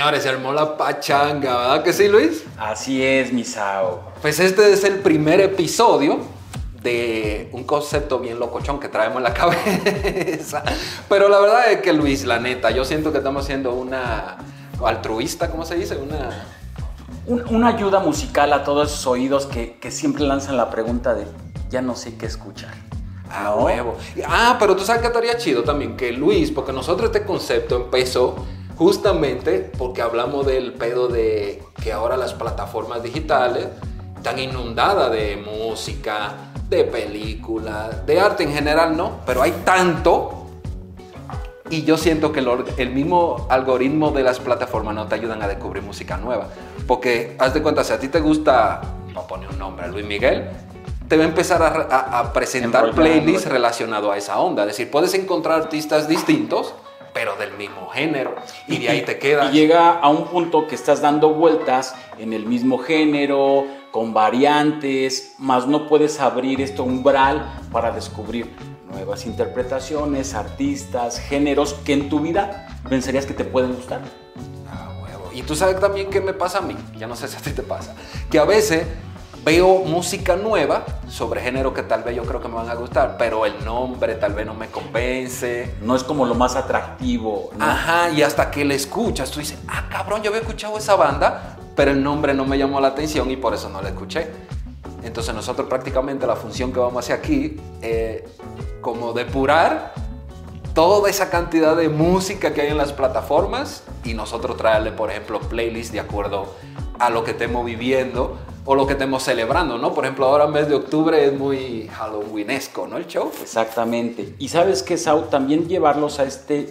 Señores, se armó la pachanga, ¿verdad que sí, Luis? Así es, Misao. Pues este es el primer episodio de un concepto bien locochón que traemos en la cabeza. Pero la verdad es que, Luis, la neta, yo siento que estamos haciendo una altruista, ¿cómo se dice? Una... una ayuda musical a todos esos oídos que, que siempre lanzan la pregunta de ya no sé qué escuchar. Ah, huevo. Ah, pero tú sabes que estaría chido también que Luis, porque nosotros este concepto empezó justamente porque hablamos del pedo de que ahora las plataformas digitales están inundadas de música, de películas, de arte en general, ¿no? Pero hay tanto y yo siento que el, mismo algoritmo de las plataformas no te ayudan a descubrir música nueva. Porque, haz de cuenta, si a ti te gusta, a poner un nombre, Luis Miguel, te va a empezar a, presentar playlists relacionados a esa onda. Es decir, puedes encontrar artistas distintos, pero del mismo género. Y, de ahí te quedas. Y llega a un punto que estás dando vueltas en el mismo género, con variantes, más no puedes abrir este umbral para descubrir nuevas interpretaciones, artistas, géneros que en tu vida pensarías que te pueden gustar. Ah, huevo. Y tú sabes también qué me pasa a mí, ya no sé si a ti te pasa, que a veces veo música nueva sobre género que tal vez yo creo que me van a gustar, pero el nombre tal vez no me convence. No es como lo más atractivo. Ajá, y hasta que le escuchas, tú dices, ah, cabrón, yo había escuchado esa banda, pero el nombre no me llamó la atención y por eso no la escuché. Entonces nosotros prácticamente la función que vamos a hacer aquí es como depurar toda esa cantidad de música que hay en las plataformas y nosotros traerle, por ejemplo, playlists de acuerdo a lo que estemos viviendo o lo que estemos celebrando, ¿no? Por ejemplo, ahora mes de octubre es muy halloweenesco, ¿no? El show. Exactamente. Y sabes que, Sau, también llevarlos a este,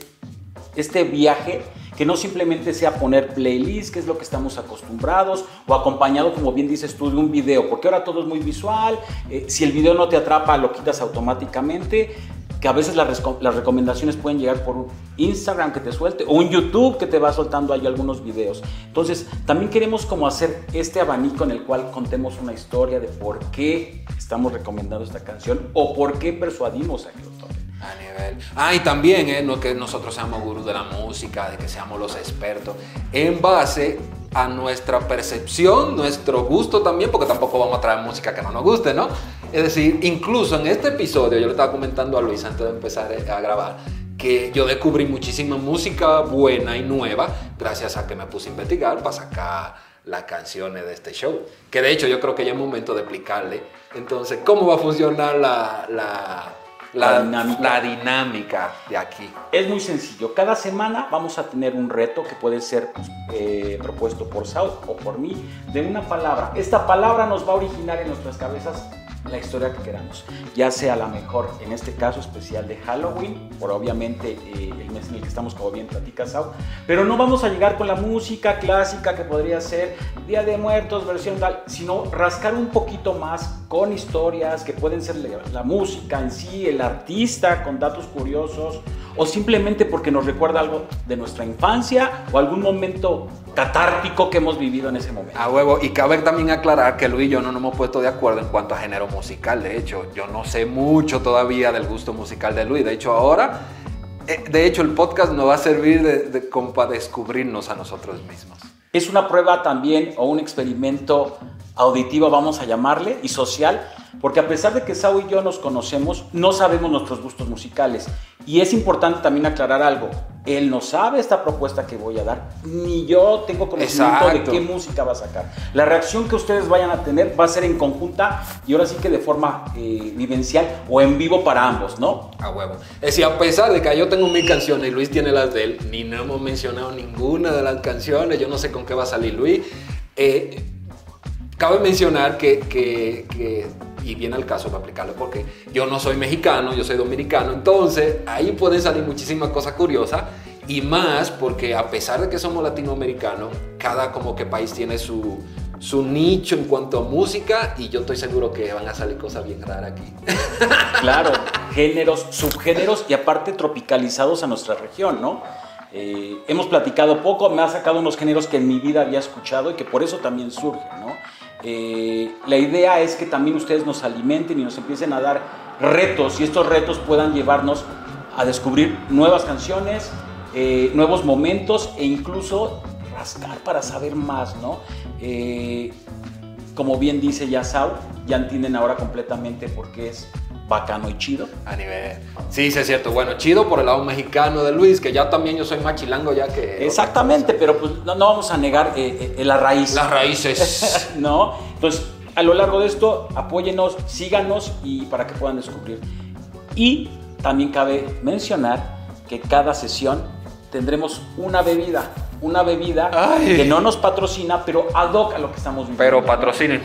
este viaje que no simplemente sea poner playlist, que es lo que estamos acostumbrados, o acompañado, como bien dices tú, de un video, porque ahora todo es muy visual, eh, si el video no te atrapa, lo quitas automáticamente, que a veces las, recomendaciones pueden llegar por un Instagram que te suelte o un YouTube que te va soltando ahí algunos videos. Entonces, también queremos como hacer este abanico en el cual contemos una historia de por qué estamos recomendando esta canción o por qué persuadimos a que lo tomen. A nivel. Ah, y también, ¿eh? no que nosotros seamos gurús de la música, de que seamos los expertos, en base a nuestra percepción, nuestro gusto también, porque tampoco vamos a traer música que no nos guste, ¿no? Es decir, incluso en este episodio, yo le estaba comentando a Luis antes de empezar a grabar, que yo descubrí muchísima música buena y nueva gracias a que me puse a investigar para sacar las canciones de este show. Que de hecho yo creo que ya es momento de explicarle entonces cómo va a funcionar la, la, la, dinámica. la, dinámica. de aquí. Es muy sencillo. Cada semana vamos a tener un reto que puede ser eh, propuesto por South o por mí de una palabra. Esta palabra nos va a originar en nuestras cabezas la historia que queramos, ya sea la mejor, en este caso especial de Halloween, por obviamente eh, el mes en el que estamos, como bien platica Sao, pero no vamos a llegar con la música clásica que podría ser Día de Muertos, versión tal, sino rascar un poquito más con historias que pueden ser la música en sí, el artista con datos curiosos, o simplemente porque nos recuerda algo de nuestra infancia o algún momento catártico que hemos vivido en ese momento. A huevo, y cabe también aclarar que Luis y yo no nos hemos puesto de acuerdo en cuanto a género musical, de hecho, yo no sé mucho todavía del gusto musical de Luis, de hecho ahora, eh, de hecho el podcast nos va a servir de, para descubrirnos a nosotros mismos. Es una prueba también o un experimento auditivo, vamos a llamarle, y social, porque a pesar de que Sao y yo nos conocemos, no sabemos nuestros gustos musicales. Y es importante también aclarar algo. Él no sabe esta propuesta que voy a dar, ni yo tengo conocimiento de qué música va a sacar. La reacción que ustedes vayan a tener va a ser en conjunta y ahora sí que de forma eh, vivencial o en vivo para ambos, ¿no? A huevo. Es decir, a pesar de que yo tengo mi canción y Luis tiene las de él, ni no hemos mencionado ninguna de las canciones, yo no sé con qué va a salir Luis. Eh, cabe mencionar que, y viene al caso para aplicarlo porque yo no soy mexicano, yo soy dominicano, entonces ahí pueden salir muchísimas cosas curiosas y más porque a pesar de que somos latinoamericanos, cada como que país tiene su, su nicho en cuanto a música y yo estoy seguro que van a salir cosas bien raras aquí. Claro, géneros, subgéneros y aparte tropicalizados a nuestra región, ¿no? Eh, hemos platicado poco, me ha sacado unos géneros que en mi vida había escuchado y que por eso también surgen, ¿no? Eh, la idea es que también ustedes nos alimenten y nos empiecen a dar retos y estos retos puedan llevarnos a descubrir nuevas canciones, eh, nuevos momentos e incluso rascar, para saber más, ¿no? Eh, como bien dice Yasau, ya entienden ahora completamente por qué es bacano y chido. A nivel. Sí, sí, es cierto. Bueno, chido por el lado mexicano de Luis, que ya también yo soy más chilango ya que. Exactamente, pero pues no, no vamos a negar eh, eh, la raíz. Las raíces. ¿No? Entonces, a lo largo de esto, apóyenos, síganos y para que puedan descubrir. Y también cabe mencionar que cada sesión tendremos una bebida. Una bebida Ay. que no nos patrocina, pero ad hoc a lo que estamos viviendo. Pero patrocinen.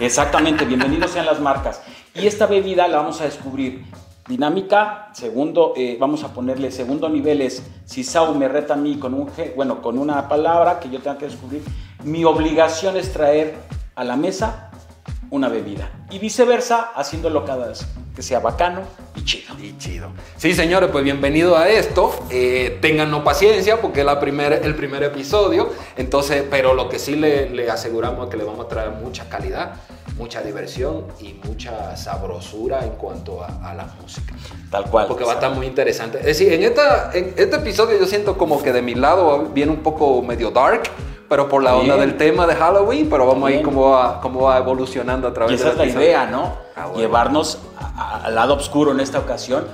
Exactamente, bienvenidos sean las marcas. Y esta bebida la vamos a descubrir. Dinámica, segundo, eh, vamos a ponerle segundo nivel es si Sau me reta a mí con un bueno, con una palabra que yo tenga que descubrir, mi obligación es traer a la mesa una bebida. Y viceversa, haciéndolo cada vez que sea bacano y chido. Y chido. Sí, señores, pues bienvenido a esto. Eh, téngannos paciencia porque es la primer, el primer episodio. Entonces, pero lo que sí le, le aseguramos es que le vamos a traer mucha calidad, mucha diversión y mucha sabrosura en cuanto a, a la música. Tal cual. Porque va a estar muy interesante. Es decir, en, esta, en este episodio yo siento como que de mi lado viene un poco medio dark, pero por la onda Bien. del tema de Halloween, pero vamos a ir cómo va, cómo va evolucionando a Y través esa es la idea, ¿no? Ah, bueno. Llevarnos a- a- al lado oscuro en esta ocasión.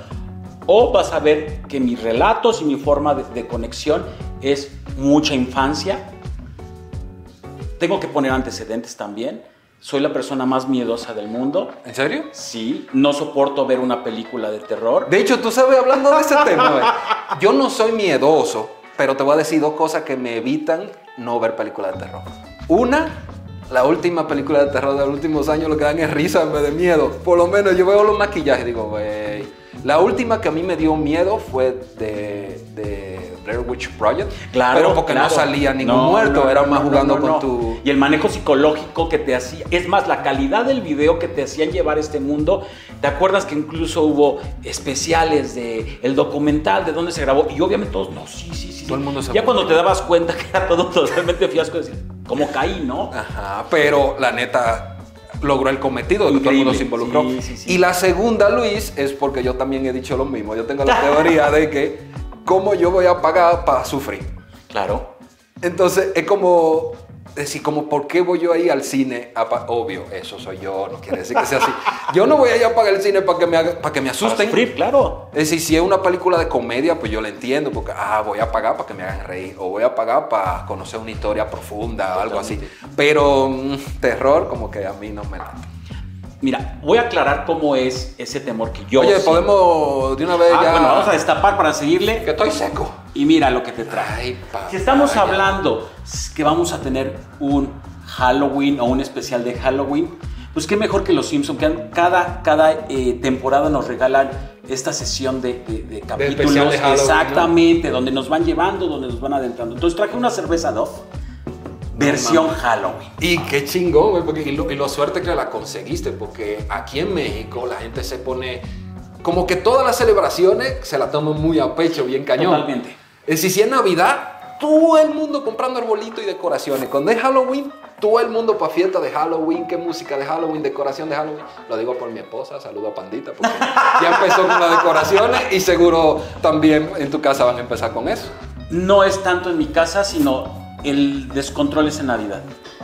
O vas a ver que mis relatos y mi forma de, de conexión es mucha infancia. Tengo que poner antecedentes también. Soy la persona más miedosa del mundo. ¿En serio? Sí, no soporto ver una película de terror. De hecho, tú sabes, hablando de ese tema, yo no soy miedoso, pero te voy a decir dos cosas que me evitan no ver películas de terror. Una, la última película de terror de los últimos años lo que dan es risa en vez de miedo. Por lo menos yo veo los maquillajes y digo, güey. La última que a mí me dio miedo fue de, de Blair Witch Project. Claro, Pero porque claro. no salía ningún No, muerto, no, era más jugando no, con tu... Y el manejo psicológico que te hacía. Es más, la calidad del video que te hacían llevar este mundo. ¿Te acuerdas que incluso hubo especiales de el documental de dónde se grabó? Y obviamente todos, no, sí, sí, sí. Todo el mundo se Ya cuando te dabas cuenta que era todo totalmente fiasco, decir, ¿cómo caí, no? Ajá, pero la neta logró el cometido de que todo el mundo se involucró. Sí, sí, sí. Y la segunda, Luis, es porque yo también he dicho lo mismo. Yo tengo la teoría de que cómo yo voy a pagar para sufrir. Claro. Entonces es como decir, como por qué voy yo ahí al cine, a pa- obvio, eso soy yo, no quiere decir que sea así. Yo no voy allá a pagar el cine para que me haga- para que me asusten. sufrir, claro. Es decir, si es una película de comedia, pues yo la entiendo, porque ah, voy a pagar para que me hagan reír, o voy a pagar para conocer una historia profunda, algo así. Pero mm, terror, como que a mí no me late. Mira, voy a aclarar cómo es ese temor que yo. Oye, siento. podemos de una vez Ah, ya. bueno, vamos a destapar para seguirle. Que estoy seco. Y mira lo que te trae. Ay, papá, si estamos ya. hablando que vamos a tener un Halloween o un especial de Halloween, pues qué mejor que los Simpsons, que cada, cada eh, temporada nos regalan esta sesión de, de- de capítulos. de Halloween, exactamente, donde nos van llevando, donde nos van adentrando. Entonces traje una cerveza Dove, versión Halloween. Y qué chingón, güey, porque y lo, y lo suerte que la conseguiste, porque aquí en México la gente se pone. Como que todas las celebraciones se la toman muy a pecho, bien cañón. Totalmente. Es decir, si es Navidad, todo el mundo comprando arbolito y decoraciones. Cuando es Halloween, todo el mundo para fiesta de Halloween, qué música de Halloween, decoración de Halloween. Lo digo por mi esposa, saludo a Pandita, porque ya empezó con las decoraciones y seguro también en tu casa van a empezar con eso. No es tanto en mi casa, sino el descontrol es en Navidad,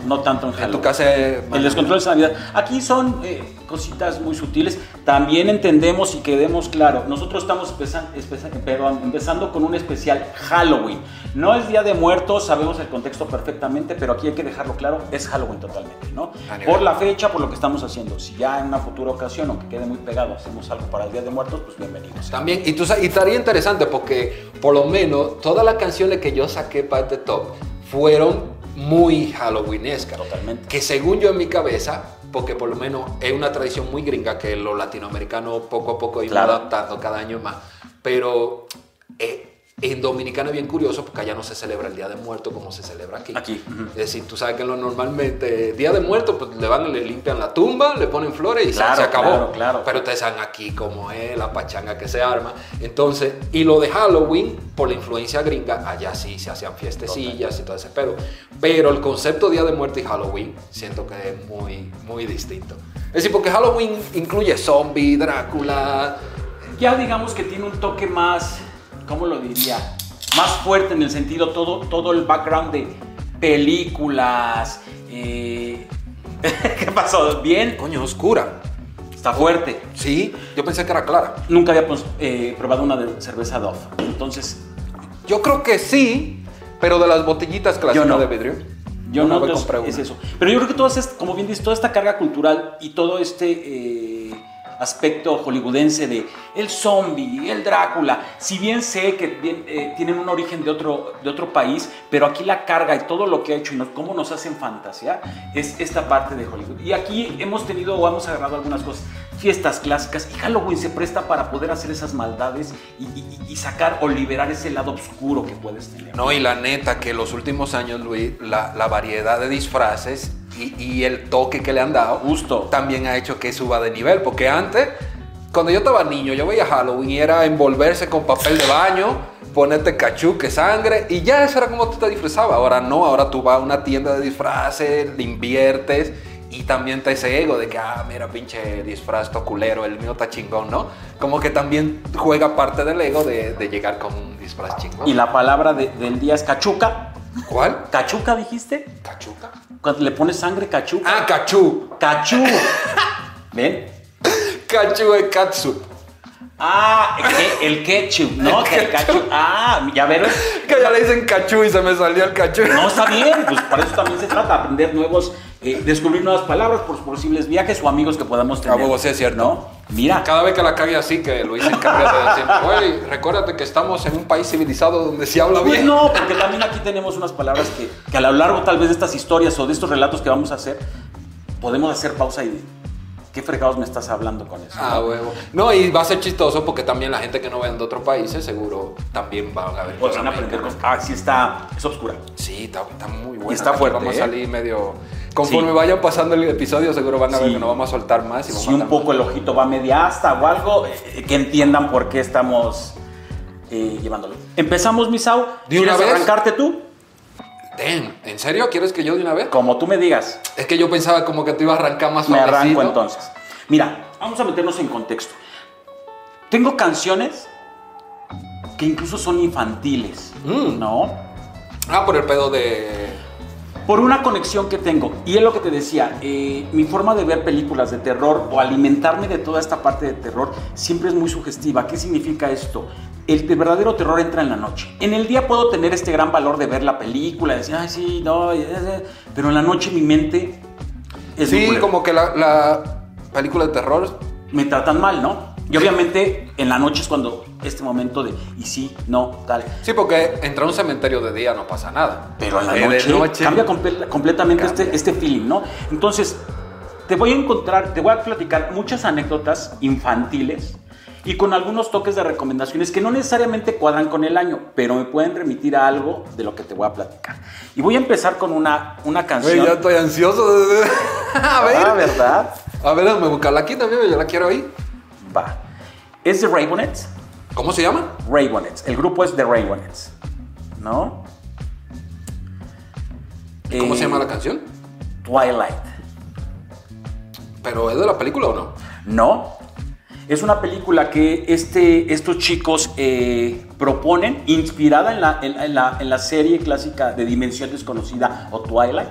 no tanto en En Halloween. tu casa El descontrol es Navidad. Aquí son eh, cositas muy sutiles. También entendemos y quedemos claro. Nosotros estamos empezan- espeza- perdón, empezando con un especial Halloween. No es Día de Muertos, sabemos el contexto perfectamente, pero aquí hay que dejarlo claro, es Halloween totalmente, ¿no? Por la fecha, por lo que estamos haciendo. Si ya en una futura ocasión, aunque quede muy pegado, hacemos algo para el Día de Muertos, pues bienvenidos. También, y, tú, y estaría interesante porque por lo menos todas las canciones que yo saqué para este top fueron muy Halloweenescas. Totalmente. Que según yo en mi cabeza, porque por lo menos es una tradición muy gringa que los latinoamericanos poco a poco iban Claro. adaptando cada año más. Pero eh, en Dominicana es bien curioso porque allá no se celebra el Día de Muertos como se celebra aquí. Aquí, ujú. Es decir, tú sabes que lo normalmente, Día de Muertos, pues le van, le limpian la tumba, le ponen flores y se- Claro, se acabó. claro, claro. Pero ustedes saben aquí cómo es la pachanga que se arma. Entonces, y lo de Halloween, por la influencia gringa, allá sí se hacían fiestecillas y todo ese pedo. Pero el concepto Día de Muerte y Halloween, siento que es muy, muy distinto. Es decir, porque Halloween incluye zombie, Drácula. Ya digamos que tiene un toque más, ¿cómo lo diría? Más fuerte en el sentido, todo, todo el background de películas. eh, ¿Qué pasó? ¿Bien? Coño, oscura. Está fuerte. Sí, yo pensé que era clara. Nunca había eh, probado una de cerveza Dove. Entonces, Yo creo que sí, pero de las botellitas clásicas no. de vidrio. yo Una no vez compré una. es eso. Pero yo creo que todo es, como bien dices, toda esta carga cultural y todo este eh, aspecto hollywoodense de el zombie, el Drácula, si bien sé que eh, tienen un origen de otro, de otro país, pero aquí la carga y todo lo que ha hecho y cómo nos hacen fantasear es esta parte de Hollywood. Y aquí hemos tenido o hemos agarrado algunas cosas, fiestas clásicas y Halloween se presta para poder hacer esas maldades y, y- y sacar o liberar ese lado oscuro que puedes tener. No, y la neta que los últimos años, Luis, la, la variedad de disfraces y, y el toque que le han dado Justo. también ha hecho que suba de nivel. Porque antes, cuando yo estaba niño, yo veía Halloween y era envolverse con papel de baño, ponerte cachuque, sangre, y ya eso era como tú te disfrazabas. Ahora no, ahora tú vas a una tienda de disfraces, le inviertes. Y también te ese ego de que, ah, mira, pinche disfraz to culero, el mío está chingón, ¿no? Como que también juega parte del ego de, de llegar con un disfraz chingón. Y la palabra de- del día es cachuca. ¿Cuál? ¿Cachuca dijiste? ¿Cachuca? Cuando le pones sangre, cachuca. Ah, cachú. Cachú. ¿Ven? Cachú es katsu. Ah, el ketchup, ¿no? El el ketchup. Ah, ya vieron. Que ya le dicen cachú y se me salió el cachú. No, está bien, pues para eso también se trata, aprender nuevos, eh, descubrir nuevas palabras por posibles viajes o amigos que podamos tener. A huevo, sí es cierto. ¿No? Mira, Cada vez que la cague así, que Luis se encarga de decir, güey, recuérdate que estamos en un país civilizado donde se habla pues bien. no, porque también aquí tenemos unas palabras que, que a lo largo tal vez de estas historias o de estos relatos que vamos a hacer, podemos hacer pausa y ¿qué fregados me estás hablando con eso? Ah, huevo. No, y va a ser chistoso porque también la gente que no ven de otros países seguro también van a ver. Pues van a aprender cosas. Ah, sí está, es obscura. Sí, está, está muy bueno. Y está fuerte, Vamos ¿eh? a salir medio... Conforme Sí. vayan pasando el episodio, seguro van a ver que nos vamos a soltar más. Y Si un poco el ojito va media asta o algo, eh, que entiendan por qué estamos eh, llevándolo. Empezamos, Misau. ¿De una ¿Quieres vez? arrancarte tú? Damn, ¿en serio quieres que yo de una vez? Como tú me digas. Es que yo pensaba como que te iba a arrancar más Me arranco entonces. Mira, vamos a meternos en contexto. Tengo canciones que incluso son infantiles, Mm. ¿no? Ah, por el pedo de... Por una conexión que tengo. Y es lo que te decía, eh, mi forma de ver películas de terror o alimentarme de toda esta parte de terror siempre es muy sugestiva. ¿Qué significa esto? El de verdadero terror entra en la noche. En el día puedo tener este gran valor de ver la película, decir, ay, sí, no, eh, eh", pero en la noche mi mente es Sí, como que la, la película de terror... me tratan mal, ¿no? Y obviamente en la noche es cuando este momento de y sí, no, tal. Sí, porque entrar a un cementerio de día no pasa nada. Pero en la Eh, de noche, cambia comple- completamente Cambia. Este, este feeling, ¿no? Entonces, te voy a encontrar, te voy a platicar muchas anécdotas infantiles y con algunos toques de recomendaciones que no necesariamente cuadran con el año, pero me pueden remitir a algo de lo que te voy a platicar. Y voy a empezar con una, una canción. Ya estoy ansioso. a ver. Ah, ¿verdad? A ver, déjame buscarla aquí también, yo la quiero oír. Va. Es de Raybonets. ¿Cómo se llama? Raybonets. El grupo es The Raybonets. ¿No? ¿Cómo Eh, se llama la canción? Twilight. ¿Pero es de la película o no? No. Es una película que este, estos chicos eh, proponen, inspirada en la, en, en la, en la serie clásica de Dimensión Desconocida o Twilight.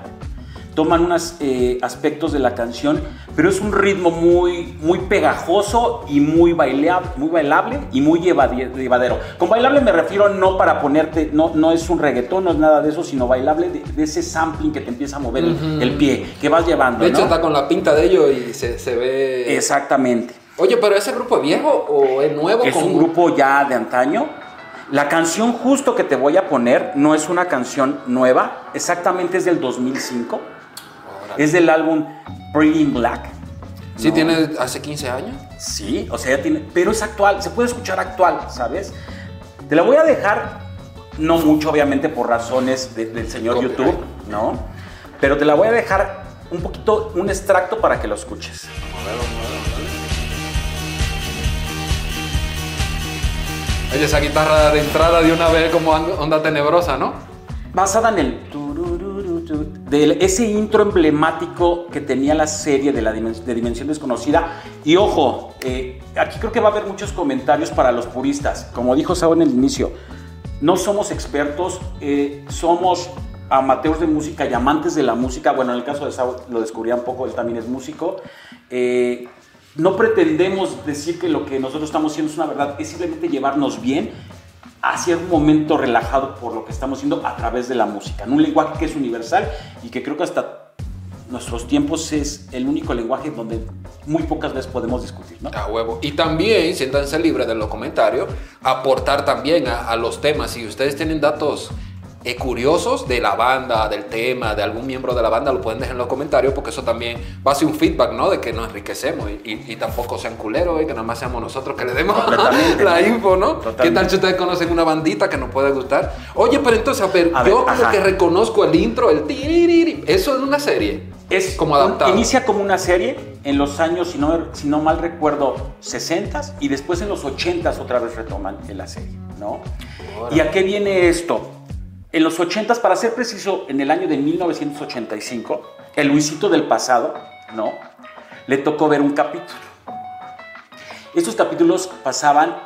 Toman unos aspectos de la canción, pero es un ritmo muy, muy pegajoso y muy bailable, muy bailable y muy llevadero. Con bailable me refiero no para ponerte, no, no es un reggaetón, no es nada de eso, sino bailable de, de ese sampling que te empieza a mover el- el, pie, que vas llevando. De hecho, ¿no? está con la pinta de ellos y se, se ve... Exactamente. Oye, pero ¿ese grupo es viejo o es nuevo? Es un grupo ya de antaño. La canción justo que te voy a poner no es una canción nueva, exactamente es del 2005. Es del álbum Pretty in Black. Sí, No. tiene hace 15 años. Sí, o sea, ya tiene, pero es actual, se puede escuchar actual, ¿sabes? Te la voy a dejar, no mucho obviamente por razones de- del señor Copyright. YouTube, ¿no? Pero te la voy a dejar un poquito, un extracto para que lo escuches. Oye, esa guitarra de entrada de una vez como onda tenebrosa, ¿no? basada en el de ese intro emblemático que tenía la serie de la de Dimensión Desconocida. Y ojo, eh, aquí creo que va a haber muchos comentarios para los puristas. Como dijo Sao en el inicio, no somos expertos, eh, somos amateurs de música y amantes de la música, bueno, en el caso de Sao lo descubría un poco, él también es músico, eh, no pretendemos decir que lo que nosotros estamos haciendo es una verdad, es simplemente llevarnos bien hacia un momento relajado por lo que estamos haciendo a través de la música, en un lenguaje que es universal y que creo que hasta nuestros tiempos es el único lenguaje donde muy pocas veces podemos discutir, ¿no? A huevo. Y también, siéntanse libres de los comentarios, aportar también a, a los temas. Si ustedes tienen datos eh, curiosos de la banda, del tema, de algún miembro de la banda, lo pueden dejar en los comentarios porque eso también va a ser un feedback, ¿no? De que nos enriquecemos y, y- y tampoco sean culeros y que nada más seamos nosotros que le demos la info, ¿no? Totalmente. ¿Qué tal si ustedes conocen una bandita que nos puede gustar? Oye, pero entonces, a ver, A ver, yo como ajá. que reconozco el intro, el tiririri, eso es una serie. Es como adaptado. Inicia como una serie en los años, si no, si no mal recuerdo, 60 y después en los 80 otra vez retoman en la serie, ¿no? ¿Y a qué viene esto? En los 80 para ser preciso, en el año de 1985, el Luisito del pasado, ¿no? Le tocó ver un capítulo. Estos capítulos pasaban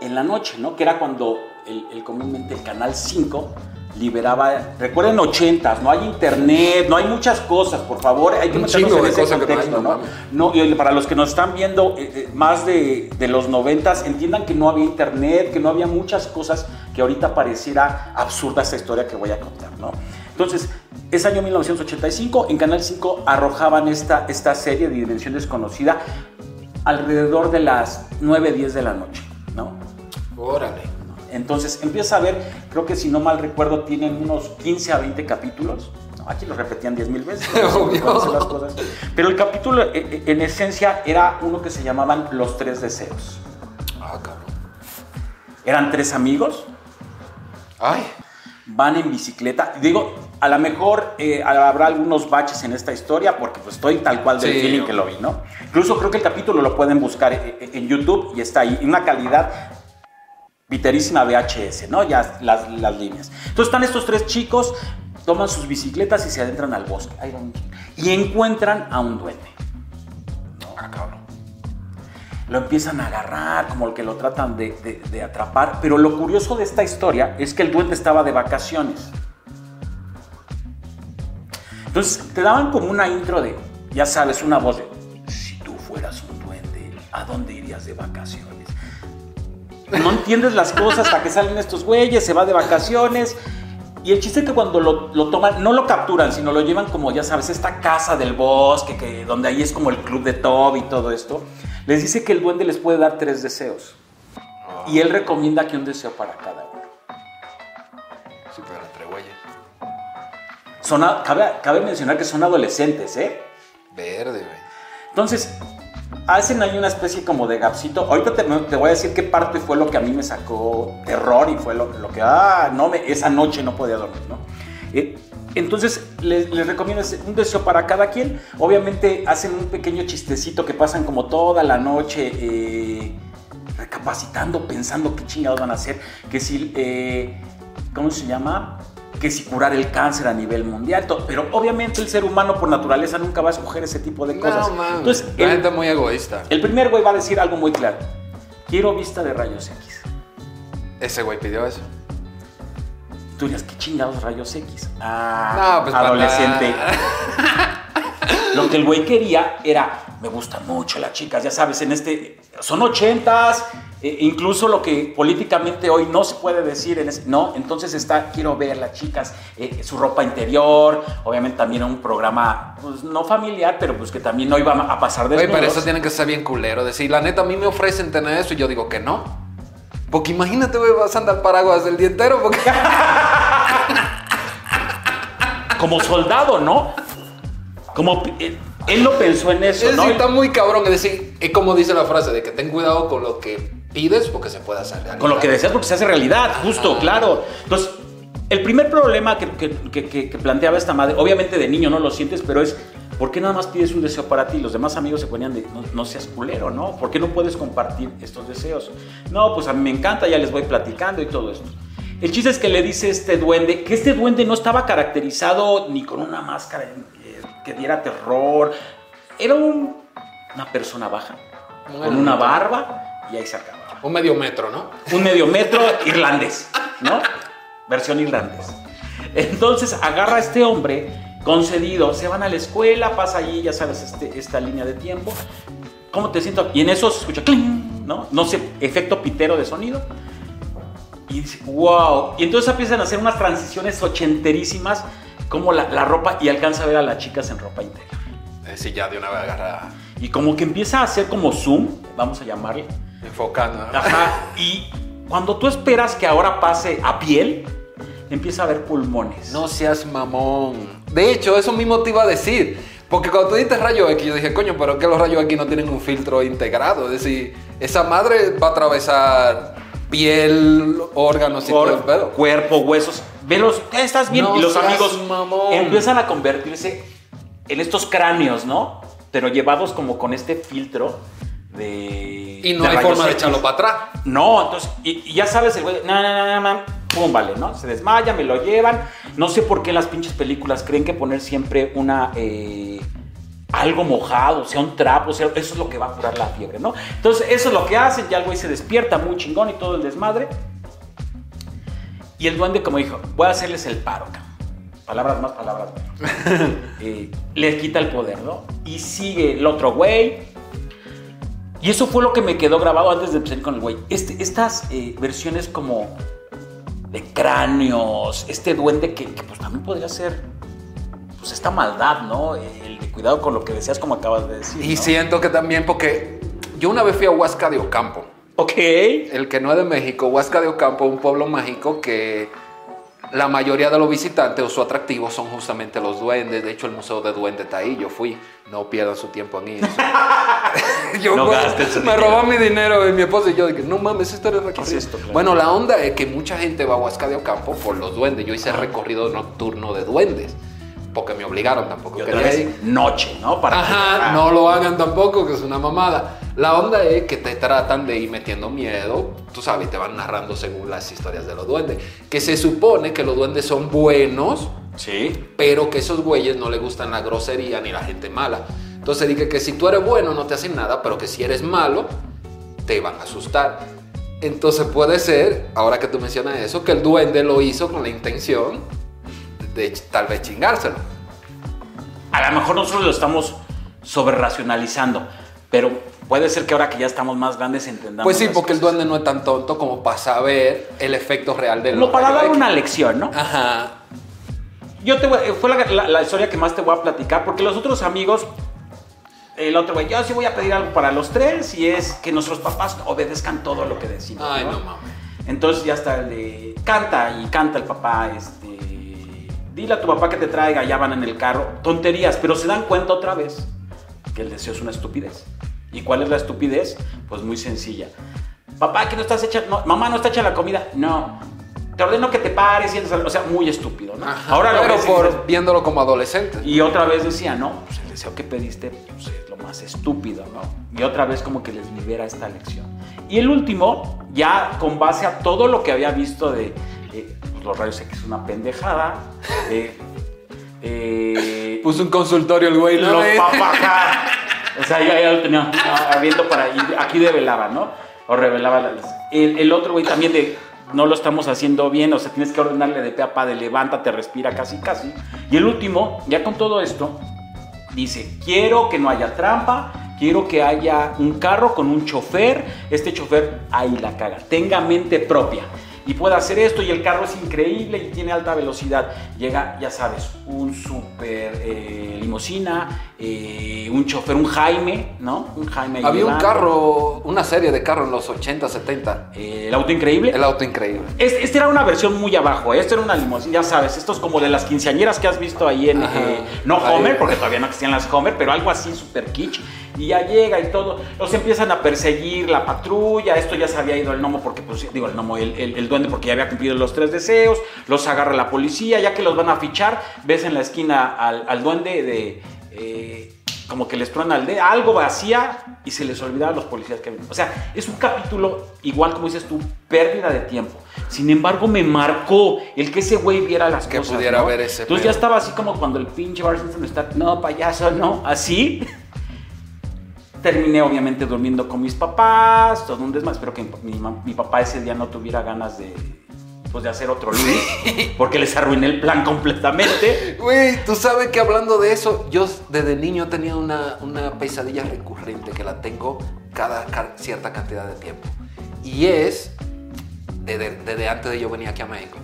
en la noche, ¿no? Que era cuando el, comúnmente el Canal 5 liberaba, recuerden 80, no hay internet, no hay muchas cosas, por favor, hay que meternos en ese contexto, no ¿no? mames. No, y para los que nos están viendo eh, eh, más de, de los 90, entiendan que no había internet, que no había muchas cosas que ahorita pareciera absurda esta historia que voy a contar, ¿no? Entonces, es año 1985, en Canal 5 arrojaban esta, esta serie de Dimensión Desconocida alrededor de las 9, 10 de la noche, ¿no? Órale. Entonces empieza a ver, creo que si no mal recuerdo, tienen unos 15 a 20 capítulos. No, aquí los repetían 10 mil veces. las cosas. Pero el capítulo, eh, eh, en esencia, era uno que se llamaban Los Tres Deseos. Ah, cabrón. Eran tres amigos, Ay. van en bicicleta. Digo, a lo mejor eh, habrá algunos baches en esta historia porque pues estoy tal cual del Sí, feeling que lo vi, ¿no? Incluso creo que el capítulo lo pueden buscar eh, eh, en YouTube y está ahí, una calidad viterísima VHS, ¿no? Ya las, las líneas. Entonces están estos tres chicos, toman sus bicicletas y se adentran al bosque. Y encuentran a un duende. Ah, cabrón. Lo empiezan a agarrar, como el que lo tratan de, de- de atrapar. Pero lo curioso de esta historia es que el duende estaba de vacaciones. Entonces te daban como una intro de, ya sabes, una voz de, si tú fueras un duende, ¿a dónde irías de vacaciones? No entiendes las cosas hasta que salen estos güeyes, se va de vacaciones. Y el chiste es que cuando lo, lo toman, no lo capturan, sino lo llevan como, ya sabes, esta casa del bosque, que, donde ahí es como el club de Toby y todo esto. Les dice que el duende les puede dar tres deseos. Y él recomienda que un deseo para cada uno. Sí, pero entre güeyes. Son cabe, cabe mencionar que son adolescentes, ¿eh? Verde, güey. Entonces, hacen ahí una especie como de gapsito. Ahorita te, voy a decir qué parte fue lo que a mí me sacó terror y fue lo, que, ah, no, me, esa noche no podía dormir, ¿no? Eh, entonces, les, recomiendo un deseo para cada quien. Obviamente, hacen un pequeño chistecito que pasan como toda la noche eh, recapacitando, pensando qué chingados van a hacer. Que si, eh, ¿cómo se llama? Que si curar el cáncer a nivel mundial. Pero obviamente el ser humano por naturaleza nunca va a escoger ese tipo de cosas. No, mames. Entonces, la gente muy egoísta. el primer güey va a decir algo muy claro. Quiero vista de rayos X. Ese güey pidió eso. Tú dirías, ¿qué chingados rayos X? Ah, No, pues adolescente. Lo que el güey quería era, me gustan mucho las chicas, ya sabes, en este, son ochentas, eh, incluso lo que políticamente hoy no se puede decir, en ese- no, entonces está, quiero ver las chicas, eh, su ropa interior, obviamente también un programa, pues no familiar, pero pues que también no iba a pasar Güey, desnudos. pero eso tiene que ser bien culero. Decir, la neta, a mí me ofrecen tener eso y yo digo que no. Porque imagínate, güey, vas a andar paraguas el día entero. Porque... Como soldado, ¿no? Como, eh, él lo pensó en eso, Es ¿no? está muy cabrón. Es decir, es como dice la frase de que ten cuidado con lo que pides porque se puede hacer realidad. Con lo que deseas porque se hace realidad, justo, claro. Entonces, el primer problema que, que- que- que- planteaba esta madre, obviamente de niño no lo sientes, pero es, ¿por qué nada más pides un deseo para ti? Los demás amigos se ponían de, no, no seas culero, ¿no? ¿Por qué no puedes compartir estos deseos? No, pues a mí me encanta, ya les voy platicando y todo esto. El chiste es que le dice este duende, que este duende no estaba caracterizado ni con una máscara que diera terror, era un- una persona baja, con una barba y ahí se acababa Un medio metro, ¿no? un medio metro irlandés, ¿no? Versión irlandés. Entonces agarra a este hombre concedido, se van a la escuela, pasa allí, ya sabes, este, esta línea de tiempo. ¿Cómo te siento? Y en eso se escucha cling, ¿no? No sé, efecto pitero de sonido. Y dice, wow. Y entonces empiezan a hacer unas transiciones ochenterísimas, como la, la ropa, y alcanza a ver a las chicas en ropa interior. Sí, ya de una vez agarra. Y como que empieza a hacer como zoom, vamos a llamarle. Enfocando. Ajá. Y cuando tú esperas que ahora pase a piel, empieza a ver pulmones. No seas mamón. De hecho, eso mismo te iba a decir. Porque cuando tú dijiste rayo X, yo dije, coño, pero que los rayos X no tienen un filtro integrado. Es decir, esa madre va a atravesar piel, órganos y todo el pedo. cuerpo, huesos. Velos, ¿estás bien? No y los amigos mamón. empiezan a convertirse en estos cráneos, ¿no? Pero llevados como con este filtro de. Y no de hay forma de echarlo para atrás. No, entonces, y, y ya sabes, el güey, no, no, no, pum, vale, ¿no? Se desmaya, me lo llevan. No sé por qué en las pinches películas creen que poner siempre una. eh, algo mojado, sea, un trapo, sea, eso es lo que va a curar la fiebre, ¿no? Entonces, eso es lo que hacen, ya el güey se despierta muy chingón y todo el desmadre. Y el duende, como dijo, voy a hacerles el paro. Palabras más, palabras menos. Eh, les quita el poder, ¿no? Y sigue el otro güey. Y eso fue lo que me quedó grabado antes de empezar con el güey. Este, estas eh, versiones como de cráneos, este duende que, que, pues también podría ser, pues esta maldad, ¿no? De cuidado con lo que deseas, como acabas de decir. Y ¿no? siento que también, porque yo una vez fui a Huasca de Ocampo. Ok. El que no es de México, Huasca de Ocampo, un pueblo mágico que la mayoría de los visitantes o su atractivo son justamente los duendes. De hecho, el Museo de Duendes está ahí. Yo fui. No pierdan su tiempo en ir. yo No pues, me robó mi dinero y mi esposa y yo dije, no mames, esto es recorrido. es esto, claro? Bueno, la onda es que mucha gente va a Huasca de Ocampo por los duendes. Yo hice recorrido nocturno de duendes. Porque me obligaron tampoco. Y otra quería vez, ir. noche, ¿no? Para Ajá, no lo hagan tampoco, que es una mamada. La onda es que te tratan de ir metiendo miedo, tú sabes, te van narrando según las historias de los duendes. Que se supone que los duendes son buenos, Sí. pero que esos güeyes no les gustan la grosería ni la gente mala. Entonces dije que si tú eres bueno no te hacen nada, pero que si eres malo, te van a asustar. Entonces puede ser, ahora que tú mencionas eso, que el duende lo hizo con la intención de tal vez chingárselo. A lo mejor nosotros lo estamos sobre racionalizando, pero puede ser que ahora que ya estamos más grandes entendamos. Pues sí, porque el cosas. duende no es tan tonto como para saber el efecto real del Como para dar una lección, ¿no? Ajá. Yo te voy- fue la, la- la historia que más te voy a platicar, porque los otros amigos, el otro güey, yo sí voy a pedir algo para los tres y es que nuestros papás obedezcan todo lo que decimos. Ay, no mames. Entonces ya está el de canta y canta el papá, este, dile a tu papá que te traiga, ya van en el carro, tonterías, pero se dan cuenta otra vez que el deseo es una estupidez. ¿Y cuál es la estupidez? Pues muy sencilla. Papá, que no estás hecha, no, mamá no está hecha la comida, no. Te ordeno que te pares y o sea, muy estúpido, ¿no? Ajá. Ahora lo Pero ves y por dices- viéndolo como adolescente. y otra vez decía, no, pues el deseo que pediste pues, es lo más estúpido, ¿no? Y otra vez como que les libera esta lección. Y el último, ya con base a todo lo que había visto de eh, los rayos X, una pendejada, eh, eh, Puso un consultorio el güey, ¿no? los o sea, ya, ya lo tenía viendo para aquí develaba, ¿no? O revelaba las- el, el otro güey también de no lo estamos haciendo bien, o sea, tienes que ordenarle de pe a pa de levántate, respira casi casi. Y el último, ya con todo esto, dice, quiero que no haya trampa, quiero que haya un carro con un chofer, este chofer ahí la caga, tenga mente propia y pueda hacer esto y el carro es increíble y tiene alta velocidad. Llega, ya sabes, un super eh, limusina, eh, un chofer, un Jaime, ¿no? Un Jaime. Había un carro, una serie de carros en los 80, 70. Eh, el auto increíble. El auto increíble. Este, este era una versión muy abajo, ¿eh? esto era una limusina, ya sabes, esto es como de las quinceañeras que has visto ahí en, no. Homer, porque todavía no existían las Homer, pero algo así super kitsch. Y ya llega y todo, los empiezan a perseguir la patrulla, esto ya se había ido el gnomo porque, pues, digo, el gnomo, el, el- el duende porque ya había cumplido los tres deseos, los agarra la policía, ya que los van a fichar, ves en la esquina al, al duende de... eh, como que les truena el dedo, algo vacía y se les olvidaba a los policías que. O sea, es un capítulo, igual como dices tú, pérdida de tiempo. Sin embargo, me marcó el que ese güey viera las Que cosas. pudiera ¿no? ver ese Entonces pedo. ya estaba así como cuando el pinche Bart Simpson está, no, payaso, no, así. Terminé obviamente durmiendo con mis papás, todo un desmadre. Espero que mi, papá ese día no tuviera ganas de, después de hacer otro Luis, porque les arruiné el plan completamente. Güey, tú sabes que hablando de eso, yo desde niño tenía una, una pesadilla recurrente que la tengo cada ca- cierta cantidad de tiempo. Y es, desde, desde antes de yo venir aquí a México,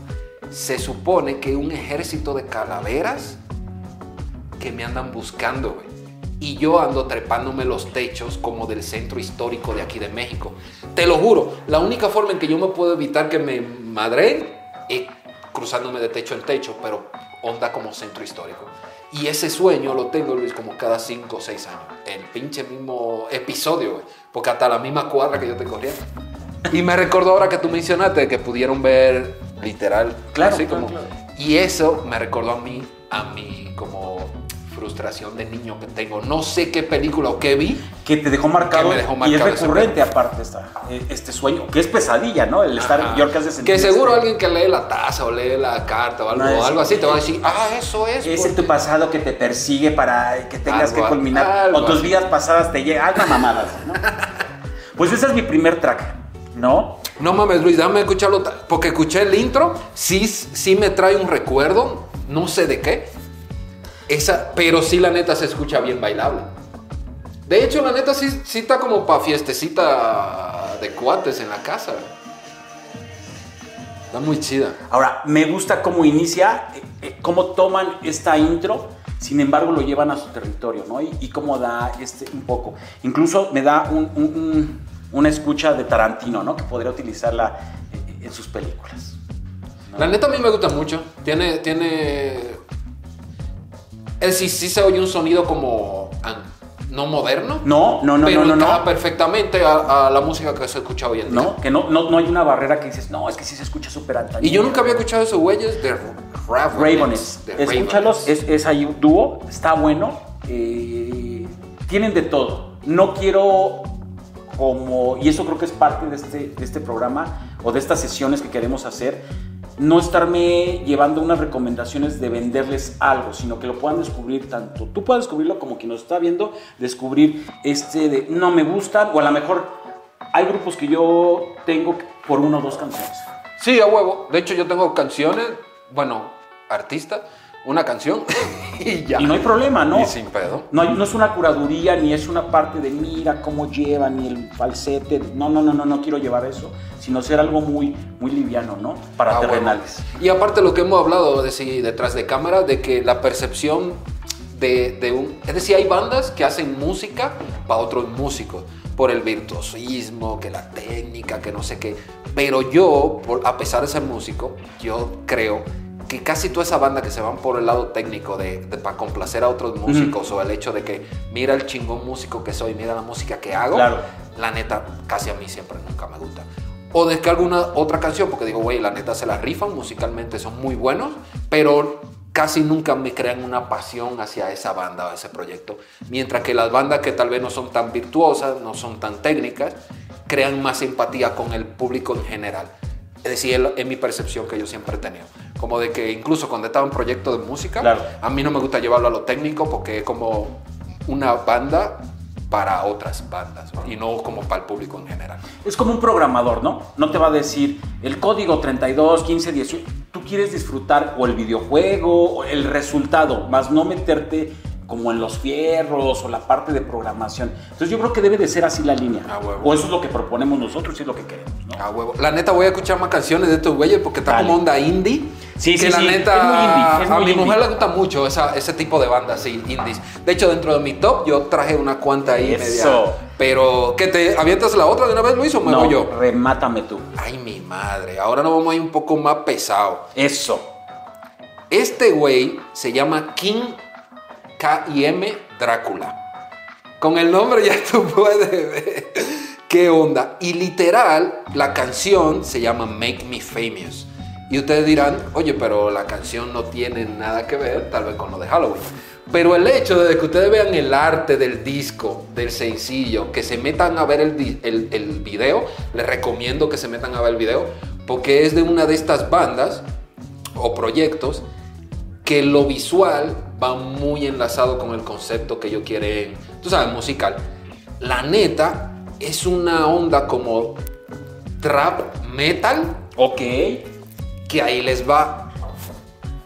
se supone que un ejército de calaveras que me andan buscando, güey. Y yo ando trepándome los techos como del centro histórico de aquí de México. Te lo juro, la única forma en que yo me puedo evitar que me madreen es cruzándome de techo en techo, pero onda como centro histórico. Y ese sueño lo tengo, Luis, como cada 5 o 6 años. El pinche mismo episodio, güey. Porque hasta la misma cuadra que yo te corría. Y me recordó ahora que tú mencionaste que pudieron ver literal. Claro, así claro, como- claro. Y eso me recordó a mí, a mi como frustración de niño que tengo. No sé qué película o qué vi. Que te dejó marcado, y es recurrente aparte esta, eh, este sueño, que es pesadilla, ¿no? El estar Ajá. en York hace Que seguro alguien que lee la taza o lee la carta o algo, No, es- algo así te va a decir, ah, eso es. Es porque-". tu pasado que te persigue para que tengas Algo que culminar. algo o tus vidas pasadas te llegan. Algo mamada, ¿no? Pues ese es mi primer track, ¿no? No mames, Luis, déjame escucharlo. Porque escuché el intro, sí, sí me trae un recuerdo, no sé de qué. Esa, pero sí, la neta, se escucha bien bailable. De hecho, la neta, sí, sí está como para fiestecita de cuates en la casa. Está muy chida. Ahora, me gusta cómo inicia, eh, eh, cómo toman esta intro, sin embargo lo llevan a su territorio, ¿no? Y, y cómo da este un poco. Incluso me da un- un- un- una escucha de Tarantino, ¿no? Que podría utilizarla eh, en sus películas. ¿no? La neta a mí me gusta mucho. Tiene, tiene... Es sí, sí se oye un sonido como... an- No moderno. No, no, no, pero no, no, no. perfectamente a, a la música que se escucha hoy en día. ¿No? Que no, no, no hay una barrera que dices, no, es que sí se escucha súper alta. Y yo nunca había escuchado esos güeyes de Ravenets. Escúchalos, es, es ahí un dúo, está bueno. eh, tienen de todo. No quiero como, y eso creo que es parte de este, de este programa o de estas sesiones que queremos hacer, no estarme llevando unas recomendaciones de venderles algo, sino que lo puedan descubrir tanto tú puedas descubrirlo como quien nos está viendo, descubrir este de no me gustan, o a lo mejor hay grupos que yo tengo por una o dos canciones. Sí, a huevo. De hecho, yo tengo canciones, bueno, artista, una canción y ya. Y no hay problema, ¿no? Y sin pedo. No, es una curaduría, ni es una parte de mira cómo lleva, ni el falsete. No, no, no, no, no quiero llevar eso, sino ser algo muy, muy liviano, ¿no? Para Ah, bueno. terrenales. Y aparte lo que hemos hablado de, sí, detrás de cámara, de que la percepción de, de un... Es decir, hay bandas que hacen música para otros músicos, por el virtuosismo, que la técnica, que no sé qué. Pero yo, por- a pesar de ser músico, yo creo que casi toda esa banda que se van por el lado técnico de, de para complacer a otros músicos o el hecho de que mira el chingón músico que soy, mira la música que hago, Claro. la neta casi a mí siempre nunca me gusta. O descargo una otra canción porque digo, güey, la neta se la rifan, musicalmente son muy buenos, pero casi nunca me crean una pasión hacia esa banda o ese proyecto. Mientras que las bandas que tal vez no son tan virtuosas, no son tan técnicas, crean más empatía con el público en general. Es decir, es- mi percepción que yo siempre he tenido. Como de que incluso cuando estaba en proyecto de música, Claro. a mí no me gusta llevarlo a lo técnico porque es como una banda para otras bandas y no como para el público en general. Es como un programador, ¿no? No te va a decir el código 32, 15, 18. Tú quieres disfrutar o el videojuego o el resultado, más no meterte como en los fierros o la parte de programación. Entonces yo creo que debe de ser así la línea. Ah, huevo. O eso es lo que proponemos nosotros y es lo que queremos, ¿no? Ah, huevo. La neta voy a escuchar más canciones de estos güeyes porque está Dale. como onda indie. Sí, que sí, la sí. neta Es muy indie, es a muy mi indie. mujer le gusta mucho esa- ese tipo de bandas, sí, indies. De hecho, dentro de mi top yo traje una cuanta ahí Eso. media. Pero, ¿qué te avientas la otra de una vez, Luis, o me no, voy yo? remátame tú. Ay, mi madre. Ahora nos vamos a ir un poco más pesado. Eso. Este güey se llama King K.I.M. Drácula. Con el nombre ya tú puedes ver qué onda. Y literal, la canción se llama Make Me Famous. Y ustedes dirán, oye, pero la canción no tiene nada que ver, tal vez con lo de Halloween. Pero el hecho de que ustedes vean el arte del disco, del sencillo, que se metan a ver el, el video, les recomiendo que se metan a ver el video, porque es de una de estas bandas o proyectos que lo visual va muy enlazado con el concepto que ellos quieren, tú sabes, musical. La neta es una onda como trap metal Ok. que ahí les va.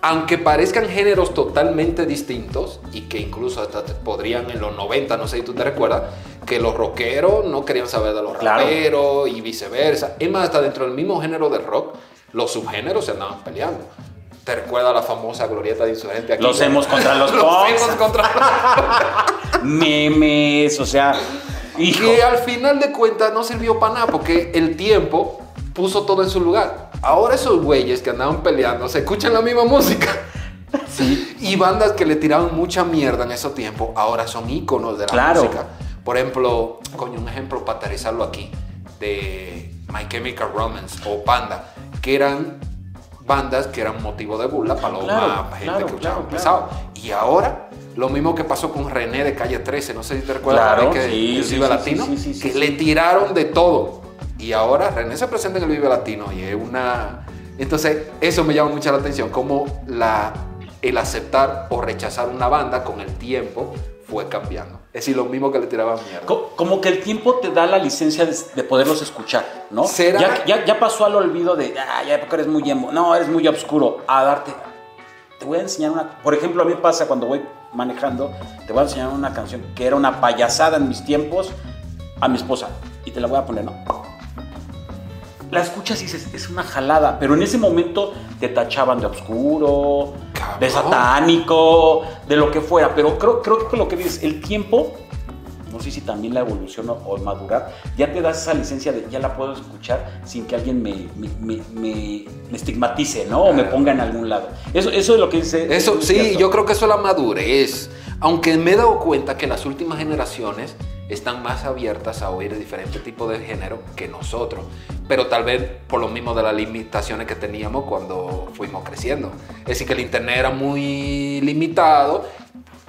Aunque parezcan géneros totalmente distintos y que incluso hasta podrían en los 90, no sé si tú te recuerdas, que los rockeros no querían saber de los Claro. raperos y viceversa. Es más, hasta dentro del mismo género del rock, los subgéneros se andaban peleando. ¿Te recuerdas la famosa glorieta de insurgente aquí? Los hemos contra los Los hemos contra Memes, o sea, hijo. Que al final de cuentas no sirvió para nada porque el tiempo puso todo en su lugar. Ahora esos güeyes que andaban peleando se escuchan la misma música. Sí. Y bandas que le tiraban mucha mierda en esos tiempos ahora son íconos de la Claro. música. Por ejemplo, coño, un ejemplo para aterrizarlo aquí de My Chemical Romance o Panda, que eran bandas que eran motivo de burla para los Claro, más gente claro, que claro, pesado. Y ahora, lo mismo que pasó con René de Calle 13, no sé si te recuerdas, que sí, el sí, Vive sí, Latino, sí, sí, sí, que sí. le tiraron de todo. Y ahora René se presenta en el Vive Latino y es una... Entonces, eso me llama mucho la atención, cómo la, el aceptar o rechazar una banda con el tiempo fue cambiando. Es decir, lo mismo que le tiraban mierda. Co- Como que el tiempo te da la licencia de, de poderlos escuchar, ¿no? ¿Será? Ya, ya, ya pasó al olvido de, ah, ya porque eres muy emo, no, eres muy oscuro, a darte, te voy a enseñar una, por ejemplo, a mí pasa cuando voy manejando, te voy a enseñar una canción que era una payasada en mis tiempos a mi esposa y te la voy a poner, ¿no? La escuchas y dices, es una jalada, pero en ese momento te tachaban de oscuro, Cabrón. de satánico, de lo que fuera, pero creo, creo que lo que dices, el tiempo no sé si también la evolución o, o madurar, ya te das esa licencia de ya la puedo escuchar sin que alguien me, me, me- me- me estigmatice, ¿no? O me ponga en algún lado. Eso, eso es lo que dice. Eso, es sí, yo creo que eso es la madurez. Aunque me he dado cuenta que las últimas generaciones están más abiertas a oír diferentes tipos de género que nosotros. Pero tal vez por lo mismo de las limitaciones que teníamos cuando fuimos creciendo. Es decir, que el internet era muy limitado.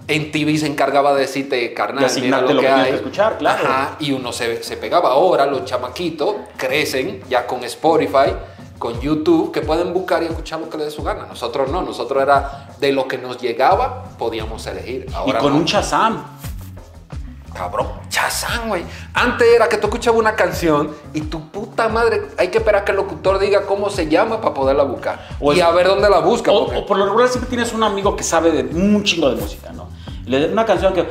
En TV se encargaba de decirte, carnal, De asignarte mira lo lo que que hay. que escuchar, claro. Ajá, y uno se, se pegaba. Ahora los chamaquitos crecen ya con Spotify, con YouTube, que pueden buscar y escuchar lo que les dé su gana. Nosotros no, nosotros era de lo que nos llegaba, podíamos elegir. Y Ahora con no. un Shazam. Cabrón, chazán, güey. Antes era que tú escuchabas una canción y tu puta madre, hay que esperar que el locutor diga cómo se llama para poderla buscar. O y es- a ver dónde la busca. O, porque- o por lo regular siempre tienes un amigo que sabe de un chingo de música, ¿no? Le una canción que...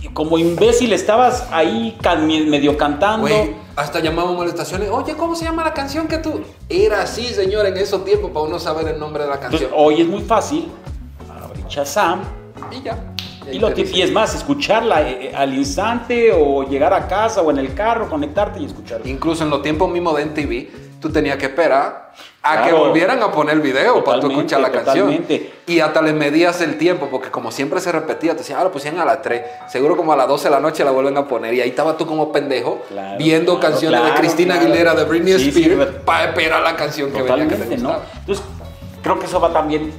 y como imbécil estabas ahí can- medio cantando. Güey, hasta llamábamos a las estaciones, oye, ¿cómo se llama la canción que tú? Era así, señor, en esos tiempos para uno saber el nombre de la Entonces, canción. hoy es muy fácil abrir Shazam y ya. Y, lo que- y es más, escucharla eh, eh, al instante o llegar a casa o en el carro, conectarte y escucharla. Incluso en los tiempos mismos de MTV, tú tenías que esperar a Claro. que volvieran a poner el video para tú escuchar la canción. totalmente. Y hasta le medías el tiempo, porque como siempre se repetía, te decían, ah, lo pusieron a las 3, seguro como a las 12 de la noche la vuelven a poner. Y ahí estaba tú como pendejo Claro, viendo claro, canciones de Cristina. Aguilera, de Britney Sí, sí, Spears, pero- para esperar la canción que venía que te ¿no? Entonces, creo que eso va también.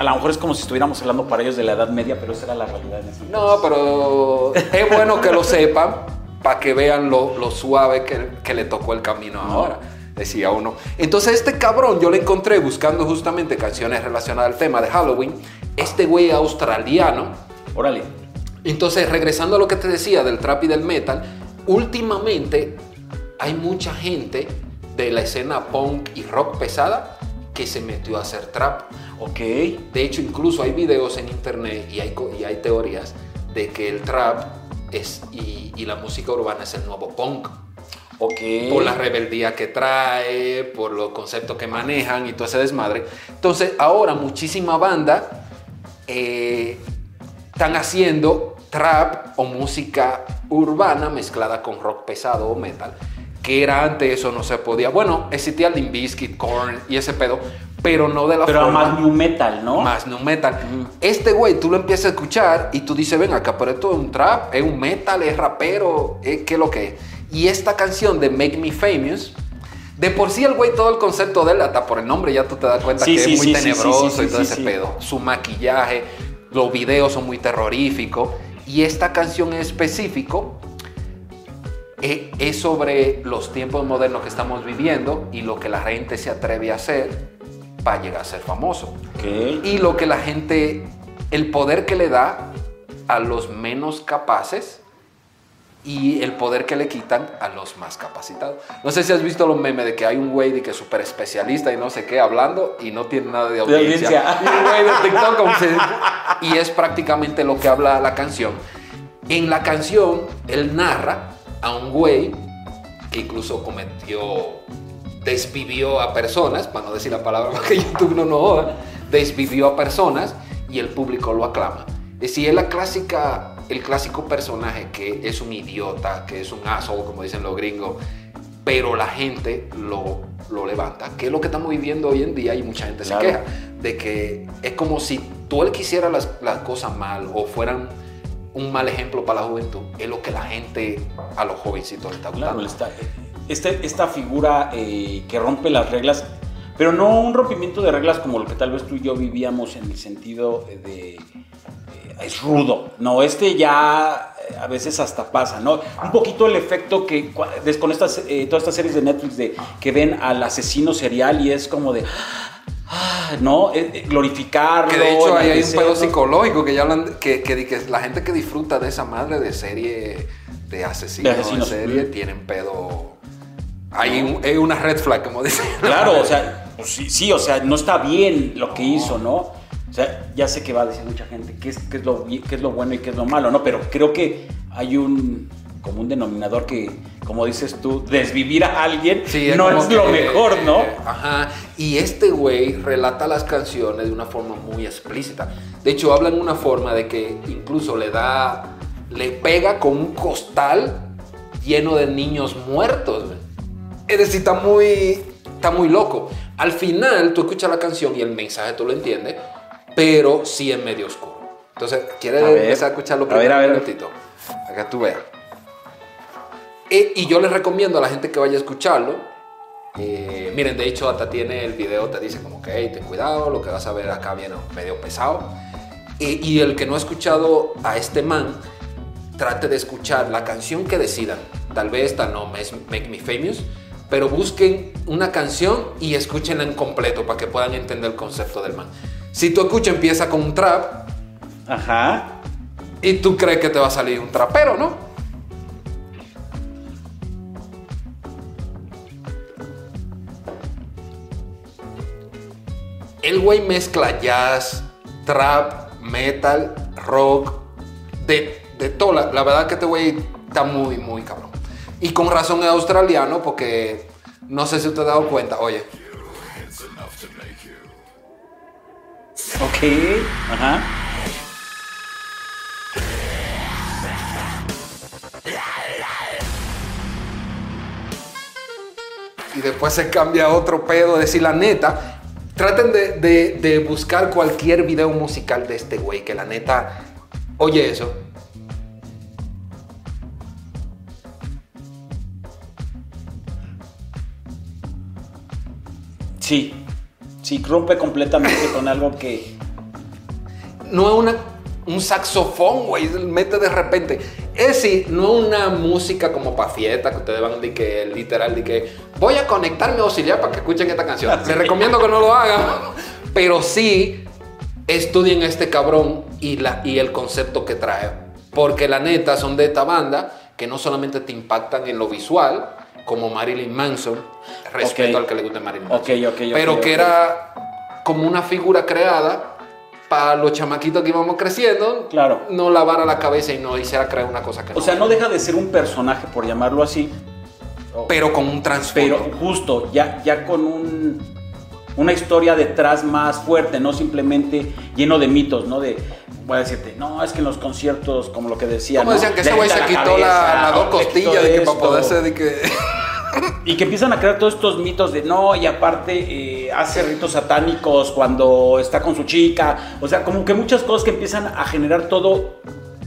A lo mejor es como si estuviéramos hablando para ellos de la Edad Media, pero esa era la realidad en ese No, pero es bueno que lo sepan para que vean lo, lo suave que, que le tocó el camino ahora. Decía uno. Entonces, este cabrón yo le encontré buscando justamente canciones relacionadas al tema de Halloween. Este güey australiano. Órale. Entonces, regresando a lo que te decía del trap y del metal, últimamente hay mucha gente de la escena punk y rock pesada que se metió a hacer trap. Ok. De hecho, incluso hay videos en internet y hay, y hay teorías de que el trap es, y, y la música urbana es el nuevo punk. Ok. Por la rebeldía que trae, por los conceptos que manejan y todo ese desmadre. Entonces, ahora muchísima banda eh, están haciendo trap o música urbana mezclada con rock pesado o metal. Que era antes eso no se podía. Bueno, existía Limp Bizkit, Korn y ese pedo, pero no de la Pero forma más new metal, ¿no? más no metal. Ujú. Este güey, tú lo empiezas a escuchar y tú dices, ven acá, pero esto es un trap, es un metal, es rapero, es- ¿qué lo que es? Y esta canción de Make Me Famous, de por sí el güey, todo el concepto de él, hasta por el nombre ya tú te das cuenta Sí, que sí, es muy sí, tenebroso y todo ese pedo. Su maquillaje, los videos son muy terroríficos. Y esta canción en específico eh, es sobre los tiempos modernos que estamos viviendo y lo que la gente se atreve a hacer para llegar a ser famoso Ok. y lo que la gente, el poder que le da a los menos capaces y el poder que le quitan a los más capacitados. No sé si has visto los memes de que hay un güey de que es súper especialista y no sé qué hablando y no tiene nada de audiencia. audiencia. Y un güey de TikTok se- y es prácticamente lo que habla la canción. En la canción él narra a un güey que incluso cometió, desvivió a personas, para no decir la palabra que YouTube no nos joda, desvivió a personas y el público lo aclama. Es decir, es la clásica, el clásico personaje que es un idiota, que es un asshole, como dicen los gringos, pero la gente lo, lo levanta, que es lo que estamos viviendo hoy en día y mucha gente Claro. se queja, de que es como si tú él quisiera las, las cosas mal o fueran un mal ejemplo para la juventud, es lo que la gente a los jovencitos le está gustando. Claro, esta, este- esta figura eh, que rompe las reglas, pero no un rompimiento de reglas como lo que tal vez tú y yo vivíamos en el sentido de... eh, es rudo, no, este ya eh, a veces hasta pasa, ¿no? Un poquito el efecto que con estas, eh, todas estas series de Netflix de, que ven al asesino serial y es como de... ah, ¿No? Glorificarlo. Que de hecho ahí hay un pedo psicológico que ya hablan, que, que, que la gente que disfruta de esa madre de serie de asesinos, De asesinos, serie, tienen pedo. Hay es una red flag, como dicen. Claro, o sea, pues sí, sí, o sea, no está bien lo que hizo, ¿no? O sea, ya sé que va a decir mucha gente qué es, qué es, lo, qué es lo bueno y qué es lo malo, ¿no? Pero creo que hay un como un denominador que, como dices tú, desvivir a alguien Sí, no como es lo que- mejor, ¿no? Ajá. Y este güey relata las canciones de una forma muy explícita. De hecho, habla en una forma de que incluso le da. Le pega con un costal lleno de niños muertos. Es decir, está muy. Está muy loco. Al final, tú escuchas la canción y el mensaje tú lo entiendes, pero sí es medio oscuro. Entonces, ¿quieres A ver. empezar a escucharlo A ver, primero a ver. un minutito? Acá tú veas. Eh, y yo les recomiendo a la gente que vaya a escucharlo. eh, miren, de hecho, hasta tiene el video, te dice como que, hey, ten cuidado, lo que vas a ver acá viene medio pesado. Eh, y el que no ha escuchado a este man, trate de escuchar la canción que decidan. Tal vez esta no Make Me Famous, pero busquen una canción y escúchenla en completo para que puedan entender el concepto del man. Si tú escuchas, empieza con un trap Ajá. y tú crees que te va a salir un trapero, ¿no? El güey mezcla jazz, trap, metal, rock, de, de todo. La, la verdad que este güey está muy, muy cabrón. Y con razón es australiano porque no sé si usted ha dado cuenta. Oye, Ok. Ajá. y después se cambia a otro pedo, decir la neta. Traten de, de- de buscar cualquier video musical de este güey, que la neta, oye eso. Sí. Sí, rompe completamente con algo que. No es una, un saxofón, güey, mete de repente. Es sí, no es una música como pa' fiesta, que ustedes van de que literal, de que voy a conectar mi auxiliar para que escuchen esta canción. Les recomiendo que no lo hagan, pero sí estudien a este cabrón y, la, y el concepto que trae. Porque la neta son de esta banda que no solamente te impactan en lo visual, como Marilyn Manson, respeto al que le guste Marilyn Manson, Ok, ok, ok, pero que era como una figura creada para los chamaquitos que íbamos creciendo, Claro. no lavara la cabeza y no hiciera creer una cosa que no. O sea, no deja de ser un personaje, por llamarlo así. pero con un trasfondo. Pero justo, ya, ya con un, una historia detrás más fuerte, no simplemente lleno de mitos, ¿no? De, voy a decirte, no, es que en los conciertos, como lo que decía, Como ¿no? decían que ese güey se la quitó la- dos costillas de que para esto. poder ser de que... Y que empiezan a crear todos estos mitos de no, y aparte eh, hace ritos satánicos cuando está con su chica. O sea, como que muchas cosas que empiezan a generar todo,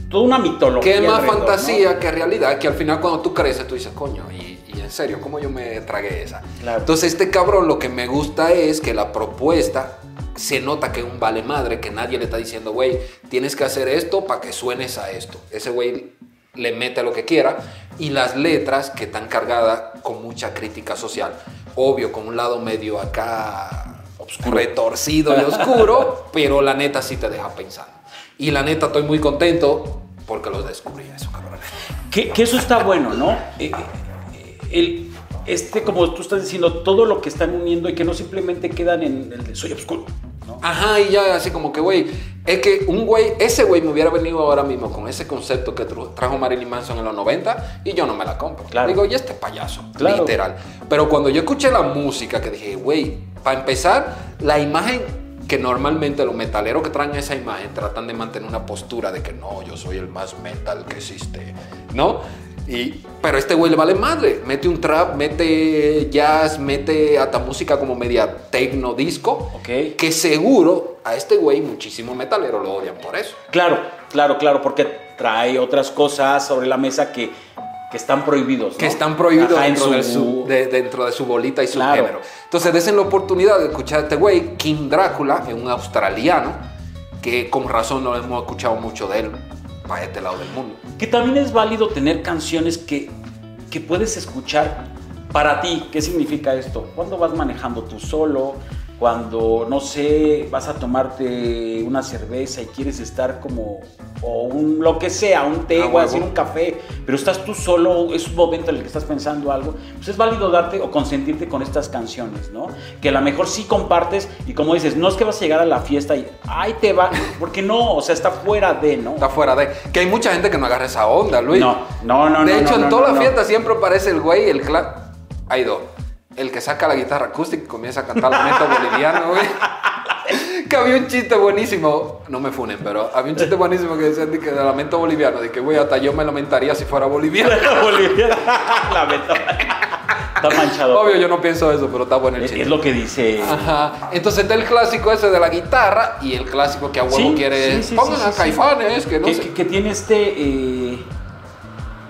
toda una mitología. que es más alrededor, ¿no? fantasía que realidad, que al final cuando tú creces tú dices, coño, y, y en serio, ¿cómo yo me tragué esa? Claro. Entonces este cabrón lo que me gusta es que la propuesta se nota que un vale madre, que nadie le está diciendo, güey, tienes que hacer esto para que suenes a esto. Ese güey le mete lo que quiera y las letras que están cargadas con mucha crítica social. Obvio, con un lado medio acá retorcido y oscuro, pero la neta sí te deja pensando. Y la neta estoy muy contento porque los descubrí eso, cabrón. Que, que eso está bueno, ¿no? Eh, eh, el, este, como tú estás diciendo, todo lo que están uniendo y que no simplemente quedan en el de soy obscuro, ¿no? Ajá, y ya así como que, güey, es que un güey, ese güey me hubiera venido ahora mismo con ese concepto que trajo Marilyn Manson en los 90 y yo no me la compro. Claro. Digo, y este payaso, Claro. literal. Pero cuando yo escuché la música, que dije, güey, para empezar, la imagen que normalmente los metaleros que traen esa imagen tratan de mantener una postura de que no, yo soy el más metal que existe, ¿no? Y, pero este güey le vale madre. Mete un trap, mete jazz, mete hasta música como media tecno disco. Ok. Que seguro a este güey muchísimos metaleros lo odian por eso. Claro, claro, claro, porque trae otras cosas sobre la mesa que, que están prohibidos. ¿no? Que están prohibidos Ajá, dentro, de su, de- dentro de su bolita y su Claro. género. Entonces, desen la oportunidad de escuchar a este güey, King Drácula, es un australiano, que con razón no hemos escuchado mucho de él para este lado del mundo. Que también es válido tener canciones que, que puedes escuchar para ti. ¿Qué significa esto? Cuando vas manejando tú solo, cuando, no sé, vas a tomarte una cerveza y quieres estar como, o un, lo que sea, un té, Ah, o huevo. un café, pero estás tú solo, es un momento en el que estás pensando algo, pues es válido darte o consentirte con estas canciones, ¿no? Que a lo mejor sí compartes y como dices, no es que vas a llegar a la fiesta y, ay, te va, porque no, o sea, está fuera de, ¿no? Está fuera de. Que hay mucha gente que no agarra esa onda, Luis. No, no, no, De no, hecho, no, en no, toda no, la fiesta siempre aparece el güey, el cla... Hay dos. El que saca la guitarra acústica y comienza a cantar lamento boliviano, güey. Que había un chiste buenísimo, no me funen, pero había un chiste buenísimo que decían de que lamento boliviano, de que, güey, hasta yo me lamentaría si fuera boliviano. Bolivia. Lamento. Está manchado. Obvio, yo no pienso eso, pero está bueno el chiste. es lo que dice. Ajá. Entonces está el clásico ese de la guitarra y el clásico que a huevo Sí, quiere. sí, sí, Pongan sí, a caifanes, que no que, sé. que- que tiene este eh,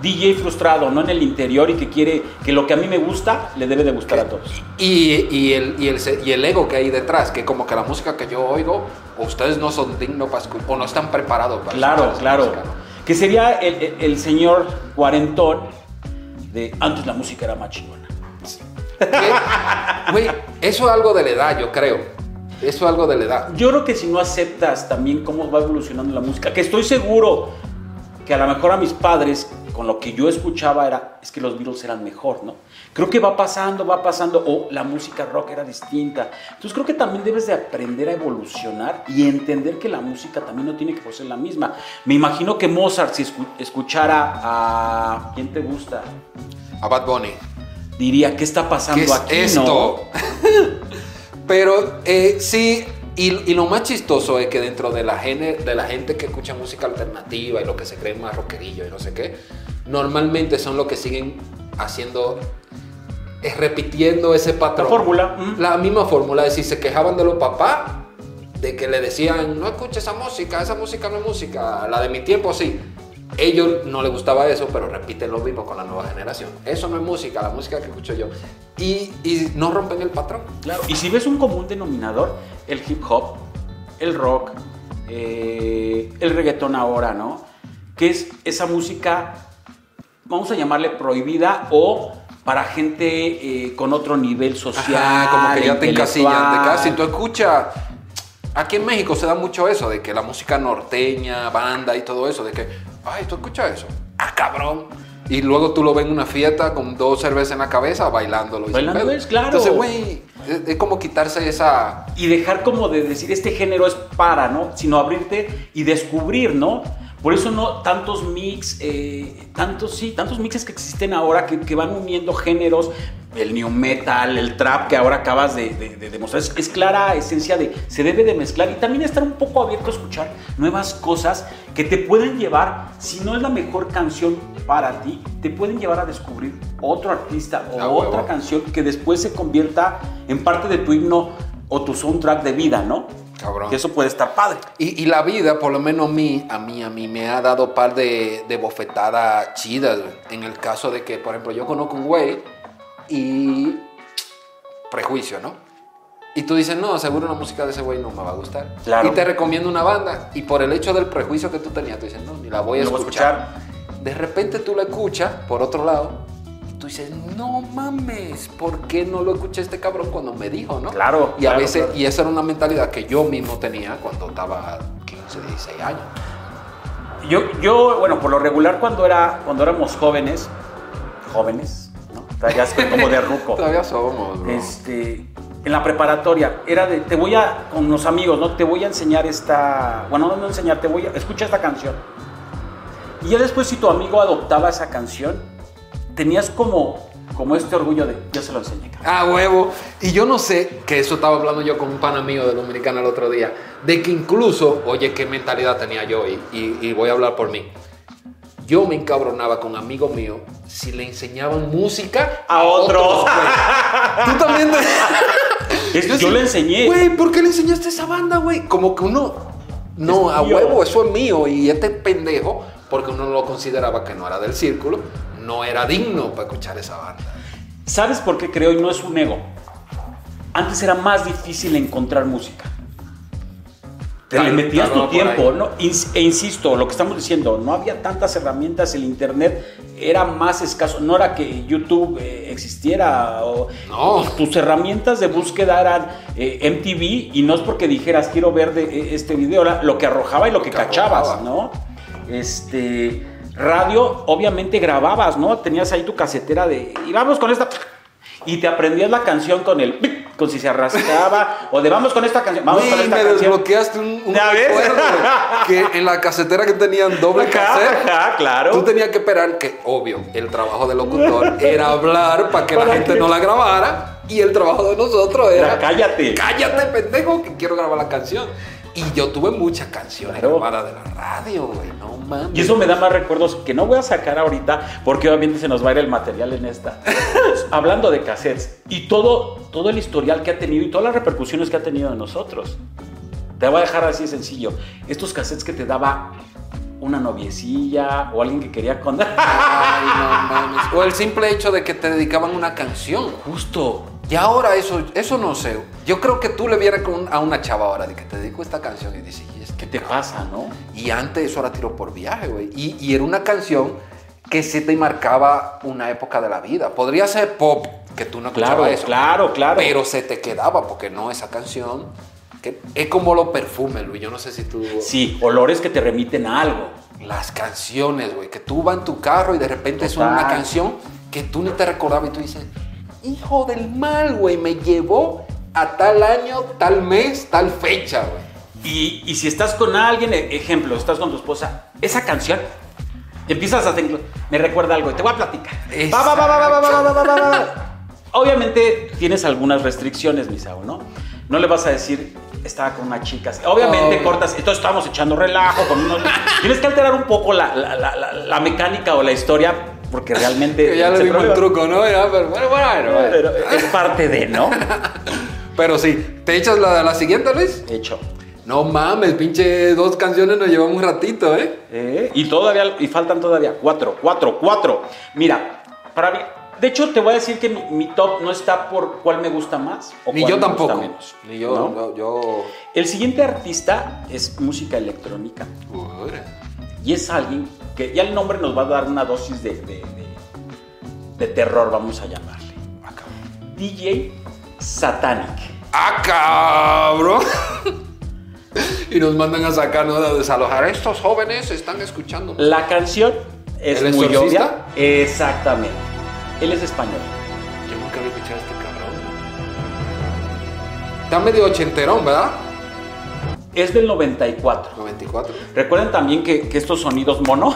DJ frustrado, ¿no? En el interior y que quiere que lo que a mí me gusta le debe de gustar a todos. Y, y el, y, el, y el ego que hay detrás, que como que la música que yo oigo, ustedes no son dignos para escuchar, o no están preparados para Claro, claro. música, ¿no? Que sería el, el- señor cuarentón de antes la música era más chingona. Que, Güey, eso es algo de la edad, yo creo. Eso es algo de la edad. Yo creo que si no aceptas también cómo va evolucionando la música, que estoy seguro que a lo mejor a mis padres, con lo que yo escuchaba era, es que los Beatles eran mejor, ¿no? Creo que va pasando, va pasando, o la música rock era distinta. Entonces creo que también debes de aprender a evolucionar y entender que la música también no tiene que ser la misma. Me imagino que Mozart, si escu- escuchara a... ¿Quién te gusta? A Bad Bunny. Diría, ¿qué está pasando ¿Qué es aquí, esto? no? Pero eh, sí, y, y lo más chistoso es que dentro de la, gene- de la gente que escucha música alternativa y lo que se cree más rockerillo y no sé qué, normalmente son los que siguen haciendo, es repitiendo ese patrón. La fórmula. mm. La misma fórmula, es decir, se quejaban de los papás, de que le decían, no escuches esa música, esa música no es música, la de mi tiempo sí. Ellos no les gustaba eso, pero repiten lo mismo con la nueva generación. Eso no es música, la música que escucho yo. Y, y no rompen el patrón. Claro, y si ves un común denominador, el hip hop, el rock, eh, el reggaetón ahora, ¿no? Que es esa música, vamos a llamarle prohibida o para gente eh, con otro nivel social. Ajá, como que ya te encasillan de intelectual. casi. Tú escuchas. Aquí en México se da mucho eso, de que la música norteña, banda y todo eso, de que, ay, tú escuchas eso. Ah, cabrón. Y luego tú lo ves en una fiesta con dos cervezas en la cabeza bailándolo. Bailando es, claro. Entonces, güey, es, es como quitarse esa. y dejar como de decir este género es para, ¿no? Sino abrirte y descubrir, ¿no? Por eso no tantos mix, eh, tantos sí, tantos mixes que existen ahora que, que van uniendo géneros, el new metal, el trap que ahora acabas de, de- de demostrar, es, es clara esencia de se debe de mezclar y también estar un poco abierto a escuchar nuevas cosas que te pueden llevar, si no es la mejor canción para ti, te pueden llevar a descubrir otro artista o Ah, huevo. otra canción que después se convierta en parte de tu himno o tu soundtrack de vida, ¿no? Cabrón. Que eso puede estar padre. Y, y la vida, por lo menos a mí, a mí, a mí, me ha dado par de, de bofetadas chidas. En el caso de que, por ejemplo, yo conozco un güey y. Prejuicio, ¿no? Y tú dices, no, seguro la música de ese güey no me va a gustar. Claro. Y te recomiendo una banda. Y por el hecho del prejuicio que tú tenías, tú dices, no, ni la voy a Lo voy a escuchar. De repente tú la escuchas, por otro lado, tú dices, no mames, ¿por qué no lo escuché este cabrón cuando me dijo, no? Claro, Y a claro, veces, claro. y esa era una mentalidad que yo mismo tenía cuando estaba 15, 16 años. Yo, yo, bueno, por lo regular cuando, era, cuando éramos jóvenes, jóvenes, ¿no? Ya como de ruco. Todavía somos, bro. Este, en la preparatoria, era de, te voy a, con los amigos, ¿no? Te voy a enseñar esta, bueno, no, no enseñar, te voy a, escucha esta canción. Y ya después si tu amigo adoptaba esa canción, tenías como, como este orgullo de, yo se lo enseñé. cabrón". Ah, huevo. Y yo no sé, que eso estaba hablando yo con un pana mío de Dominicana el otro día, de que incluso, oye, qué mentalidad tenía yo, y, y- y voy a hablar por mí. Yo me encabronaba con amigos míos si le enseñaban música A otros. güey. Tú también. te- Es- yo le enseñé. Güey, ¿por qué le enseñaste esa banda, güey? Como que uno. No, Es a mío. huevo, eso es mío. Y este pendejo, porque uno lo consideraba que no era del círculo, no era digno para escuchar esa banda. ¿Sabes por qué creo? Y no es un ego. Antes era más difícil encontrar música. Te le metías tu tiempo. ¿no? E insisto, lo que estamos diciendo, no había tantas herramientas, el internet era más escaso, no era que YouTube eh, existiera, o No. tus herramientas de búsqueda eran eh, MTV y no es porque dijeras quiero ver de, eh, este video, era lo que arrojaba y lo que, que cachabas, arrojaba. ¿no? Este, radio, obviamente grababas, ¿no? Tenías ahí tu casetera de, y vamos con esta, y te aprendías la canción con el, con si se arrastraba, o de vamos con esta canción, vamos con Güey, esta me canción. desbloqueaste un, un recuerdo, que en la casetera que tenían doble cassette, claro. tú tenías que esperar que, obvio, el trabajo del locutor era hablar para que la gente que- no la grabara y el trabajo de nosotros era, Era, cállate. cállate, pendejo, que quiero grabar la canción. Y yo tuve muchas canciones Claro. grabadas de la radio, güey, no mames. Y eso me da más recuerdos que no voy a sacar ahorita porque obviamente se nos va a ir el material en esta. Hablando de cassettes y todo, todo el historial que ha tenido y todas las repercusiones que ha tenido en nosotros. Te voy a dejar así de sencillo. Estos cassettes que te daba una noviecilla o alguien que quería con... Ay, no mames. O el simple hecho de que te dedicaban una canción. Justo. Y ahora eso, eso no sé. Yo creo que tú le vieras con- a una chava ahora de que te dedico esta canción y dices, ¿y es ¿Qué te pasa, no? Y antes eso era tiro por viaje, güey. Y, y era una canción que sí te marcaba una época de la vida. Podría ser pop, que tú no escuchabas Claro, eso. claro, claro. Pero se te quedaba, porque no, esa canción. Que es como los perfumes, Luis. Yo no sé si tú. Sí, olores que te remiten a algo. Las canciones, güey. Que tú vas en tu carro y de repente suena una Total. canción que tú ni te recordabas y tú dices, hijo del mal, güey, me llevó a tal año, tal mes, tal fecha, güey. Y, y, si estás con alguien, e-, ejemplo, estás con tu esposa, esa canción, empiezas a tener, me recuerda algo, te voy a platicar. Va, va, va, Obviamente tienes algunas restricciones, Misao, ¿no? No le vas a decir, estaba con unas chicas. Obviamente cortas, entonces estamos echando relajo con unos... tienes que alterar un poco la, la, la, la mecánica o la historia porque realmente. Que ya le dimos el truco, ¿no? Ya, pero bueno, bueno, bueno. Pero es parte de, ¿no? Pero sí, ¿te echas la, la siguiente, Luis? Hecho. No mames, pinche dos canciones nos llevamos un ratito, ¿eh? Eh, Y todavía, y faltan todavía cuatro, cuatro, cuatro. Mira, para mí, de hecho te voy a decir que mi, mi top no está por cuál me gusta más o Ni cuál yo me tampoco. gusta menos. Ni yo, ¿no? yo, yo- El siguiente artista es música electrónica Ure. Y es alguien que ya el nombre nos va a dar una dosis de, de- de- de terror, vamos a llamarle. Ah. DJ Satanic. ¡Ah, cabrón! y nos mandan a sacar, ¿no? De desalojar. Estos jóvenes están escuchando. La canción es ¿El muy obvia. Exactamente. Él es español. Yo nunca había escuchado a este cabrón. Está medio ochenterón, ¿verdad? Es del 94. 94. Recuerden también que, que estos sonidos mono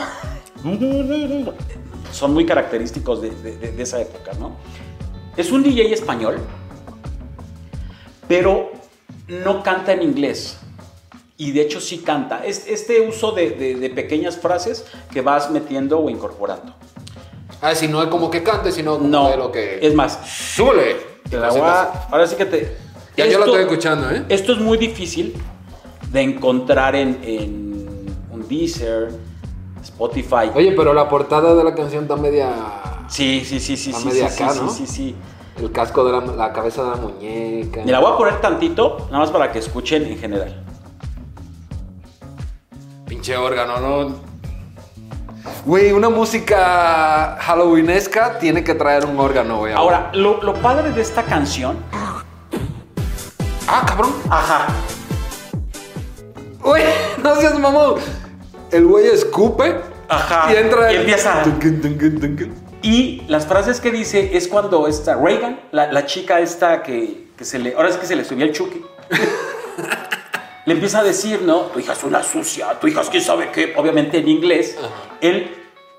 son muy característicos de, de- de- de esa época, ¿no? Es un DJ español, pero no canta en inglés. Y de hecho sí canta. Es este uso de, pequeñas frases que vas metiendo o incorporando. Ah, si no es como que cante, sino como No, de lo que. es más, ¡Súbele! te la voy a- ahora sí que te... Ya yo la esto- estoy escuchando, ¿eh? Esto es muy difícil de encontrar en, en un Deezer, Spotify. Oye, pero la portada de la canción está media. Sí, sí, sí, sí, Está sí, media sí, acá, sí, ¿no? sí, sí. El casco de la, la cabeza de la muñeca. Mira, voy a poner tantito, nada más para que escuchen en general. Pinche órgano, ¿no? Güey, una música halloweenesca tiene que traer un órgano, güey. Ahora, lo, lo padre de esta canción. Ah, cabrón. Ajá. Güey, no seas mamón. el güey escupe Ajá. y entra Y el- empieza. Y las frases que dice es cuando esta Reagan, la, la chica esta que, que se le, ahora es que se le subió el chuki, le empieza a decir, ¿no? Tu hija es una sucia, tu hija es quién sabe qué, obviamente en inglés. Él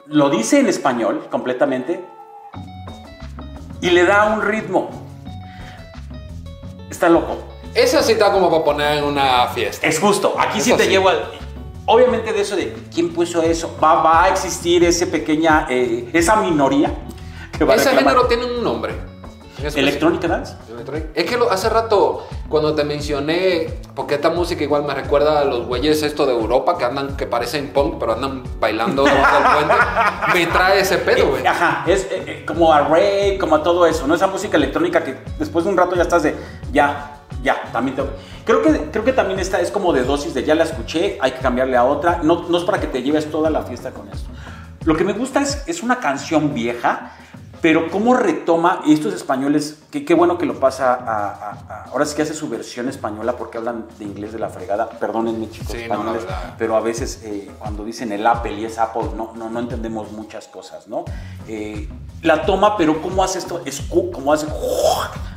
lo dice en español completamente y le da un ritmo. Está loco. Esa sí está como para poner en una fiesta. Es justo, aquí sí Eso te sí. llevo al... Obviamente de eso de quién puso eso, va, va a existir ese pequeña, eh, esa minoría que va a Ese reclamar. género tiene un nombre. Electronic Dance. Es que lo- hace rato, cuando te mencioné, porque esta música igual me recuerda a los güeyes esto de Europa que andan, que parecen punk, pero andan bailando del puente, me trae ese pedo, güey. Eh, Ajá, es eh, eh, como a rave, como a todo eso, ¿no? Esa música electrónica que después de un rato ya estás de, ya, ya, también te... Creo que, creo que también esta es como de dosis de ya la escuché, hay que cambiarle a otra, no, no es para que te lleves toda la fiesta con esto. Lo que me gusta es, es una canción vieja, pero cómo retoma, y estos españoles, qué bueno que lo pasa a, a- a- ahora sí que hace su versión española porque hablan de inglés de la fregada, perdónenme chicos Sí, no, españoles, pero a veces eh, cuando dicen el Apple y es Apple, no, no, no entendemos muchas cosas, ¿no? Eh, la toma, pero ¿cómo hace esto? Escu ¿Cómo hace?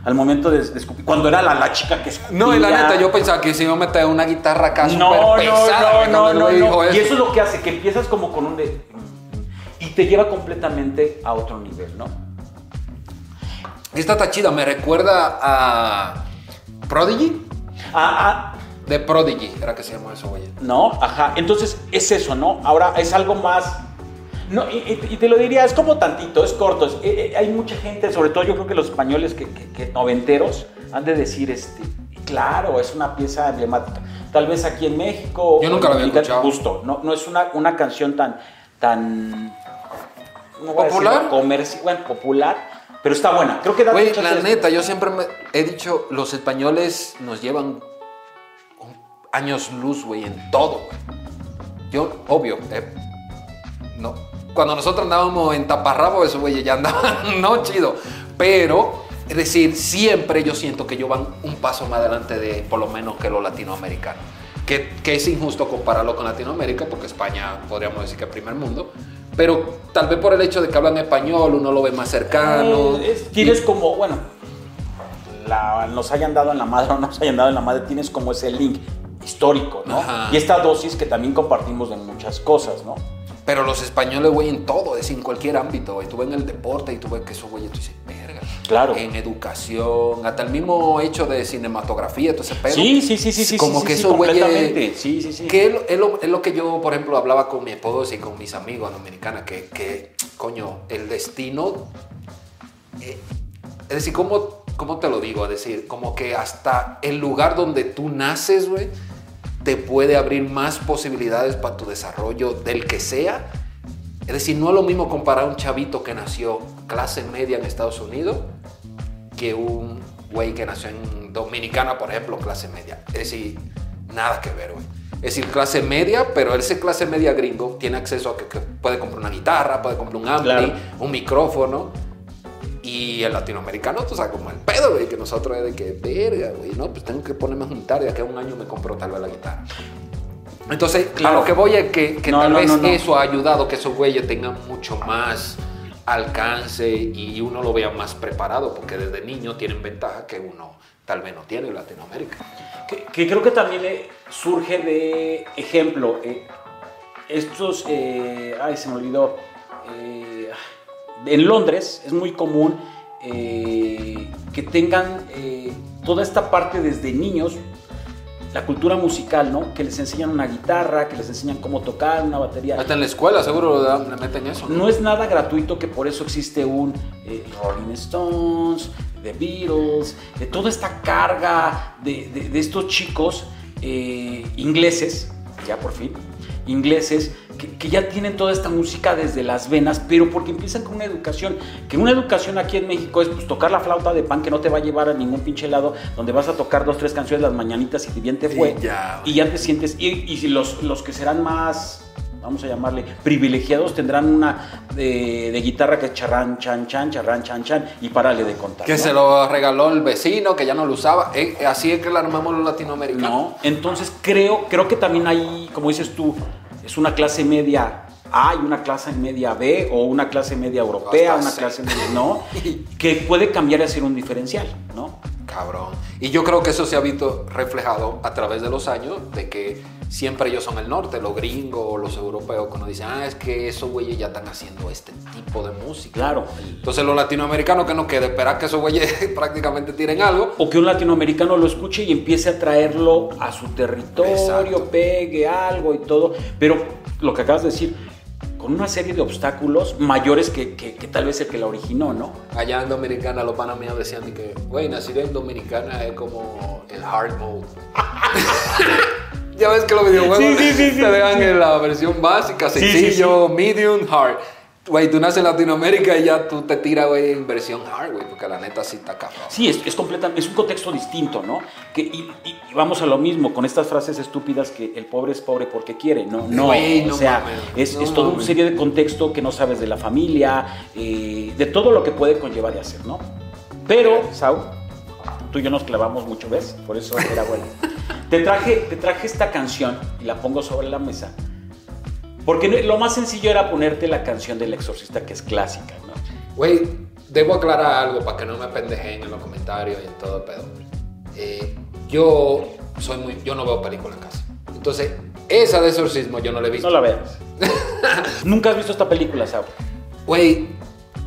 Al momento de, de escupir. Cuando era la, la chica que escupía. No, y la neta, yo pensaba que se iba a meter una guitarra acá No, súper no, pesada, no, no, güey no, dijo Y eso es lo que hace, que empiezas como con un de... Y te lleva completamente a otro nivel, ¿no? Esta está chida, me recuerda a Prodigy. Ah, ah, De Prodigy, era que se llama eso, güey. No, ajá. Entonces es eso, ¿no? Ahora es algo más. No, y, te lo diría, es como tantito, es corto. es- eh, eh, hay mucha gente, sobre todo yo creo que los españoles que, que- que noventeros, han de decir, este, claro, es una pieza emblemática. Tal vez aquí en México. Yo nunca la había escuchado. Justo, no, no es una, una canción tan. tan no ¿Popular? comerci- bueno, popular, pero está buena. Creo que da Güey, la neta, yo siempre me he dicho, los españoles nos llevan años luz, güey, en todo, güey. Yo, obvio, eh, no. Cuando nosotros andábamos en taparrabo, esos güeyes ya andaban, no chido. Pero, es decir, siempre yo siento que ellos van un paso más adelante de, por lo menos, que los latinoamericanos. Que, que es injusto compararlo con Latinoamérica, porque España podríamos decir que es primer mundo. Pero tal vez por el hecho de que hablan español, uno lo ve más cercano. Eh, es- tienes como, bueno, la- nos hayan dado en la madre o no nos hayan dado en la madre, tienes como ese link histórico, ¿no? Ajá. Y esta dosis que también compartimos de muchas cosas, ¿no? Pero los españoles, güey, en todo, es en cualquier ámbito, güey. Tú ves en el deporte y tú ves que esos güeyes, tú dices. Claro. En educación, hasta el mismo hecho de cinematografía, todo ese pedo. Sí, sí, sí, sí, sí. Como sí, que sí, güeyes. completamente. Sí, sí, sí. Que es lo, es lo- es lo que yo, por ejemplo, hablaba con mi esposa y con mis amigos dominicanos, que, que coño, el destino. eh, es decir, ¿cómo, ¿cómo te lo digo? Es decir, como que hasta el lugar donde tú naces, güey, te puede abrir más posibilidades para tu desarrollo del que sea. Es decir, no es lo mismo comparar a un chavito que nació clase media en Estados Unidos que un güey que nació en Dominicana, por ejemplo, clase media. Es decir, nada que ver, güey. Es decir, clase media, pero ese clase media gringo tiene acceso a que, que puede comprar una guitarra, puede comprar un ampli, Claro. un micrófono. Y el latinoamericano, tú sabes, como el pedo, güey, que nosotros es de que, verga, güey, no, pues tengo que ponerme a juntar, ya que un año me compro tal vez la guitarra. Entonces, Claro. a lo que voy es que, que No, tal no, vez no, eso ha ayudado que esos güeyes tengan mucho más alcance y uno lo vea más preparado, porque desde niño tienen ventaja que uno tal vez no tiene en Latinoamérica. Que, que creo que también eh, surge de ejemplo. eh, estos, eh, ay, se me olvidó. en Londres es muy común que tengan toda esta parte desde niños, la cultura musical, ¿no? Que les enseñan una guitarra, que les enseñan cómo tocar una batería. Hasta en la escuela seguro le meten eso. No es nada gratuito que por eso existe un eh, Rolling Stones, The Beatles, de toda esta carga de, de- de estos chicos eh, ingleses, ya por fin, ingleses, que, que ya tienen toda esta música desde las venas, pero porque empiezan con una educación, que una educación aquí en México es pues, tocar la flauta de pan que no te va a llevar a ningún pinche lado, donde vas a tocar dos, tres canciones las mañanitas y bien te fue, Y ya, y ya te sientes, y, los, los que serán más, vamos a llamarle, privilegiados, tendrán una de, de guitarra que es charrán, chan, chan, charrán, chan, chan, y párale de contar. Que ¿no? se lo regaló el vecino, que ya no lo usaba. Eh, así es que lo armamos los latinoamericanos. No, entonces creo, creo que también hay, como dices tú, es una clase media A y una clase media B o una clase media europea, Hasta una clase media no, que puede cambiar y hacer un diferencial, ¿no? Cabrón. Y yo creo que eso se ha visto reflejado a través de los años, de que siempre ellos son el norte, los gringos, los europeos, cuando dicen, ah, es que esos güeyes ya están haciendo este tipo de música. Claro. Entonces los latinoamericanos que no quede esperar que esos güeyes prácticamente tiren algo. O que un latinoamericano lo escuche y empiece a traerlo a su territorio, Exacto. pegue algo y todo. Pero lo que acabas de decir, con una serie de obstáculos mayores que, que- que tal vez el que la originó, ¿no? Allá en Dominicana los panas míos decían de que, güey, nacido en Dominicana es como el hard mode. ya ves que los videojuegos Sí, sí, sí, sí, te dejan en la versión básica, sencillo, medium, hard. Güey, tú naces en Latinoamérica y ya tú te tiras, güey, en versión hard, güey, porque la neta sí está cabrón. Sí, es, es, completa- es un contexto distinto, ¿no? Que, y, y- y vamos a lo mismo, con estas frases estúpidas que el pobre es pobre porque quiere. No, no, Güey, no o sea, mames, es, no es toda una serie de contexto que no sabes de la familia, eh, de todo lo que puede conllevar y hacer, ¿no? Pero, Sau, tú y yo nos clavamos mucho, ¿ves? Por eso era bueno. te, traje, te traje esta canción y la pongo sobre la mesa. Porque lo más sencillo era ponerte la canción del exorcista, que es clásica, ¿no? Güey, debo aclarar algo para que no me pendejen en los comentarios y en todo el pedo. Eh, yo soy muy, yo no veo películas en casa. Entonces, esa de exorcismo yo no la he visto. No la veas. Nunca has visto esta película, Sau. Güey,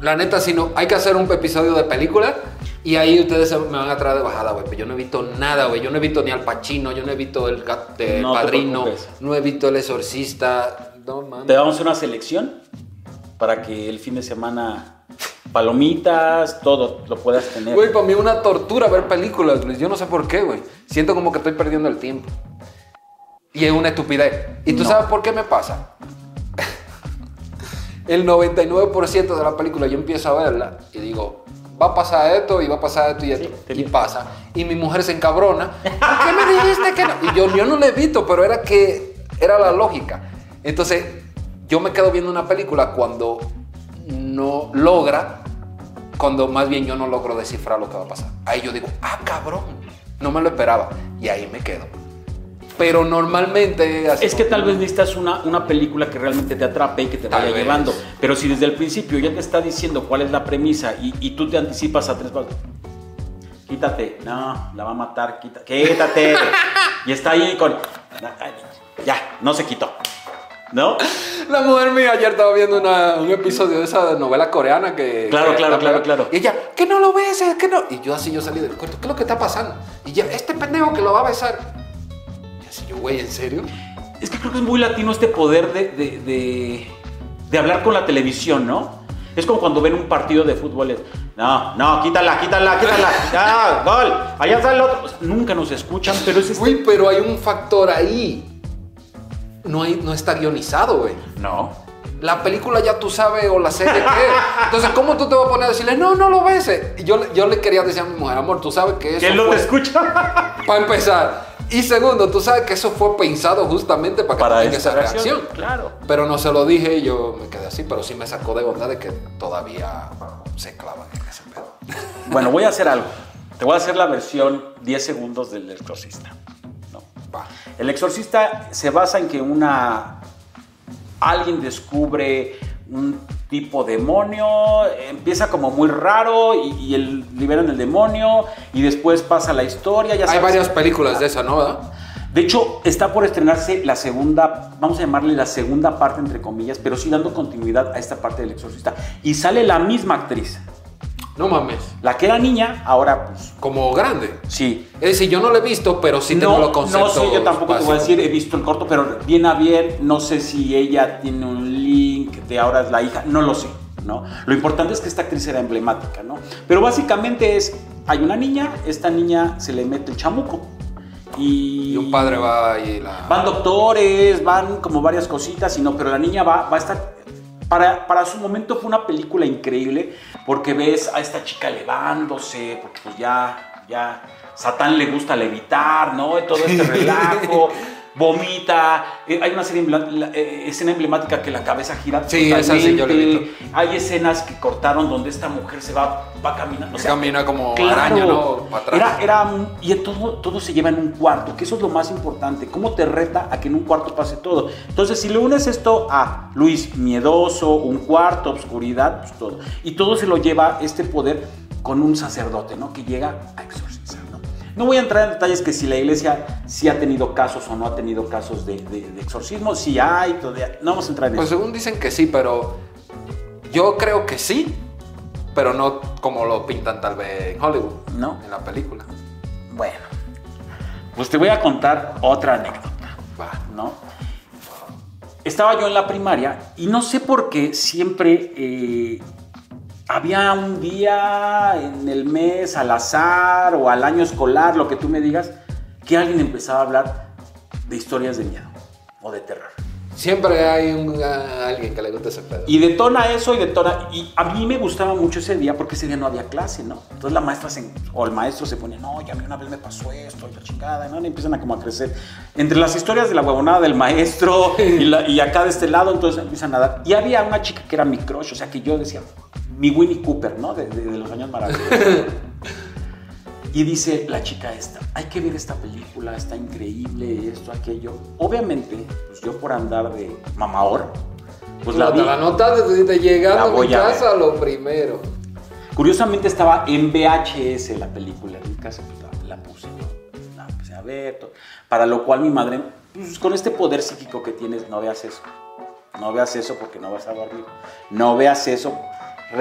la neta, si no, hay que hacer un episodio de película y ahí ustedes me van a traer de bajada, güey. Pero yo no he visto nada, güey. Yo no he visto ni Al Pacino, yo no he visto El, el No Padrino, no he visto El Exorcista. No, man. Te vamos a hacer una selección para que el fin de semana palomitas, todo lo puedas tener. Güey, para mí una tortura ver películas, Luis. Yo no sé por qué, güey. Siento como que estoy perdiendo el tiempo. Y es una estupidez. ¿Y tú No. sabes por qué me pasa? el 99% de la película yo empiezo a verla y digo, va a pasar esto y va a pasar esto y esto. Sí, y pasa. Y mi mujer se encabrona. ¿Por qué me dijiste que no? Y yo, yo no le he visto, pero era que era la lógica. Entonces, yo me quedo viendo una película cuando no logra, cuando más bien yo no logro descifrar lo que va a pasar. Ahí yo digo, ah, cabrón, no me lo esperaba. Y ahí me quedo. Pero normalmente... así Es que tal vez necesitas una, una película que realmente te atrape y que te vaya vez. llevando. Pero si desde el principio ya te está diciendo cuál es la premisa y, y tú te anticipas a tres pasos. Quítate, no, la va a matar, quita- quítate. y está ahí con. Ya, no se quitó. ¿No? La mujer mía ayer estaba viendo una- un episodio de esa novela coreana que... Claro, que- claro, la- claro, claro. Y ella, que no lo beses, que no... Y yo así, yo salí del cuarto, ¿qué es lo que está pasando? Y ya, este pendejo que lo va a besar. Y así yo, güey, ¿en serio? Es que creo que es muy latino este poder de, de, de- de hablar con la televisión, ¿no? Es como cuando ven un partido de fútbol. es, No, no, quítala, quítala, quítala. Ya, gol. Allá está el otro. O sea, nunca nos escuchan, pero es este... Güey, pero hay un factor ahí. No, hay, no está guionizado, güey. No. La película ya tú sabes o la serie es. Entonces, ¿cómo tú te vas a poner a decirle, no, no lo beses? Y yo, le- yo le quería decir a mi mujer, amor, tú sabes que eso ¿Quién no fue... te escucha? Para empezar. Y segundo, tú sabes que eso fue pensado justamente para que Para tenga esa reacción. Claro. Pero no se lo dije y yo me quedé así, pero sí me sacó de onda de que todavía se clavan en ese pedo. Bueno, voy a hacer algo. Te voy a hacer la versión 10 segundos del exorcista. El exorcista se basa en que una alguien descubre un tipo demonio, empieza como muy raro y, y el, liberan el demonio y después pasa la historia. Ya Hay sabes. varias películas de esa, ¿no? ¿Verdad? De hecho, está por estrenarse la segunda, vamos a llamarle la segunda parte entre comillas, pero sí dando continuidad a esta parte del exorcista. Y sale la misma actriz. No mames. La que era niña, ahora pues Como grande. sí. Es decir, yo no lo he visto, pero sí tengo no, los conceptos. no sé, yo tampoco te voy a decir, he visto el corto, pero bien a bien, no sé si ella tiene un link de ahora es la hija, no lo sé, ¿no? Lo importante es que esta actriz era emblemática, ¿no? Pero básicamente es, hay una niña, esta niña se le mete el chamuco y... Y un padre va y la. Van doctores, van como varias cositas, y no, pero la niña va, va a estar. Para, para su momento fue una película increíble porque ves a esta chica elevándose, porque pues ya, ya Satán le gusta levitar, ¿no? Todo este relajo. Vomita. eh, hay una serie la- eh, escena emblemática que la cabeza gira. Sí, esa sí, yo la he totalmente. visto. Hay escenas que cortaron donde esta mujer se va, va caminando. o sea, Camina como Claro. araña, ¿no? Para atrás. Era, era y todo, todo se lleva en un cuarto, que eso es lo más importante. ¿Cómo te reta a que en un cuarto pase todo? Entonces, si le unes esto a Luis, miedoso, un cuarto, obscuridad, pues todo. Y todo se lo lleva este poder con un sacerdote, ¿no? Que llega a exorcizar, ¿no? Voy a entrar en detalles que si la iglesia sí ha tenido casos o no ha tenido casos de, de- de exorcismo, si hay, todavía. No vamos a entrar en Pues eso. según dicen que sí, pero yo creo que sí, pero no como lo pintan tal vez en Hollywood, ¿No? En la película. Bueno, pues te voy a contar otra anécdota. Va. ¿no? Estaba yo en la primaria y no sé por qué siempre eh, había un día en el mes, al azar o al año escolar, lo que tú me digas, que alguien empezaba a hablar de historias de miedo o de terror. Siempre hay un, a- alguien que le gusta ese pedo. Y detona eso y detona. Y a mí me gustaba mucho ese día porque ese día no había clase, ¿no? Entonces la maestra se- o el maestro se ponía, no, ya a mí una vez me pasó esto y la chingada, ¿no? Y empiezan a como a crecer. Entre las historias de la huevonada del maestro y, la- y acá de este lado, entonces empiezan a dar. Y había una chica que era mi crush, o sea, que yo decía, mi Winnie Cooper, ¿no? De, de- de los años maravillosos. Y dice la chica esta, hay que ver esta película, está increíble, esto, aquello. Obviamente, pues yo por andar de mamaor, pues la la, vi. la nota de, llegando La a mi voy a casa lo primero. Curiosamente estaba en VHS la película en mi casa, pues la, la puse, ¿no? La empecé a ver, todo. para lo cual mi madre, pues con este poder psíquico que tienes, no veas eso. No veas eso porque no vas a dormir. No veas eso.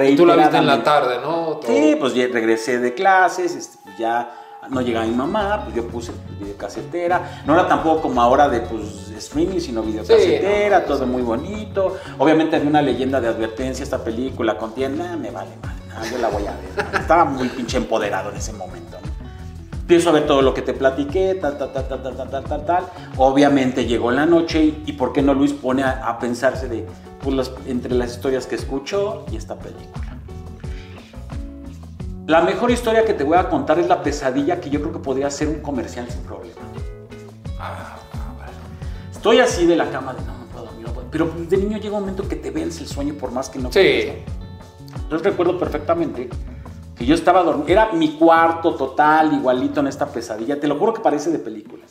Y tú la viste en la tarde, ¿no? Todo. Sí, pues ya regresé de clases, este, pues ya no llegaba mi mamá, pues yo puse videocasetera. No era tampoco como ahora de pues streaming, sino videocasetera, Sí, no, todo muy bonito. Obviamente había una leyenda de advertencia, esta película contiene, "Nah, me vale mal, nah, yo la voy a ver. Estaba muy pinche empoderado en ese momento. Empiezo a ver todo lo que te platiqué, tal, tal, tal, tal, tal, tal, tal, tal, tal. Obviamente llegó la noche y, y ¿por qué no Luis pone a, a pensarse de, pues, las- entre las historias que escuchó y esta película? La mejor historia que te voy a contar es la pesadilla que yo creo que podría ser un comercial sin problema. Ah, ah, vale. Estoy así de la cama de no, no puedo dormir, no puedo", pero de niño llega un momento que te vence el sueño por más que no Sí. quieras, ¿no? Entonces recuerdo perfectamente que yo estaba dormido, era mi cuarto total, igualito en esta pesadilla, te lo juro que parece de película,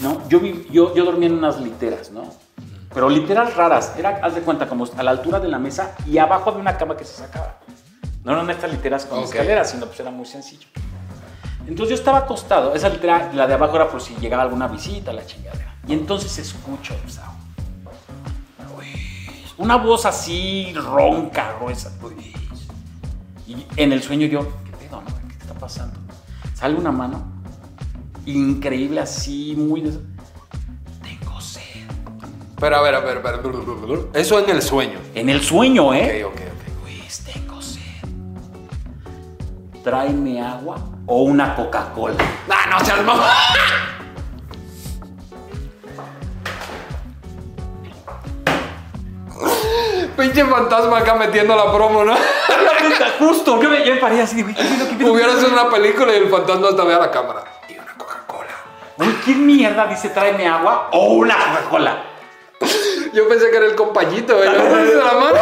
¿no? Yo, vi- yo, yo dormía en unas literas, ¿no? Pero literas raras, era, haz de cuenta, como a la altura de la mesa y abajo de una cama que se sacaba. No eran estas literas con Ok. escaleras, sino pues era muy sencillo. Entonces yo estaba acostado, esa litera, la de abajo era por si llegaba alguna visita, la chingadera. Y entonces escucho, uy, una voz así ronca, gruesa. uy. Y en el sueño yo, ¿qué pedo, no? ¿Qué está pasando? Sale una mano increíble así, muy... des- Tengo sed. Pero a ver, a ver, a ver. Eso en el sueño. En el sueño, ¿eh? Ok, ok, ok. Luis, tengo sed. Tráeme agua o una Coca-Cola. ¡Ah, no seas mamá! Pinche fantasma acá metiendo la promo, ¿no? Justo, yo me, yo me paré así, güey, ¿qué pedo? Hubiera sido una película y el fantasma hasta vea la cámara. Y una Coca-Cola. Güey, ¿qué mierda dice tráeme agua o una Coca-Cola? Yo pensé que era el compañito, de la mano.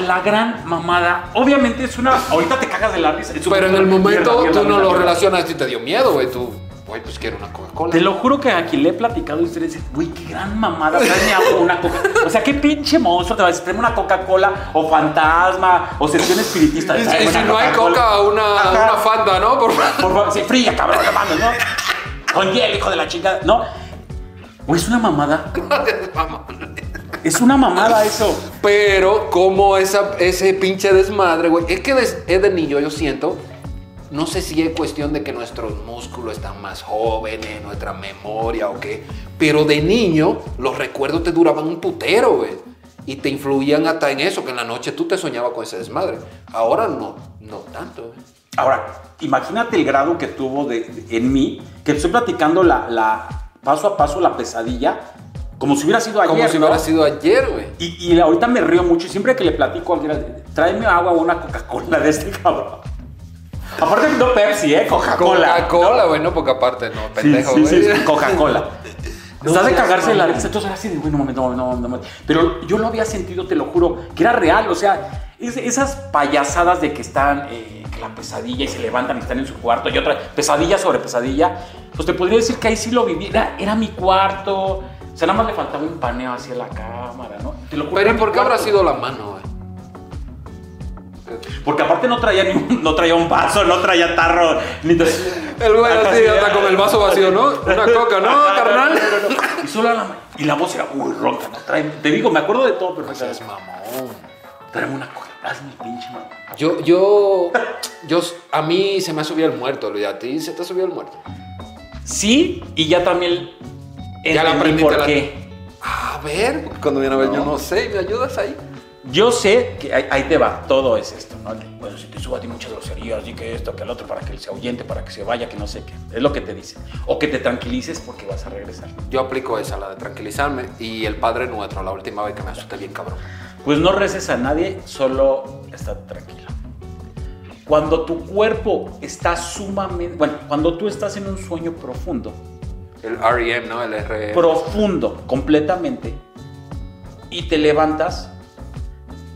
La gran mamada, obviamente es una. Ahorita te cagas de la risa. Pero en el momento mierda, tú no mierda, lo relacionas y te dio miedo, güey. Tú, güey, pues quiero una Coca-Cola. Te lo juro que a quien le he platicado y ustedes dicen, güey, qué gran mamada, tráeme una coca O sea, qué pinche monstruo te va a una Coca-Cola o fantasma o sesión espiritista. Tráeme si no hay coca, una, una fanta, ¿no? Por favor. Sí, fría, cabrón, no mames, ¿no? Con hielo, hijo de la chingada, ¿no? Güey, es una mamada. Es una mamada eso. Pero como esa, ese pinche desmadre, güey. Es que es de niño, yo siento. No sé si es cuestión de que nuestros músculos están más jóvenes, nuestra memoria o qué. Pero de niño, los recuerdos te duraban un putero, güey. Y te influían hasta en eso, que en la noche tú te soñabas con ese desmadre. Ahora no, no tanto, güey. Ahora, imagínate el grado que tuvo de, de- en mí, que estoy platicando la, la paso a paso la pesadilla, como si hubiera sido ayer. Como si ¿no? hubiera sido ayer, güey. Y, y ahorita me río mucho y siempre que le platico a alguien, tráeme agua o una Coca-Cola de este cabrón. Aparte no Pepsi, ¿eh? Coca-Cola. Coca-Cola, bueno, porque aparte no, pendejo, sí, sí, güey. sí, Coca-Cola. No Estás de cagarse la risa. Entonces era así de, güey, no, mames, no, no, no, mames. Pero yo lo había sentido, te lo juro, que era real. O sea, es- esas payasadas de que están, eh, que la pesadilla y se levantan y están en su cuarto y otra pesadilla sobre pesadilla, pues te podría decir que ahí sí lo viví. Era, era mi cuarto. O sea, nada más le faltaba un paneo hacia la cámara, ¿no? Te lo juro, Pero era ¿y por qué habrá sido la mano, güey? Porque aparte no traía, ni un, no traía un vaso, no traía tarro, ni tra- El güey así, sí, anda con el vaso vacío, ¿no? Una coca, ¿no, carnal? Y solo la, y la voz era muy ronca, ¿no? Trae- te digo, me acuerdo de todo, pero Seas mamón. Tráeme una coca, hazme el pinche mamón. Yo, yo, yo, a mí se me ha subido el muerto, Luis. ¿A ti se te ha subido el muerto? Sí, y ya también Ya la aprendiste por la-. A ver, cuando viene a ver, yo no sé, ¿me ayudas ahí? Yo sé que ahí, ahí te va, todo es esto, ¿no? Si te subo a ti muchas groserías, y que esto, que el otro, para que él se ahuyente, para que se vaya, que no sé qué. Es lo que te dicen. O que te tranquilices porque vas a regresar. Yo aplico esa, la de tranquilizarme, y el Padre Nuestro, la última vez que me asusté bien cabrón. Pues no reces a nadie, solo está tranquilo. Cuando tu cuerpo está sumamente, bueno, cuando tú estás en un sueño profundo, El REM, ¿no? El R... profundo, completamente, y te levantas,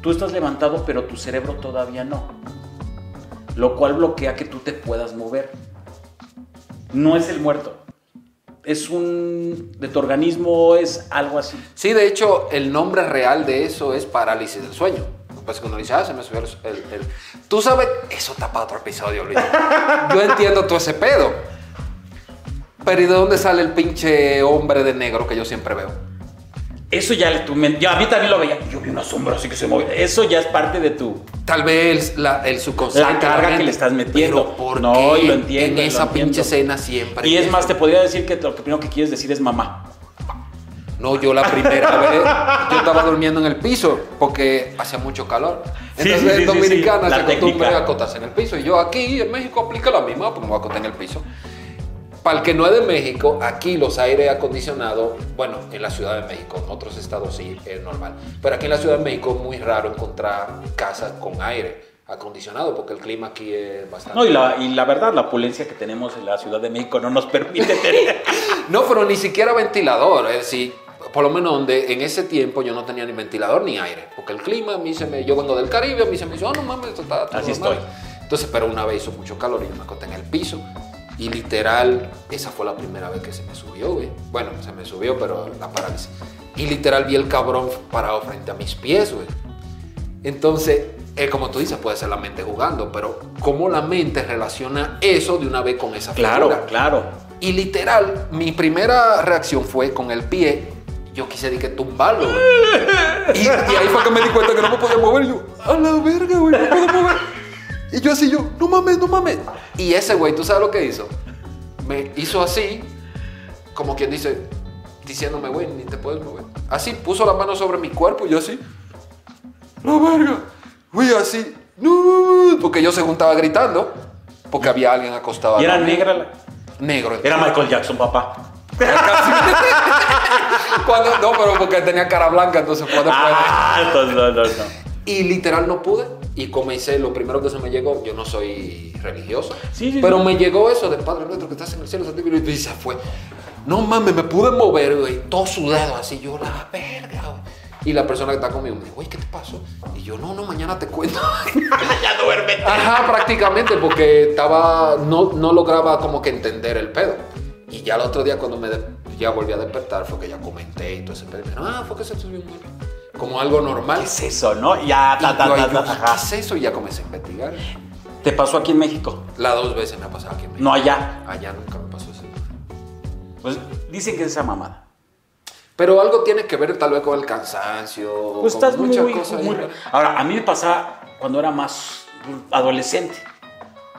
tú estás levantado, pero tu cerebro todavía no. Lo cual bloquea que tú te puedas mover. No es el muerto. Es un. de tu organismo, es algo así. Sí, de hecho, el nombre real de eso es parálisis del sueño. Pues cuando dice, ah, se me subió el, el- Tú sabes, eso tapa otro episodio, Luis. Yo entiendo todo ese pedo. Pero ¿y de dónde sale el pinche hombre de negro que yo siempre veo? Eso ya. Yo a mí también lo veía. Yo vi una sombra así que se mueve. Eso ya es parte de tu. Tal vez la- el subconsciente. La carga que le estás metiendo. Pero ¿por No, qué y lo entiendo, en esa entiendo. pinche escena siempre? Y es más, te podría decir que lo que primero que quieres decir es mamá. No, yo la primera vez, yo estaba durmiendo en el piso porque hacía mucho calor. Entonces sí, sí, en sí, Dominicana se acostumbra a acotarse en el piso. Y yo aquí en México aplica la misma porque me voy a acotar en el piso. Para el que no es de México, aquí los aire acondicionados, bueno, en la Ciudad de México, en otros estados sí es normal. Pero aquí en la Ciudad de México es muy raro encontrar casas con aire acondicionado porque el clima aquí es bastante... No, y la, y la verdad, la opulencia que tenemos en la Ciudad de México no nos permite tener. No, pero ni siquiera ventilador, es decir, por lo menos donde en ese tiempo yo no tenía ni ventilador ni aire, porque el clima a mí se me, yo vengo del Caribe, a mí se me hizo, oh no mames, esto está todo Así normal". estoy. Entonces, pero una vez hizo mucho calor y yo me acosté en el piso y literal, esa fue la primera vez que se me subió, güey. Bueno, se me subió, pero la parálisis. Y literal vi el cabrón parado frente a mis pies, güey. Entonces, eh, como tú dices, puede ser la mente jugando, pero ¿cómo la mente relaciona eso de una vez con esa figura? claro, claro. Y literal, mi primera reacción fue con el pie. Yo quise de que tumbarlo, güey. Y, y ahí fue que me di cuenta que no me podía mover. Y yo, a la verga, güey, no puedo mover. Y yo así, yo, no mames, no mames. Y ese güey, ¿tú sabes lo que hizo? Me hizo así, como quien dice, diciéndome, güey, ni te puedes mover. Así, puso la mano sobre mi cuerpo y yo así, la verga. Güey, así, no, porque yo según estaba gritando, porque había alguien acostado. Y era negra. la- Negro. Era Michael Jackson, papá. Cuando, no, pero porque tenía cara blanca, entonces fue después. Ah, entonces, no, no, no. Y literal no pude. Y comencé, lo primero que se me llegó, yo no soy religioso, Sí, sí, pero sí. me llegó eso de Padre nuestro que estás en el cielo, santificado", y se fue. No mames, me pude mover, güey, todo sudado, así yo, la verga, güey. Y la persona que está conmigo me dijo, güey, ¿qué te pasó? Y yo, no, no, mañana te cuento. ya duérmete. Ajá, prácticamente, porque estaba, no, no lograba como que entender el pedo. Y ya el otro día cuando me de- ya volví a despertar fue que ya comenté y todo ese pedo. Y me dijeron, ah, fue que se subió un muerto. Como algo normal. ¿Qué es eso, no? Ya, Y ta, ta, yo ta, yo, ta. ¿Qué es eso? Y ya comencé a investigar. ¿Te pasó aquí en México? Las dos veces me ha pasado aquí en México. No allá. Allá nunca me pasó eso. Pues dicen que es esa mamada. Pero algo tiene que ver tal vez con el cansancio. Pues estás muy, ahí, muy-. Ahora, a mí me pasaba cuando era más adolescente.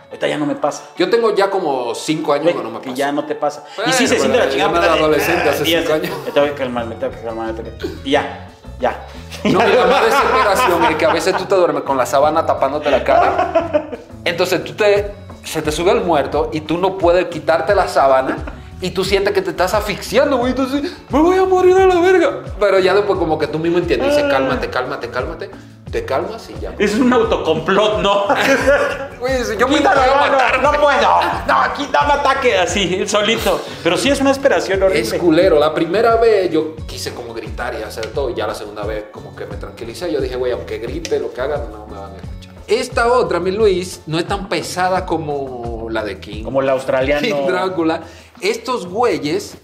Ahorita ya no me pasa. Yo tengo ya como cinco años que no me pasa. ya no te pasa. Bueno, y sí se siente la yo chingada. no era adolescente hace y cinco años. Me tengo que calmar, me tengo que calmar, me tengo que... Y ya, ya. No, y más desesperación es que a veces tú te duermes con la sábana tapándote la cara. Entonces tú te, se te sube el muerto y tú no puedes quitarte la sábana y tú sientes que te estás asfixiando, güey. Entonces, me voy a morir a la verga. Pero ya después como que tú mismo entiendes, dices, cálmate, cálmate, cálmate. Te calmas y ya. Es un autocomplot, ¿no? Güey, yo me Quítalo, voy a no, matar. no, puedo. No, aquí dame ataque así, solito. Pero sí es una esperación horrible. Es culero. La primera vez yo quise como gritar y hacer todo. Y ya la segunda vez como que me tranquilicé. Yo dije, güey, aunque grite lo que hagan, no me van a escuchar. Esta otra, mi Luis, no es tan pesada como la de King. Como el australiano. King Drácula. Estos güeyes,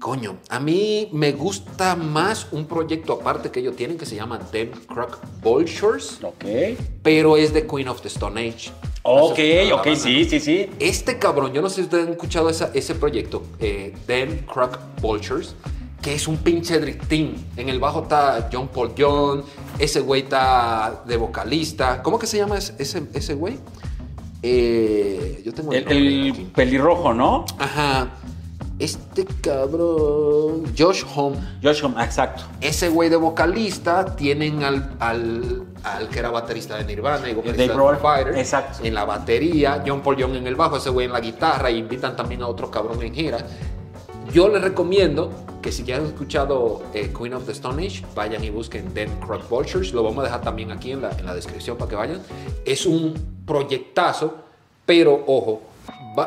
coño, a mí me gusta más un proyecto aparte que ellos tienen que se llama Dem Croc Vultures, Ok. pero es de Queen of the Stone Age. Ok, ok, sí, sí, sí. Este cabrón, yo no sé si ustedes han escuchado esa- ese proyecto, eh, Croc Vultures, que es un pinche drifting. En el bajo está John Paul John, ese güey está de vocalista. ¿Cómo que se llama ese, ese, güey? Eh, yo tengo El, el pelirrojo, ¿no? Ajá. Este cabrón, Josh Home, Josh Homme, exacto. ese güey de vocalista, tienen al, al, al que era baterista de Nirvana y vocalista de Fighters exacto. en la batería, John Paul Young en el bajo, ese güey en la guitarra y invitan también a otro cabrón en gira. Yo les recomiendo que si ya han escuchado eh, Queen of the Stone Age, vayan y busquen Dead Croc Vultures. Lo vamos a dejar también aquí en la, en la descripción para que vayan. Es un proyectazo, pero ojo,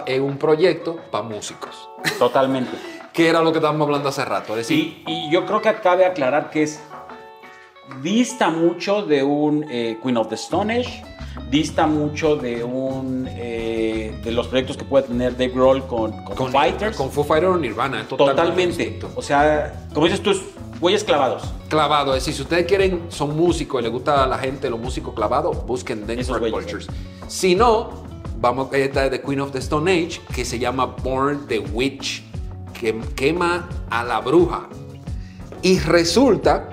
es un proyecto para músicos, Totalmente. que era lo que estábamos hablando hace rato. Es decir, Y, y yo creo que cabe aclarar que es dista mucho de un eh, Queen of the Stone Age, dista mucho de un eh, de los proyectos que puede tener Dave Grohl con, con, con, Fighters. con Foo Fighters o Nirvana, totalmente. O sea, como dices tú, es güeyes clavados. clavado. Es decir, si ustedes quieren, son músicos y les gusta a la gente los músicos clavados, busquen güeyes. Vultures. Si no, vamos a esta es de Queen of the Stone Age, que se llama Born the Witch, que quema a la bruja. Y resulta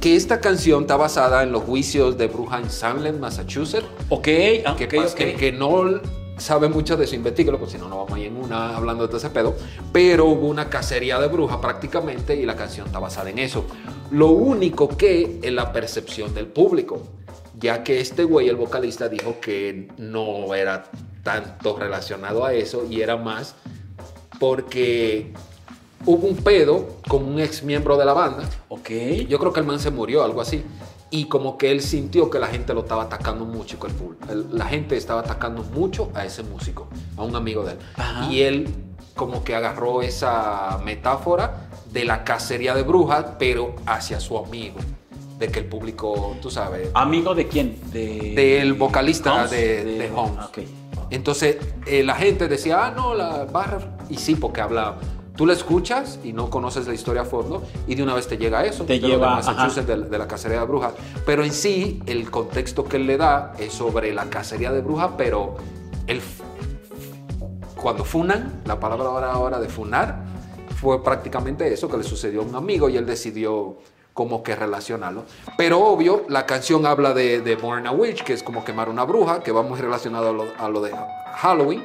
que esta canción está basada en los juicios de bruja en Salem, Massachusetts. Ok, ah, Que, ok, pas- ok. que, no sabe mucho de eso, investíguelo, porque si no, no vamos a ir en una hablando de todo ese pedo. Pero hubo una cacería de bruja prácticamente y la canción está basada en eso. Lo único que es la percepción del público, ya que este güey, el vocalista, dijo que no era tanto relacionado a eso y era más porque hubo un pedo con un ex miembro de la banda. Ok. Yo creo que el man se murió, algo así. Y como que él sintió que la gente lo estaba atacando mucho, que el la gente estaba atacando mucho a ese músico, a un amigo de él. Ajá. Y él como que agarró esa metáfora de la cacería de brujas, pero hacia su amigo. De que el público, tú sabes, ¿Amigo de quién? De... del vocalista Holmes? de, de Holmes. Ok. Entonces eh, la gente decía, ah, no, la barra. Y sí, porque habla. Tú la escuchas y no conoces la historia a fondo y de una vez te llega eso. Te de lleva, de Massachusetts, de, de la cacería de brujas. Pero en sí, el contexto que él le da es sobre la cacería de brujas, pero el, cuando funan, la palabra ahora, ahora de funar, fue prácticamente eso que le sucedió a un amigo y él decidió como que relacionarlo. Pero obvio, la canción habla de, de Born a Witch, que es como quemar una bruja, que va muy relacionado a lo, a lo de Halloween.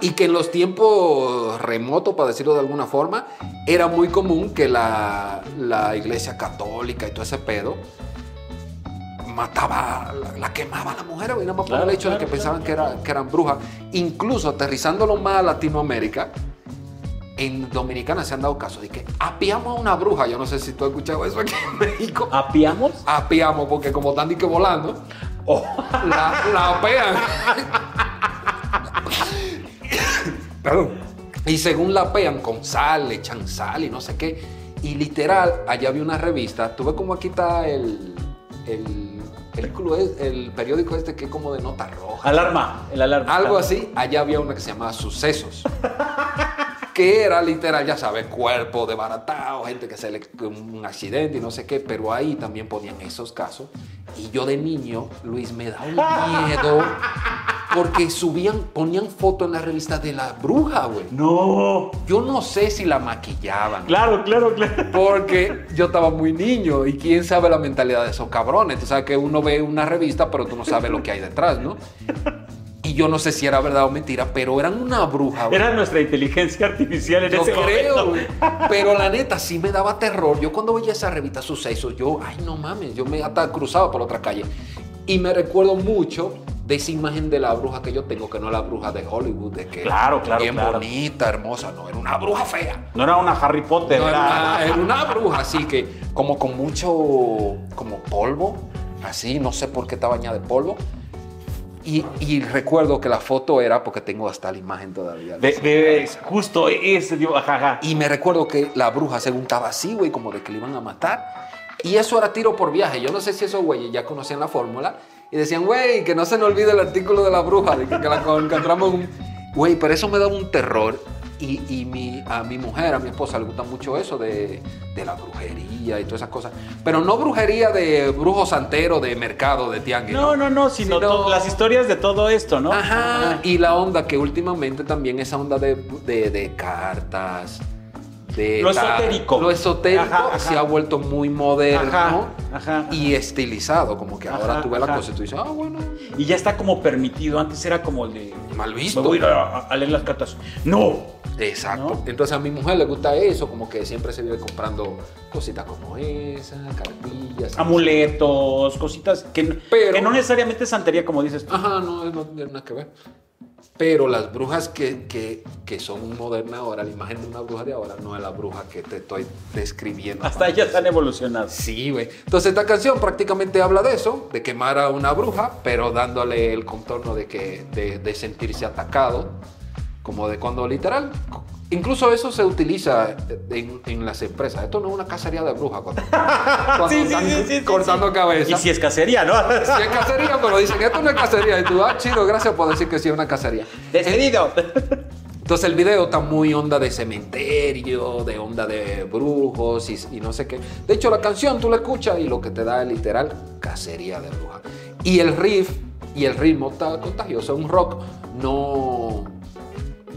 Y que en los tiempos remotos, para decirlo de alguna forma, era muy común que la, la iglesia católica y todo ese pedo mataba, la, la quemaba a la mujer, güey, nada más por el hecho de claro, que pensaban que, era, que eran brujas. Incluso aterrizándolo más a Latinoamérica, en Dominicana se han dado casos de que apiamos a una bruja. Yo no sé si tú has escuchado eso aquí en México. ¿Apiamos? Apiamos, porque como están que volando, Oh. la, la apean. Perdón. Y según la apean con sal, le echan sal y no sé qué. Y literal, allá había una revista. Tú ves como aquí está el, el, el periódico este que es como de nota roja. Alarma, el alarma. Algo así, allá había una que se llamaba Sucesos. Que era literal, ya sabes, cuerpo desbaratado, gente que se le un accidente y no sé qué, pero ahí también ponían esos casos. Y yo de niño, Luis, me da un miedo porque subían, ponían fotos en la revista de la bruja, güey. No. Yo no sé si la maquillaban. Claro, claro, claro. Porque yo estaba muy niño y quién sabe la mentalidad de esos cabrones. Tú sabes que uno ve una revista, pero tú no sabes lo que hay detrás, ¿no? Y yo no sé si era verdad o mentira, pero eran una bruja. güey. Era nuestra inteligencia artificial en Yo ese creo, momento. güey. Pero la neta sí me daba terror. Yo cuando veía esa revista Sucesos, yo, ay, no mames, yo me hasta cruzaba por la otra calle. Y me recuerdo mucho de esa imagen de la bruja que yo tengo, que no es la bruja de Hollywood, de que Claro, claro, bien claro. bonita, hermosa, no, era una bruja fea. No era una Harry Potter, No, era, era... una, era una bruja así que como con mucho como polvo así, no sé por qué está bañada de polvo. Y, y recuerdo que la foto era, porque tengo hasta la imagen todavía. De, de- justo ese, digo, ajá, ajá. Y me recuerdo que la bruja según estaba así, güey, como de que le iban a matar. Y eso era tiro por viaje. Yo no sé si esos güeyes ya conocían la fórmula. Y decían, güey, que no se nos olvide el artículo de la bruja, de que, que la encontramos un... Güey, pero eso me daba un terror. Y, y mi, a mi mujer, a mi esposa, le gusta mucho eso de, de la brujería y todas esas cosas. Pero no brujería de brujo santero, de mercado, de tianguis. No, no, no, sino, Sino- las historias de todo esto, ¿no? Ajá, y la onda que últimamente también esa onda de, de, de cartas, de Lo car- esotérico. lo esotérico Ajá, ajá. se ha vuelto muy moderno Ajá, y estilizado, como que ahora tú ves la cosa y tú dices, ah, bueno, Y ya está como permitido. Antes era como el de. mal Me visto. voy a ir a, a leer las cartas. ¡No! Exacto. ¿No? Entonces a mi mujer le gusta eso, como que siempre se vive comprando cositas como esa, cartillas. Amuletos, cositas que, Pero- que no necesariamente es santería, como dices tú. Ajá, no, no tiene nada que ver. Pero las brujas que, que, que son modernas ahora, la imagen de una bruja de ahora no es la bruja que te estoy describiendo. Hasta ellas han evolucionado. Sí, güey. Entonces esta canción prácticamente habla de eso, de quemar a una bruja, pero dándole el contorno de, que, de, de sentirse atacado, como de cuando literal... Incluso eso se utiliza en, en las empresas. Esto no es una cacería de brujas cuando, cuando Sí, sí, están sí, sí, sí, cortando Y cabezas. si es cacería, ¿no? Sí es cacería, pero dicen, esto no es cacería. Y tú, ah, chido, gracias por decir que sí es una cacería. Despedido. Entonces el video está muy onda de cementerio, de onda de brujos y, y no sé qué. De hecho, la canción tú la escuchas y lo que te da es literal cacería de brujas. Y el riff y el ritmo está contagioso. Un rock no...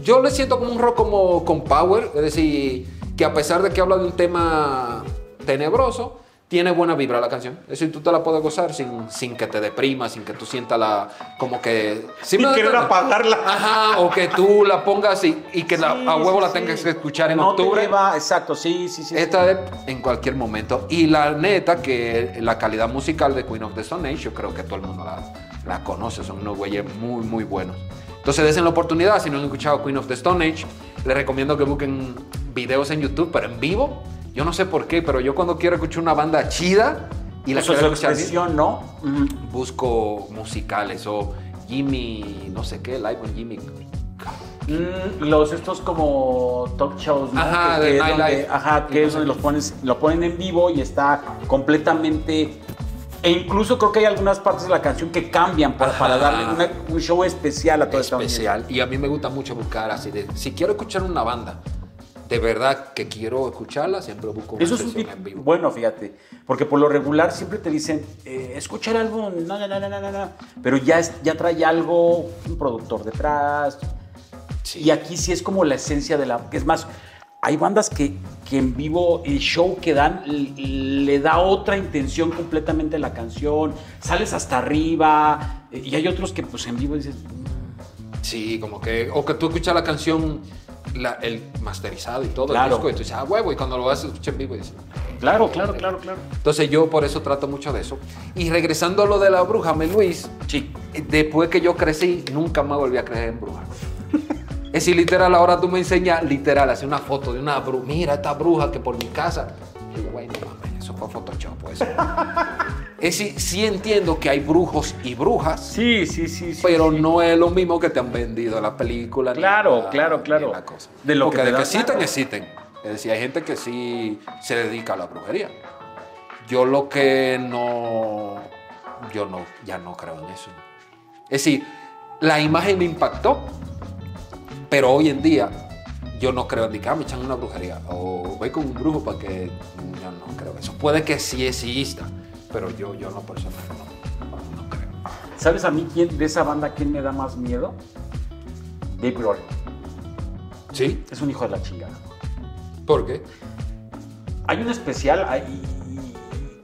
Yo le siento como un rock como con power, es decir, que a pesar de que habla de un tema tenebroso, tiene buena vibra la canción. Es decir, tú te la puedes gozar sin, sin que te deprima, sin que tú sientas la... como que... ¿sí Sin querer apagarla. Ajá, o que tú la pongas y, y que la- Sí, a huevo sí, la sí. tengas que escuchar en no te octubre. lleva- exacto, sí, sí, sí. Esta es en cualquier momento. Y la neta que la calidad musical de Queen of the Stone Age, yo creo que todo el mundo la, la conoce. Son unos güeyes muy, muy buenos. Entonces, desen la oportunidad. Si no han escuchado Queen of the Stone Age, les recomiendo que busquen videos en YouTube, pero en vivo. Yo no sé por qué, pero yo cuando quiero escuchar una banda chida y la O sea, quiero escuchar bien, ¿no? Busco musicales o Jimmy, no sé qué, live con Jimmy. Mm, los estos como talk shows, ¿no? Ajá, que, de que es donde, ajá, que es donde los pones, lo ponen en vivo y está completamente e incluso creo que hay algunas partes de la canción que cambian para, darle una- un show especial a toda esta especial. Y a mí me gusta mucho buscar así de, si quiero escuchar una banda, de verdad que quiero escucharla, siempre busco una Eso es un tip en vivo. bueno, fíjate, porque por lo regular siempre te dicen, eh, escucha el álbum, no, no, no, no, no, no, no, pero ya, es- ya trae algo, un productor detrás, Sí. y aquí sí es como la esencia de la... Es más, hay bandas que, que en vivo el show que dan le da otra intención completamente a la canción, sales hasta arriba, eh, y hay otros que pues en vivo dices, Sí, como que, o que tú escuchas la canción, la- el masterizado y todo, Claro. el disco, y tú dices, ah, huevo, y cuando lo vas a escuchar en vivo, dices, claro, claro, claro, claro. Entonces yo por eso trato mucho de eso. Y regresando a lo de la bruja, me Luis, Sí. después que yo crecí, nunca más volví a creer en brujas. Es decir, literal, ahora tú me enseñas, literal, hacer una foto de una bruja. Mira esta bruja que por mi casa. Y digo, güey, no mames, eso fue Photoshop. Pues. es decir, sí entiendo que hay brujos y brujas, Sí, sí, sí, sí. pero sí. no es lo mismo que te han vendido la película. ni Claro, la- claro, ni claro. la cosa. De lo Porque que de que existen, existen. Es decir, hay gente que sí se dedica a la brujería. Yo lo que no, yo no, ya no creo en eso. Es decir, la imagen me impactó, pero hoy en día yo no creo en que ah, me echan una brujería o voy con un brujo para que yo no creo eso. Puede que sí exista, pero yo, yo no personal no, no creo. ¿Sabes a mí quién de esa banda quién me da más miedo? Dave Grohl. ¿Sí? Es un hijo de la chingada. ¿Por qué? Hay un especial, ahí,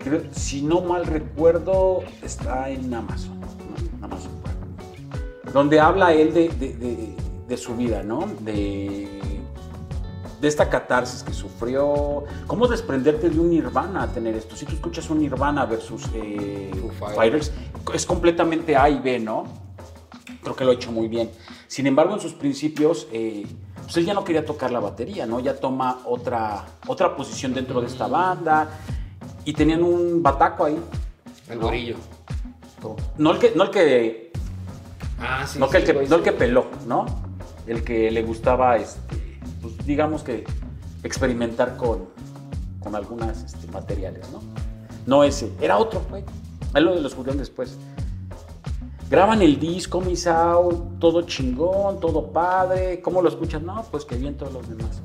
creo- si no mal recuerdo, está en Amazon. Amazon. Donde habla él de, de- de- de su vida, ¿no? De, de esta catarsis que sufrió. ¿Cómo desprenderte de un Nirvana a tener esto? Si tú escuchas un Nirvana versus eh, Fighters. Es completamente A y B, ¿no? Creo que lo ha hecho muy bien. Sin embargo, en sus principios, eh, pues él ya no quería tocar la batería, ¿no? Ya toma otra, otra posición dentro de esta banda. Y tenían un bataco ahí. El ¿no? gorillo. No el que, no el que, Ah, sí. no, que el sí, que, no el sí. que peló, ¿no? El que le gustaba, este, pues, digamos que experimentar con, con algunas este, materiales, ¿no? No ese, era otro, güey. Ahí lo descubrieron después. Graban el disco, Misao, todo chingón, todo padre. ¿Cómo lo escuchan? No, pues que bien todos los demás.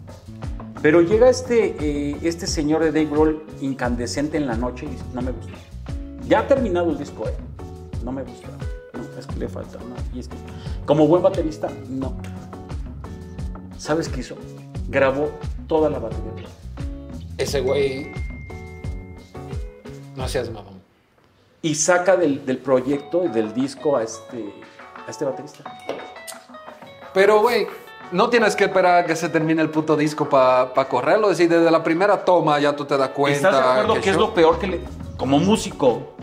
Pero llega este, eh, este señor de Dave Grohl incandescente en la noche y dice, no me gusta. Ya ha terminado el disco, ¿eh? No me gusta. No, es que le falta, no. Y es que, como buen baterista, no. ¿Sabes qué hizo? Grabó toda la batería. Ese güey. No seas mamón. Y saca del, del proyecto y del disco a este, a este baterista. Pero, güey, no tienes que esperar a que se termine el puto disco para correrlo. Es decir, desde la primera toma ya tú te das cuenta. ¿Estás de acuerdo que, es show- lo peor que le... Como músico,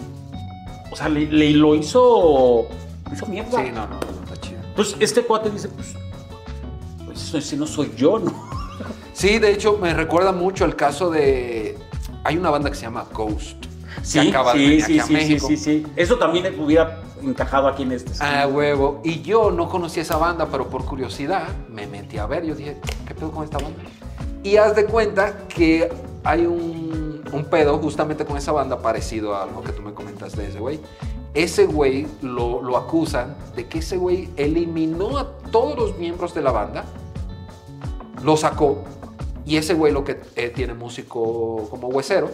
o sea, le, le- lo hizo... lo hizo mierda. Sí, no, no, no está chido. Entonces, este cuate dice, pues... Pues ese no soy yo, ¿no? Sí, de hecho, me recuerda mucho el caso de. Hay una banda que se llama Ghost. Sí, que acaba de sí, venir sí, aquí a sí, sí, México. sí, sí. Eso también hubiera encajado aquí en este. Ah, huevo. Y yo no conocía esa banda, pero por curiosidad me metí a ver. Yo dije, ¿qué pedo con esta banda? Y haz de cuenta que hay un, un pedo justamente con esa banda parecido a lo que tú me comentaste de ese güey. Ese güey lo, lo acusan de que ese güey eliminó a todos los miembros de la banda, lo sacó, y ese güey lo que eh, tiene músico como huesero.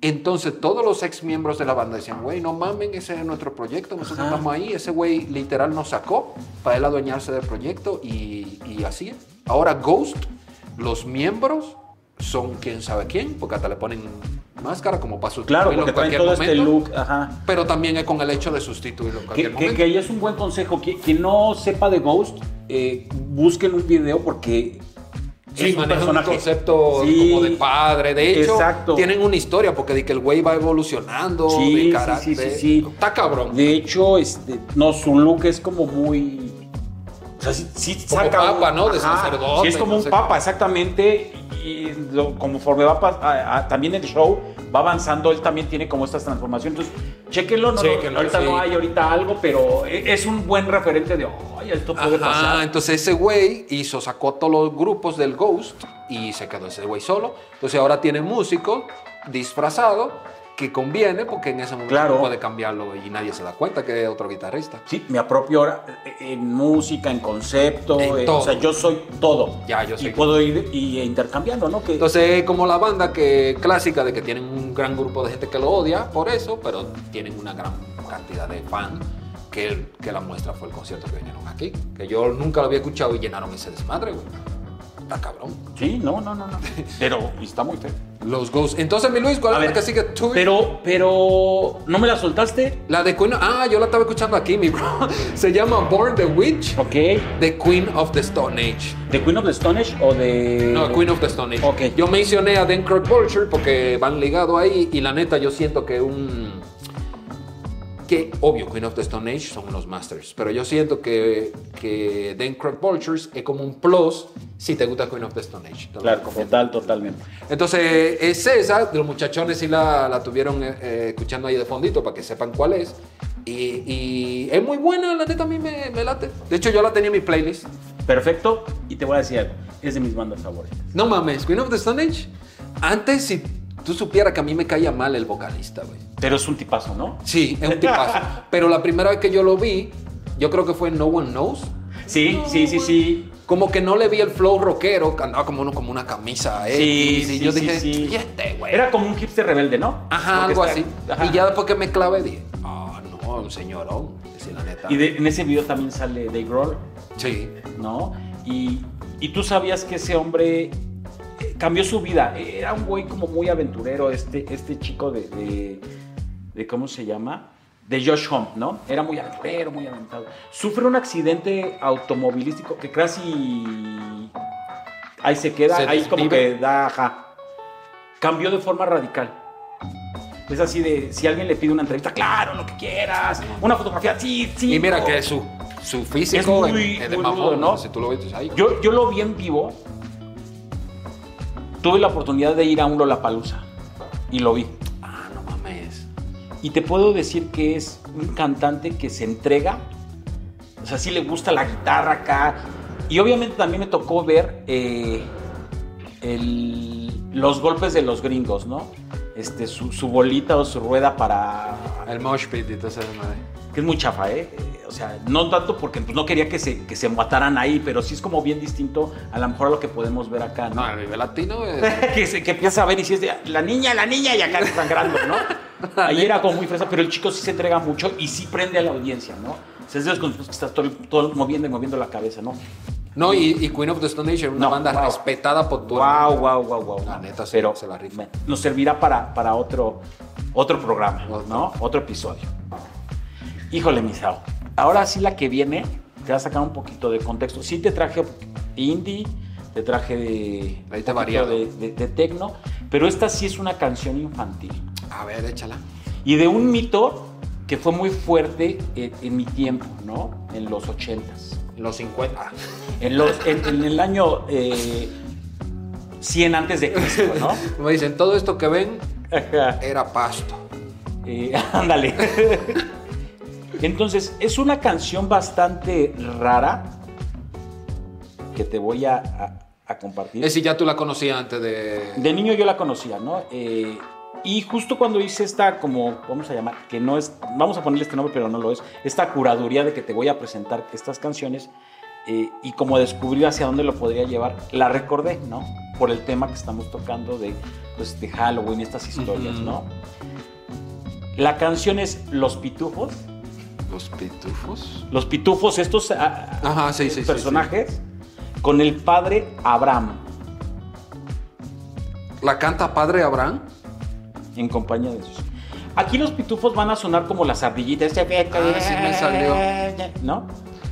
Entonces todos los ex miembros de la banda decían, güey, no mamen, ese es nuestro proyecto, nosotros Ajá. estamos ahí, ese güey literal nos sacó para él adueñarse del proyecto y, y así. Ahora Ghost, los miembros son quién sabe quién, porque hasta le ponen máscara como para Claro, sustituirlo porque en cualquier todo momento, este look. Ajá. pero también es con el hecho de sustituirlo en Que, cualquier que, momento. que ahí es un buen consejo. Que- Quien no sepa de Ghost, eh, busquen un video porque Sí, es un concepto Sí. como de padre. De hecho, Exacto. tienen una historia porque de que el güey va evolucionando Sí, de carácter. sí, sí, sí. Está cabrón. De hecho, este, no, su look es como muy. O sea, sí, sí Como saca. papa, ¿no? De sacerdote, Sí, es como no un papa, exactamente. Y lo- conforme va a- a- también el show va avanzando, él también tiene como estas transformaciones. Entonces, chéquenlo, no, Chéquenlo, no, ahorita sí. no hay ahorita algo, pero e- es un buen referente de, ay, esto puede Ajá, pasar. entonces ese güey hizo, sacó todos los grupos del Ghost y se quedó ese güey solo. Entonces ahora tiene músico disfrazado que conviene porque en ese momento Claro. no puede cambiarlo y nadie se da cuenta que es otro guitarrista. Sí, me apropio ahora eh, en música, en concepto, En eh, todo. o sea, yo soy todo. Ya, yo Y sé. puedo ir y intercambiando, ¿no? Que, Entonces, como la banda que clásica de que tienen un gran grupo de gente que lo odia por eso, pero tienen una gran cantidad de fans, que, que la muestra fue el concierto que vinieron aquí, que yo nunca lo había escuchado y llenaron ese desmadre, güey. Está cabrón. Sí, no, no, no, no. Pero está muy feo. Los Ghosts. Entonces, mi Luis, ¿cuál A es la que sigue tú? Pero, pero, ¿no me la soltaste? La de Queen. Ah, yo la estaba escuchando aquí, mi bro. Se llama Born the Witch, Ok. The Queen of the Stone Age. ¿De Queen of the Stone Age o de...? No, Queen of the Stone Age. Ok. Yo mencioné a Dan Vulture porque van ligados ahí y la neta yo siento que un... Que, obvio, Queen of the Stone Age son unos masters, pero yo siento que, que Dan Kirk Vultures es como un plus si te gusta Queen of the Stone Age. Claro, total, totalmente. Entonces, es esa, los muchachones sí la, la tuvieron eh, eh, escuchando ahí de fondito para que sepan cuál es. Y, y es muy buena, la neta a mí me, me late. De hecho, yo la tenía en mi playlist. Perfecto. Y te voy a decir algo. Es de mis bandas favoritas. No mames, Queen of the Stone Age. Antes, si tú supieras que a mí me caía mal el vocalista, güey. Pero es un tipazo, ¿no? Sí, es un tipazo. Pero la primera vez que yo lo vi, yo creo que fue No One Knows. Sí, sí, sí, sí. Como que no le vi el flow rockero, que andaba como, uno, como una camisa X. Sí, y sí, yo sí, dije, sí. ¿y este, güey? Era como un hipster rebelde, ¿no? Ajá, Porque algo está- así. Ajá. Y ya después que me clavé, dije, ah, no, un señorón. Sí, la neta. Y de- en ese video también sale Dave Grohl, Sí. ¿no? Y, y tú sabías que ese hombre eh, cambió su vida. Era un güey como muy aventurero, este, este chico de, de, de- ¿Cómo se llama? De Josh Home, ¿no? Era muy aventurero, muy aventado. Sufre un accidente automovilístico que casi. Ahí se queda, Se ahí como que da. Ajá. Cambió de forma radical. Es así de, si alguien le pide una entrevista, claro, lo que quieras. Una fotografía, sí, sí. Y mira que su, su físico Es muy- es de muy mamón, rudo, ¿no? Si tú lo ves, ay, Yo, yo lo vi en vivo. Tuve la oportunidad de ir a un Lollapalooza y lo vi. Y te puedo decir que es un cantante que se entrega. O sea, sí le gusta la guitarra acá. Y obviamente también me tocó ver eh, los golpes de los gringos, ¿no? Este, su, su bolita o su rueda para... El mosh pit y todo eso. Que es muy chafa, ¿eh? Eh, O sea, no tanto porque pues, no quería que se, que se mataran ahí, pero sí es como bien distinto a lo mejor a lo que podemos ver acá, ¿no? No, el Vive Latino es... que, se, que empieza a ver y si es de la niña, la niña y acá sangrando, ¿no? Ahí era como muy fresa, pero el chico sí se entrega mucho y sí prende a la audiencia, ¿no? Es de los conciertos que estás todo, todo moviendo y moviendo la cabeza, ¿no? No, y, y Queen of the Stone Age, una No, banda wow. respetada por todo. Wow, wow, wow, wow. La neta, pero se la rifa. nos servirá para, para otro, otro programa, Otro. ¿no? Otro episodio. Híjole, Misao. Ahora sí la que viene, te va a sacar un poquito de contexto. Sí te traje indie, te traje de, Ahí te de, de, de tecno, pero esta sí es una canción infantil. A ver, échala. Y de un mito que fue muy fuerte en, en mi tiempo, ¿no? En los ochentas. Los 50. En, los, en, en el año eh, 100 antes de Cristo, ¿no? Como dicen, todo esto que ven era pasto. Eh, ándale. Entonces, es una canción bastante rara que te voy a, a- a compartir. Es si ya tú la conocías antes de... De niño yo la conocía, ¿no? Eh, y justo cuando hice esta, como vamos a llamar, que no es, vamos a ponerle este nombre, pero no lo es, esta curaduría de que te voy a presentar estas canciones eh, y como descubrir hacia dónde lo podría llevar, la recordé, ¿no? Por el tema que estamos tocando de, pues, de Halloween, estas historias. ¿no? La canción es Los Pitufos. Los pitufos. Los Pitufos, estos ah, Ajá, sí, sí, sí, personajes, con el padre Abraham, La canta Padre Abraham. En compañía de sus. Aquí los pitufos van a sonar como las ardillitas. Ah, sí me salió. ¿No?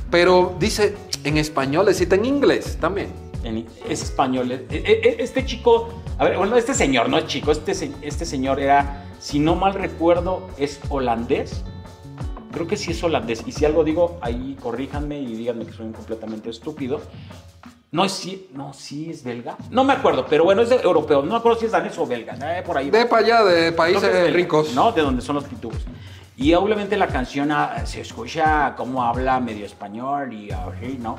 Pero dice en español, existe en inglés también. En- es español. E- e- Este chico, a ver, bueno, este señor, no es chico, este, este señor era, si no mal recuerdo, es holandés. Creo que sí es holandés. Y si algo digo, ahí corríjanme y díganme que soy un completamente estúpido. No es sí, no, sí es belga. No me acuerdo, pero bueno, es europeo. No me acuerdo si es danés o belga. eh, por ahí. De para allá, de países belga, ricos. ¿No? De donde son los pitufos. Y obviamente la canción ah, se escucha como habla medio español y así, ¿no?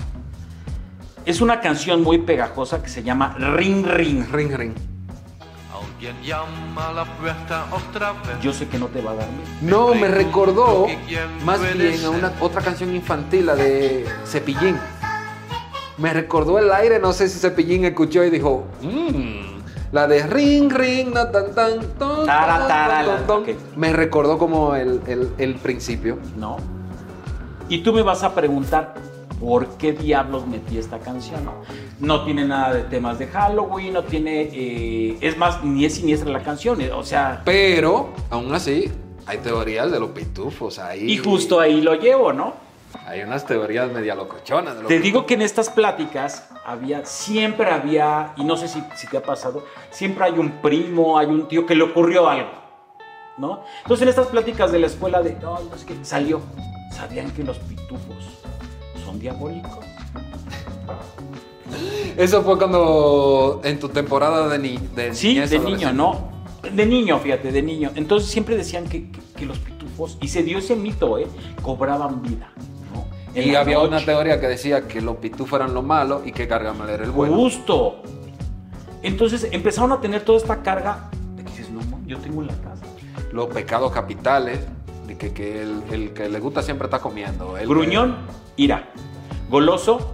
Es una canción muy pegajosa que se llama Ring Ring. Ring, ring. Alguien llama a la puerta otra vez. Yo sé que no te va a dar miedo. No, me recordó más bien a una otra canción infantil, la de Cepillín. Me recordó el aire, no sé si Cepillín escuchó y dijo, mmm, la de ring, ring, no tan tan, ton, Tara, ton, tara, ton, la- ton. ok. Me recordó como el, el- el principio. ¿no? Y tú me vas a preguntar, ¿por qué diablos metí esta canción? No tiene nada de temas de Halloween, no tiene... eh, es más, ni es siniestra la canción, eh, o sea... Pero, aún así, hay teorías de los pitufos ahí. Y justo ahí lo llevo, ¿no? Hay unas teorías media locochonas. de los Te digo pitufos. que en estas pláticas había, siempre había, y no sé si, si te ha pasado, siempre hay un primo, hay un tío que le ocurrió algo, ¿no? Entonces en estas pláticas de la escuela de, no, no sé qué, salió, ¿sabían que los pitufos son diabólicos? Eso fue cuando, en tu temporada de, ni, de Sí, niñez, de niño. ¿no? De niño, fíjate, de niño. Entonces siempre decían que, que- que los pitufos, y se dio ese mito, ¿eh? Cobraban vida, Y había una noche. teoría que decía que los pitufos eran lo malo y que Gargamel era el bueno. Justo. Entonces empezaron a tener toda esta carga de que dices, no, yo tengo en la casa. Los pecados capitales, de que, que el, el que le gusta siempre está comiendo. El- Gruñón, ira. Goloso,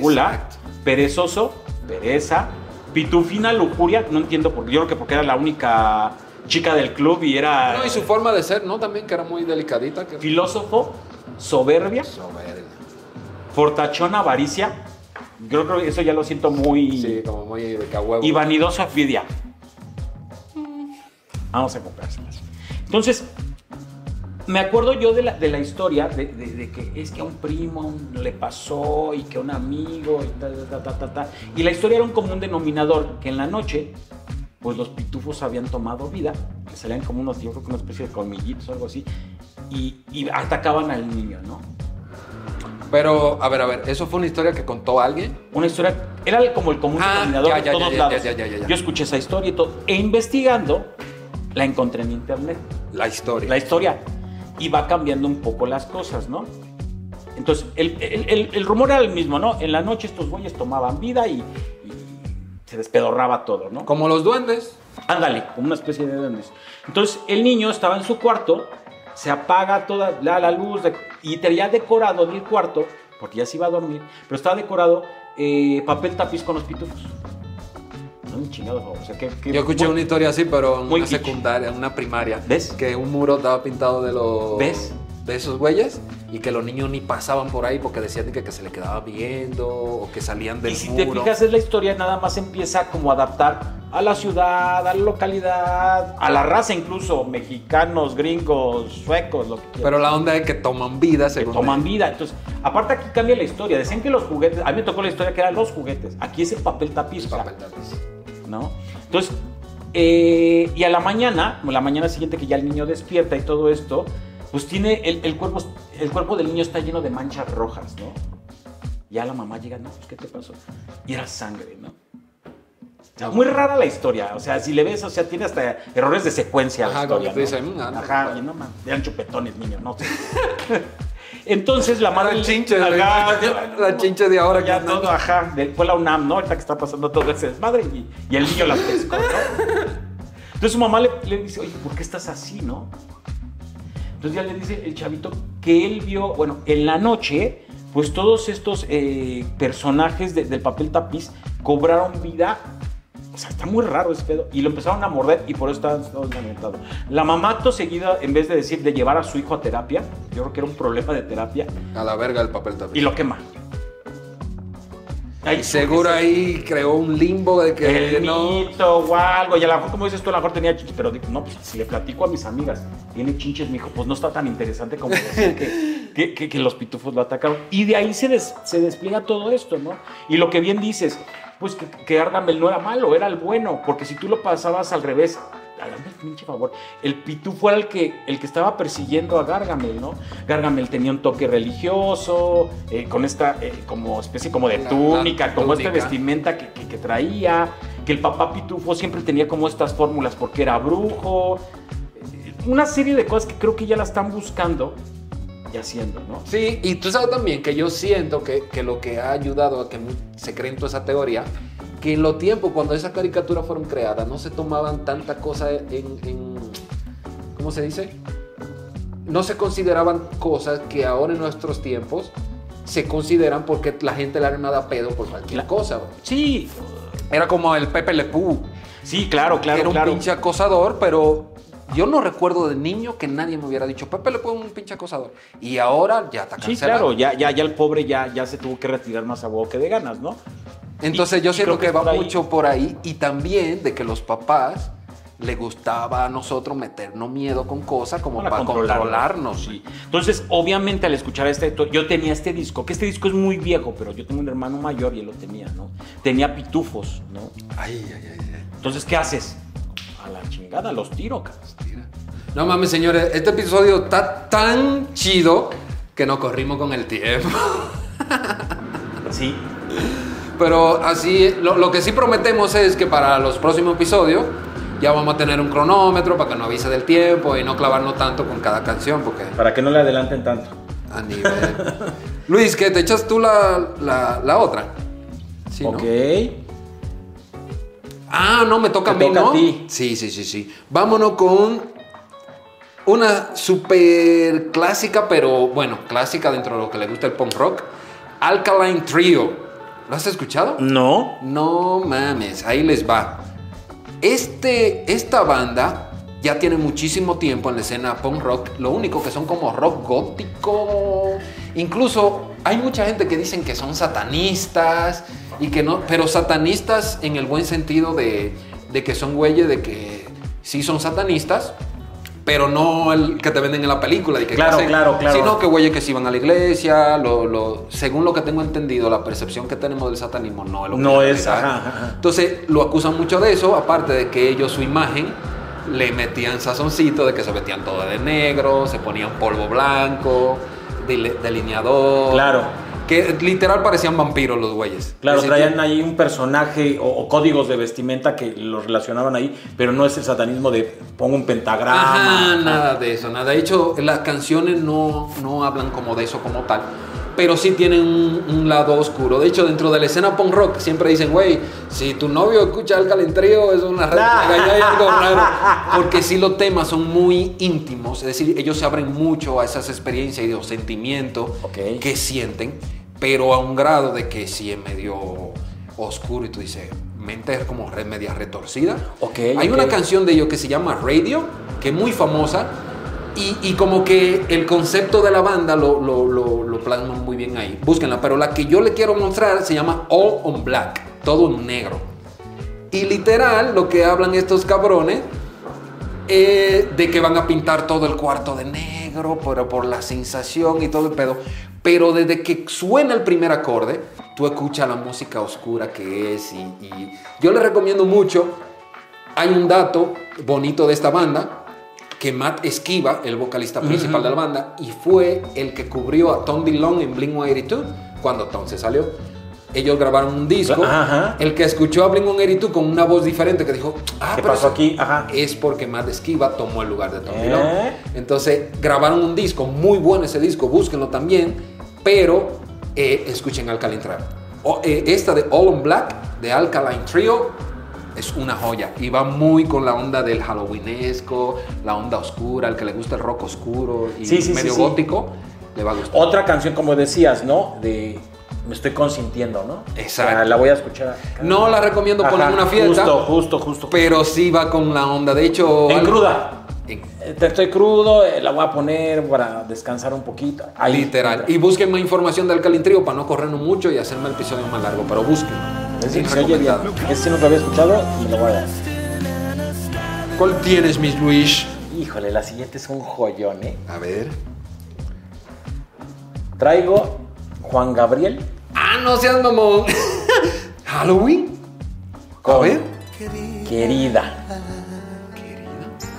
gula. Perezoso, pereza. Pitufina, lujuria. No entiendo por qué. Yo creo que porque era la única chica del club y era No, y su forma de ser, ¿no? También que era muy delicadita. Que... filósofo, soberbia, Soberbia. fortachón, avaricia. Yo creo que eso ya lo siento muy... Sí, como muy de y vanidosa envidia. Vamos a comprárselas. Entonces, me acuerdo yo de la, de la historia de, de- de que es que a un primo le pasó y que a un amigo y ta, ta, ta, ta, ta. Y la historia era un común denominador que en la noche, pues los pitufos habían tomado vida, que salían como unos, yo creo que una especie de colmillitos o algo así, y, y atacaban al niño, ¿no? Pero, a ver, a ver, ¿eso fue una historia que contó alguien? Una historia, era como el común Ah, denominador ya, de todos ya, lados. Yo escuché esa historia y todo. E investigando, la encontré en internet. La historia. la historia. Y va cambiando un poco las cosas, ¿no? Entonces, el, el- el- el rumor era el mismo, ¿no? En la noche estos güeyes tomaban vida y, y se despedorraba todo, ¿no? Como los duendes. Ándale, como una especie de duendes. Entonces, el niño estaba en su cuarto, se apaga toda la, la luz de- y tenía decorado en el cuarto, porque ya se iba a dormir, pero estaba decorado eh, papel tapiz con los pitufos. Un chingado favor. O sea, que, que- Yo escuché una historia así, pero en Muy una kitsch. secundaria, en una primaria. ¿Ves? Que un muro estaba pintado de los. ¿Ves? De esos güeyes. Y que los niños ni pasaban por ahí porque decían que, que se le quedaba viendo o que salían del Y si muro. te fijas, es la historia nada más empieza como a adaptar a la ciudad, a la localidad, a la raza incluso, mexicanos, gringos, suecos, lo que quieras. Pero la onda es que toman vida, que según toman vida. Entonces, aparte aquí cambia la historia. Decían que los juguetes, a mí me tocó la historia que eran los juguetes. Aquí es el papel tapiz, el papel tapiz. ¿no? Entonces, eh, y a la mañana, la mañana siguiente que ya el niño despierta y todo esto, pues tiene el, el cuerpo, el cuerpo del niño está lleno de manchas rojas, ¿no? Ya la mamá llega, no, pues, ¿qué te pasó? Y era sangre, ¿no? Muy rara la historia, o sea, si le ves, o sea, tiene hasta errores de secuencia la Ajá, historia, ¿no? dices, mm, ah, Ajá, no. no mames, eran chupetones, niños, no. Entonces la madre... La chinche, Ajá, la chinche de ahora ya que todo, ajá, fue la UNAM, ¿no? Ahorita que está pasando todo ese desmadre y, y el niño las pescó, ¿no? Entonces su mamá le, le dice, oye, ¿por qué estás así, no? Entonces ya le dice el chavito que él vio, bueno, en la noche, pues todos estos eh, personajes de- del papel tapiz cobraron vida. O sea, está muy raro ese pedo. Y lo empezaron a morder y por eso estaban todos lamentados. La mamá acto seguido, en vez de decir de llevar a su hijo a terapia, yo creo que era un problema de terapia, A la verga el papel tapiz. y lo quema. Ay, seguro ahí creó un limbo de que el no. mito o algo. Y a lo mejor, como dices tú, a lo mejor tenía chinches. Pero digo, no, pues si le platico a mis amigas, tiene chinches, mi hijo, pues no está tan interesante como decir que, que- que- que los pitufos lo atacaron. Y de ahí se, des- se despliega todo esto, ¿no? Y lo que bien dices, pues que, que Gargamel no era malo, era el bueno. Porque si tú lo pasabas al revés, el pinche favor. El pitufo era el que, el que estaba persiguiendo a Gargamel, ¿no? Gargamel tenía un toque religioso, eh, con esta eh, como especie como de La- la túnica, como esta vestimenta que, que- que traía, que el papá pitufo siempre tenía como estas fórmulas porque era brujo. Una serie de cosas que creo que ya la están buscando y haciendo, ¿no? Sí, y tú sabes también que yo siento que, que lo que ha ayudado a que se creen toda esa teoría, que en los tiempos cuando esas caricaturas fueron creadas no se tomaban tanta cosa en, en- ¿cómo se dice? No se consideraban cosas que ahora en nuestros tiempos se consideran porque la gente le da pedo por cualquier La- cosa. Sí, Era como el Pepe Le Pew. sí, claro, claro, era un claro. pinche acosador, pero yo no recuerdo de niño que nadie me hubiera dicho, Pepe Le Pew es un pinche acosador. Y ahora ya está Sí, cancelado. claro, ya, ya, ya el pobre ya, ya se tuvo que retirar más a huevo que de ganas, ¿no? Entonces Y- yo siento que que, va ahí. mucho por ahí y también de que los papás le gustaba a nosotros meternos miedo con cosas como para, controlarnos. Sí. Entonces, obviamente, al escuchar este, yo tenía este disco, que este disco es muy viejo, pero yo tengo un hermano mayor y él lo tenía, ¿no? Tenía pitufos, ¿no? Ay, ay, ay, ay. Entonces, ¿qué haces? A la chingada, los tiro. No mames, señores, este episodio está tan chido que nos corrimos con el tiempo. Sí. Pero así, lo, lo que sí prometemos es que para los próximos episodios ya vamos a tener un cronómetro para que nos avise del tiempo y no clavarnos tanto con cada canción, porque Para que no le adelanten tanto. a nivel... Luis, ¿qué? ¿Te echas tú la, la, la otra? Sí, ¿no? ok. Ah, no, me toca a mí, toca a ¿no? ti. Sí, sí, sí, sí. Vámonos con una super clásica, pero bueno, clásica dentro de lo que le gusta el punk rock. Alkaline Trio. ¿Lo has escuchado? No. No mames, ahí les va. Este, esta banda ya tiene muchísimo tiempo en la escena punk rock. Lo único que son como rock gótico. Incluso hay mucha gente que dicen que son satanistas y que no, pero satanistas en el buen sentido de, de que son güeyes de que sí son satanistas. Pero no el que te venden en la película. De que Claro, hacen- claro, claro. Sino que güeyes que sí van a la iglesia. Lo, lo- según lo que tengo entendido, la percepción que tenemos del satanismo no es lo que No es ajá, ajá. Entonces lo acusan mucho de eso, aparte de que ellos su imagen le metían sazoncito de que se metían todo de negro, se ponían polvo blanco, delineador. Claro. Que literal parecían vampiros los güeyes. Claro, traían ahí un personaje o, o códigos de vestimenta que los relacionaban ahí, pero no es el satanismo de pongo un pentagrama. Ajá. nada de eso, nada. De hecho, las canciones no, no hablan como de eso como tal, pero sí tienen un, un lado oscuro. De hecho, dentro de la escena punk rock siempre dicen, güey, si tu novio escucha el calentrío es una red hay algo raro. Porque sí los temas son muy íntimos, es decir, ellos se abren mucho a esas experiencias y los sentimientos que sienten, pero a un grado de que sí es medio oscuro y tú dices, mente es como red media retorcida. Ok, Hay una canción de ellos que se llama Radio, que es muy famosa. Y, como que el concepto de la banda lo, lo, lo, plasman muy bien ahí. Búsquenla. Pero la que yo le quiero mostrar se llama All on Black. Todo en negro. Y literal, lo que hablan estos cabrones eh, de que van a pintar todo el cuarto de negro, pero por la sensación y todo el pedo. Pero desde que suena el primer acorde, tú escuchas la música oscura que es. Y yo les recomiendo mucho. Hay un dato bonito de esta banda que Matt Esquiva, el vocalista principal de la banda, y fue el que cubrió a Tom DeLonge en Blink 182 cuando Tom se salió. Ellos grabaron un disco. Ajá. El que escuchó a Blink 182 con una voz diferente que dijo, ah, ¿Qué pero pasó aquí? Ajá. es porque Matt Esquiva tomó el lugar de Tom ¿Eh? DeLonge. Entonces grabaron un disco, muy bueno ese disco, búsquenlo también, pero eh, escuchen Alkaline. O, eh, esta de All on Black de Alkaline Trio es una joya y va muy con la onda del Halloweenesco, la onda oscura, al que le gusta el rock oscuro y Sí, sí, sí, medio sí. gótico, le va a gustar. Otra canción, como decías, ¿no? De me estoy consintiendo, ¿no? Exacto. O sea, la voy a escuchar. No la recomiendo poner en una fiesta, Justo, justo, justo. pero sí va con la onda. De hecho, En algo- cruda. en- Eh, te Estoy crudo, eh, la voy a poner para descansar un poquito. Ahí, Literal. entra. Y busquen más información de Alkaline Trio para no corrernos mucho y hacerme el episodio más largo, pero busquen. Se oye bien. lo había escuchado y me lo voy a dar. ¿Cuál tienes, Miss Luis? Híjole, la siguiente es un joyón, ¿eh? A ver. Traigo Juan Gabriel Ah, no seas mamón. Halloween. A con ver. Querida.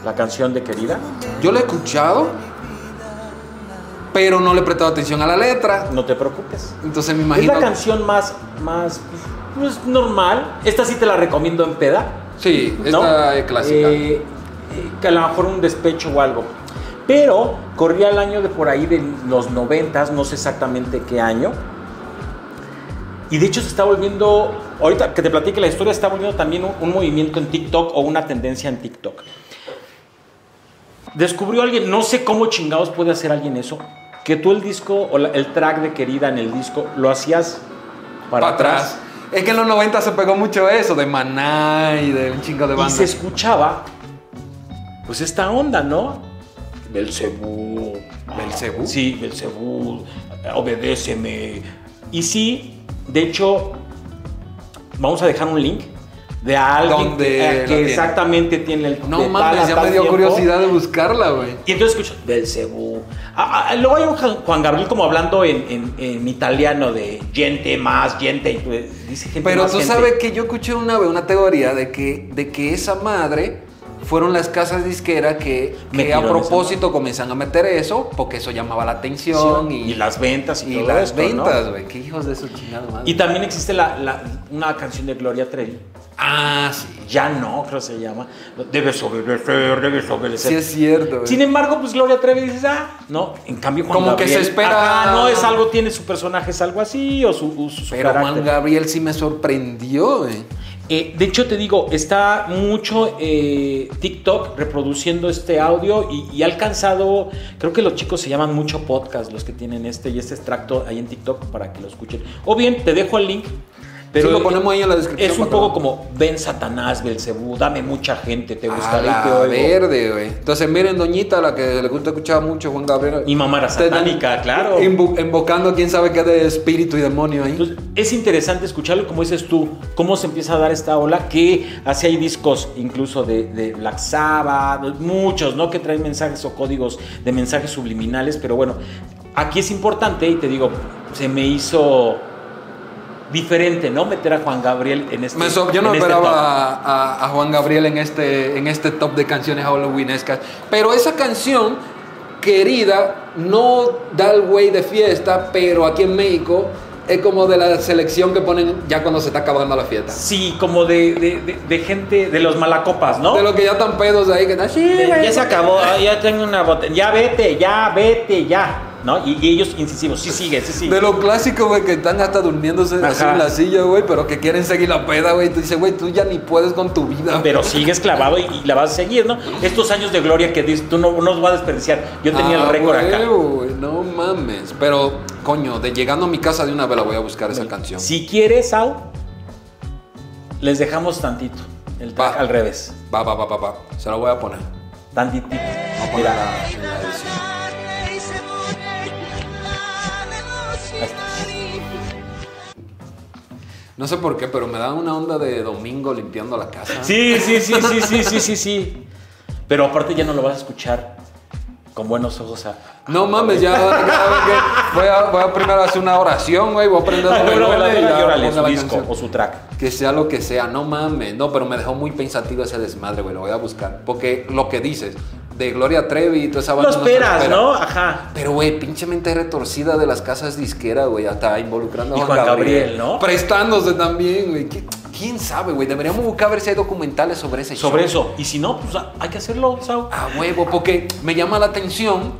La canción de Querida. Yo lo he escuchado, pero no le he prestado atención a la letra. No te preocupes. Entonces me Es imagino. la canción más, más, pues, normal. Esta sí te la recomiendo en peda. Sí, esta es clásica. Eh, eh, que a lo mejor un despecho o algo. Pero corría el año de por ahí de los noventas, no sé exactamente qué año. Y de hecho se está volviendo, ahorita que te platique la historia, está volviendo también un, un movimiento en TikTok o una tendencia en TikTok. Descubrió alguien, no sé cómo chingados puede hacer alguien eso, que tú el disco o la- el track de querida en el disco lo hacías para, para atrás. Es que en los 90 se pegó mucho eso, de Maná y de un chingo de Y bandas. se escuchaba, pues esta onda, ¿no? Belcebú. ¿Belcebú? Sí, Belcebú, obedéceme. Y sí, de hecho, vamos a dejar un link de alguien ¿Dónde que, la que tiene? exactamente tiene el No mames, ya me dio tiempo. curiosidad de buscarla, güey. Y entonces escucho Belcebú. Ah, ah, luego hay un Juan- Gabriel como hablando en, en- en italiano de gente más, gente. eh, Dice gente Pero más, tú gente. sabes que yo escuché una vez una teoría de que, de que esa madre fueron las casas disqueras que, a propósito comienzan a meter eso porque eso llamaba la atención y, y las ventas y, y todo las ventas, güey. Qué hijos de su chingada madre. Y también existe la, la- una canción de Gloria Trevi. ah, sí. Ya no, creo que se llama. Debes obedecer, debes obedecer. Sí es cierto, güey. Sin embargo, pues Gloria Trevi dices, ah, no. En cambio, Juan Como que se espera- ajá, no es algo, tiene su personaje, es algo así, o su, su Pero carácter. Juan Gabriel sí me sorprendió, güey. Eh, de hecho, te digo, está mucho eh, TikTok reproduciendo este audio y, y ha alcanzado, creo que los chicos se llaman mucho podcast, los que tienen este y este extracto ahí en TikTok para que lo escuchen. O bien, te dejo el link. Pero Sí, lo ponemos ahí en la descripción Es un poco como, ven Satanás, Belcebú, dame mucha gente, te A y oigo. verde, güey. Entonces, miren, doñita, la que le gusta escuchar mucho Juan Gabriel. Mi mamá era satánica, claro. invo- invocando quién sabe qué de espíritu y demonio ahí. Entonces, es interesante escucharlo, como dices tú, cómo se empieza a dar esta ola, que así hay discos incluso de, de Black Sabbath, muchos, ¿no? Que traen mensajes o códigos de mensajes subliminales, pero bueno, aquí es importante y te digo, se me hizo diferente, ¿no? Meter a Juan Gabriel en este Me so- yo no en este esperaba top. a, a- a Juan Gabriel en este, en este top de canciones halloweenescas. Pero esa canción, querida, no da el güey de fiesta, pero aquí en México es como de la selección que ponen ya cuando se está acabando la fiesta. Sí, como de, de- de- de gente, de los malacopas, ¿no? De los que ya están pedos ahí, que están, sí, De- güey". ya se acabó, ah, ya tengo una botella. Ya vete, ya vete, ya. ¿No? Y, y ellos incisivos, sí sigue, sí sigue. De lo clásico, güey, que están hasta durmiéndose así en la silla, güey, pero que quieren seguir la peda, güey. Tú dices, güey, tú ya ni puedes con tu vida. Pero sigues clavado y, y la vas a seguir, ¿no? Estos años de gloria que dices, tú no, no los vas a desperdiciar. Yo tenía Ah, el récord acá. no mames. Pero, coño, de llegando a mi casa de una vez la voy a buscar esa canción. Si quieres, Sau, les dejamos tantito. El track Va. al revés. Va, va, va, va, va. Se la voy a poner. Tantitito. Voy a poner Mira, la- en la edición. No sé por qué, pero me da una onda de domingo limpiando la casa. Sí, sí, sí, sí, sí, sí, sí, sí. Pero aparte ya no lo vas a escuchar con buenos ojos a. No mames, ya voy a, voy a primero hacer una oración, güey. Voy a aprender a ya llórale, ponga su la disco canción. o su track. Que sea lo que sea, no mames. No, pero me dejó muy pensativo ese desmadre, güey. Lo voy a buscar. Porque lo que dices, de Gloria Trevi y toda esa banda. esperas, espera. ¿no? Ajá. Pero, güey, pinche mente retorcida de las casas disqueras, güey. Hasta involucrando a Juan Gabriel, ¿no? Prestándose también, güey. ¿Qui- ¿Quién sabe, güey? Deberíamos buscar a ver si hay documentales sobre ese show. Sobre eso. Y si no, pues hay que hacerlo, Sau. A huevo, porque me llama la atención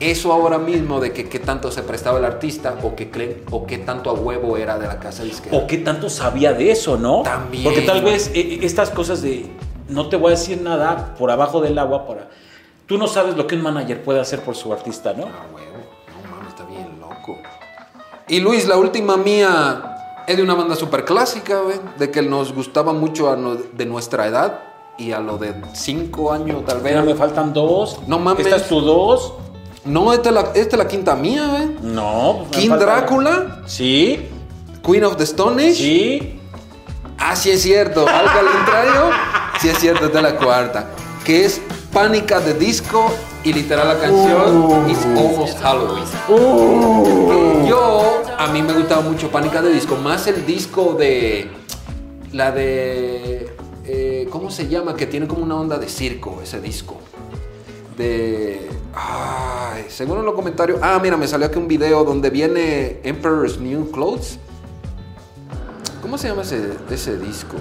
eso ahora mismo de que qué tanto se prestaba el artista o que creen o qué tanto a huevo era de la casa disquera. O qué tanto sabía de eso, ¿no? También. Porque tal vez eh, eh, estas cosas de no te voy a decir nada por abajo del agua para. Tú no sabes lo que un manager puede hacer por su artista, ¿no? A huevo, no mames, está bien loco. Y Luis, la última mía es de una banda súper clásica, güey, de que nos gustaba mucho a no- de nuestra edad y a lo de cinco años tal vez. Mira, me faltan dos. No mames. ¿Esta es tu dos? No, esta es la, esta es la quinta mía, güey. No. pues King falta- Drácula, Sí, Queen of the Stone Age. sí. Ah, sí es cierto. Algo al contrario. Sí es cierto, esta es la cuarta. Que es Pánica de Disco y literal la canción It's Almost Halloween. Que yo, a mí me gustaba mucho Pánica de Disco, más el disco de. La de. eh, ¿Cómo se llama? Que tiene como una onda de circo ese disco. De. Ay, según en los comentarios. Ah, mira, me salió aquí un video donde viene Emperor's New Clothes. ¿Cómo se llama ese, ese disco?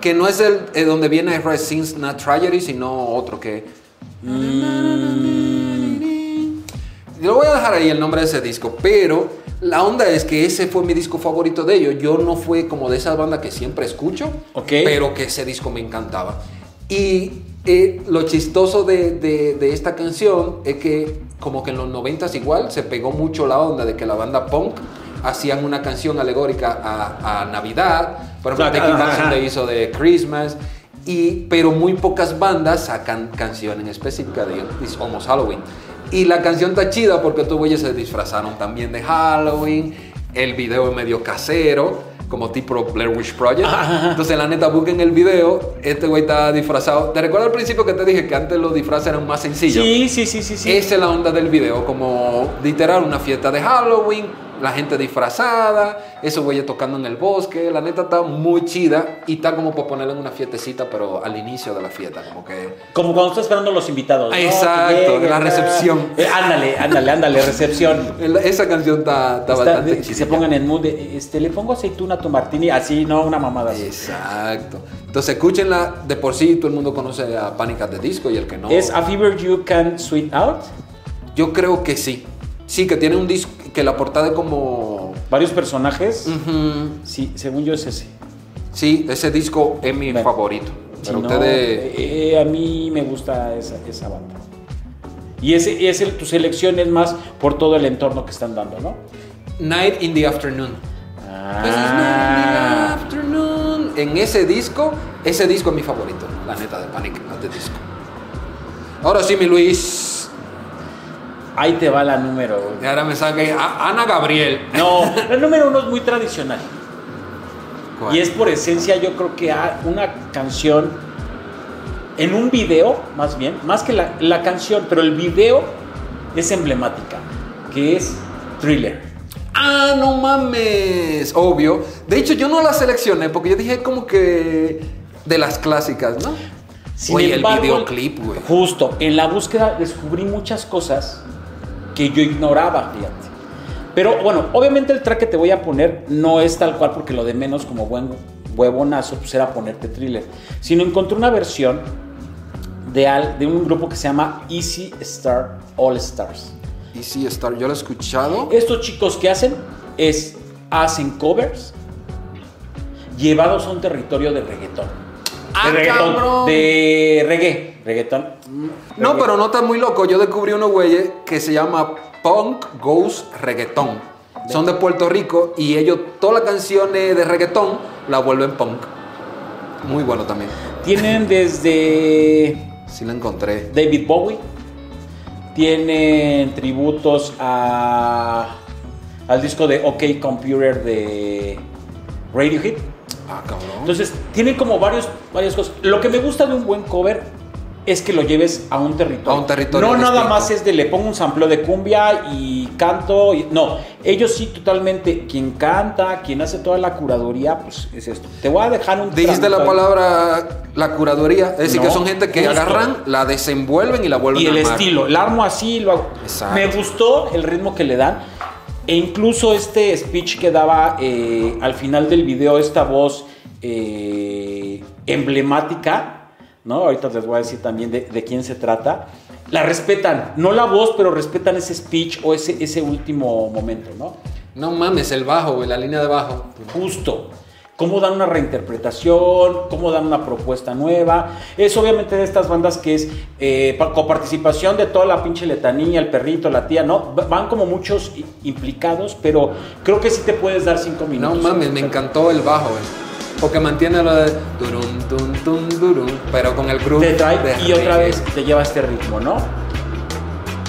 Que no es el eh, donde viene Red Sins Not Tragedy, sino otro que. Yo lo voy a dejar ahí el nombre de ese disco, pero la onda es que ese fue mi disco favorito de ellos. Yo no fue como de esa banda que siempre escucho, Ok. pero que ese disco me encantaba. Y eh, lo chistoso de, de- de esta canción es que como que en los 90 igual se pegó mucho la onda de que la banda punk hacían una canción alegórica a, a Navidad, por ejemplo, ajá. Back Sunday hizo de Christmas, y, pero muy pocas bandas sacan canciones específicas de It's Almost Halloween. Y la canción está chida porque estos güeyes se disfrazaron también de Halloween, el video es medio casero, como tipo Blair Witch Project. Entonces, la neta, busquen el video, este güey está disfrazado. ¿Te recuerdas al principio que te dije que antes los disfraces eran más sencillos? Sí, sí, sí, sí, sí. Esa es la onda del video, como literal una fiesta de Halloween, la gente disfrazada, esos güeyes tocando en el bosque, la neta está muy chida y está como para ponerla en una fiestecita, pero al inicio de la fiesta, como que... Como cuando estás esperando los invitados. ¿no? Exacto, Que lleguen, la recepción. Eh, ándale, ándale, ándale, recepción. Esa canción está, está Está- bastante de- que se chida. pongan en mood de, este, le pongo aceituna a tu martini, así, no una mamada así. Exacto. Entonces escúchenla, de por sí todo el mundo conoce a Panic at the Disco y el que no... ¿Es A Fever You Can Sweet Out? Yo creo que sí. Sí, que tiene un disco, que la portada es como... Varios personajes. Sí, según yo es ese. Sí, ese disco es mi Bueno, favorito. Si no, eh, a mí me gusta esa, esa banda. Y ese, ese, tu selección es más por todo el entorno que están dando, ¿no? Night in the Afternoon. This is Night in the Ah, Afternoon. En ese disco, ese disco es mi favorito, la neta de Panic at the Disco. Ahora sí, mi Luis. Ahí te va la número. Y ahora me saque a- Ana Gabriel. No, la número uno es muy tradicional. ¿Cuál? Y es por esencia, yo creo que una canción en un video, más bien, más que la, la canción, pero el video es emblemática, que es Thriller. Ah, no mames. Obvio. De hecho, yo no la seleccioné porque yo dije como que de las clásicas, ¿no? Sin Oye, el embargo, videoclip, güey. Justo, en la búsqueda descubrí muchas cosas que yo ignoraba, fíjate. Pero bueno, obviamente el track que te voy a poner no es tal cual porque lo de menos como buen huevonazo pues era ponerte thriller, sino encontré una versión de, al- de un grupo que se llama Easy Star All Stars. Y sí, Star, yo lo he escuchado. Estos chicos que hacen es hacen covers llevados a un territorio de reggaetón. Ah, de reggaetón, cabrón. de reggae, reggaetón. No, pero no está muy loco. Yo descubrí unos güeyes que se llama Punk Goes Reggaeton. Son de Puerto Rico y ellos, todas las canciones de reggaetón, la vuelven punk. Muy bueno también. Tienen desde Sí la encontré. David Bowie, tienen tributos a, al disco de OK Computer de Radiohead. Ah, cabrón. Entonces, tienen como varios, varias cosas. Lo que me gusta de un buen cover es que lo lleves a un territorio. A un territorio No nada distinto. más es de le pongo un sampleo de cumbia y canto. y- no, ellos sí totalmente, quien canta, quien hace toda la curaduría, pues es esto. Te voy a dejar un Dijiste la palabra, la curaduría. Es decir, No, que son gente que justo. agarran, la desenvuelven y la vuelven y a el armar. estilo, el armo así, lo hago. Exacto. Me gustó el ritmo que le dan. E incluso este speech que daba eh, al final del video, esta voz eh, emblemática, ¿no? Ahorita les voy a decir también de, de quién se trata. La respetan, no la voz, pero respetan ese speech o ese, ese último momento, ¿no? No mames, el bajo, güey, la línea de bajo. Justo. Cómo dan una reinterpretación, cómo dan una propuesta nueva. Es obviamente de estas bandas que es eh, pa- coparticipación de toda la pinche letanía, el perrito, la tía, ¿no? Va- Van como muchos implicados, pero creo que sí te puedes dar cinco No minutos. mames, me encantó el bajo, güey. Porque mantiene lo de durum, tum, tum, durum, pero con el groove. Te trae de y otra vez te lleva este ritmo, ¿no?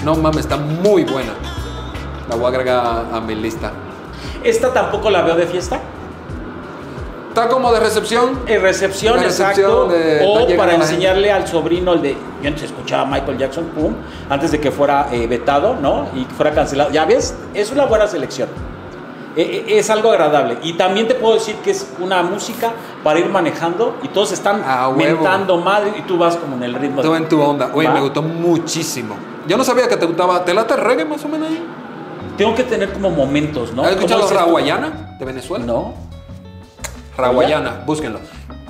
No mames, está muy buena. La voy a agregar a, a mi lista. Esta tampoco la veo de fiesta. Está como de recepción. En recepción, exacto. recepción de- está o para enseñarle al sobrino el de. Yo antes escuchaba a Michael Jackson, pum, antes de que fuera eh, vetado, ¿no? Y fuera cancelado. Ya ves, es una buena selección. Eh, eh, es algo agradable. Y también te puedo decir que es una música para ir manejando y todos están A huevo. mentando madre y tú vas como en el ritmo. Tú en tu onda. Oye, ¿Va? me gustó muchísimo. Yo no sabía que te gustaba. ¿Te late reggae más o menos ahí? Tengo que tener como momentos, ¿no? ¿Has ¿Cómo escuchado tú? Raguayana de Venezuela? No. Raguayana, búsquenlo.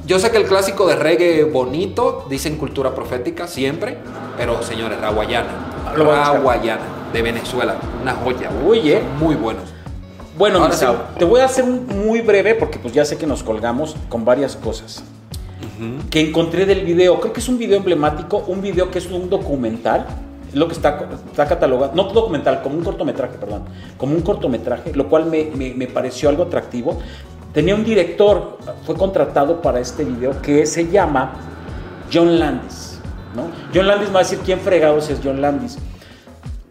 Yo sé que el clásico de reggae bonito, dicen cultura profética siempre, pero señores, Raguayana. Raguayana, de Venezuela, una joya. Oye. Son Muy buenos. Bueno, Misao, sí. te voy a hacer un muy breve porque pues ya sé que nos colgamos con varias cosas que encontré del video. Creo que es un video emblemático, un video que es un documental, es lo que está, está catalogado, no documental, como un cortometraje, perdón, como un cortometraje, lo cual me, me- me pareció algo atractivo. Tenía un director, fue contratado para este video que se llama John Landis. ¿no? John Landis me va a decir quién fregados es John Landis.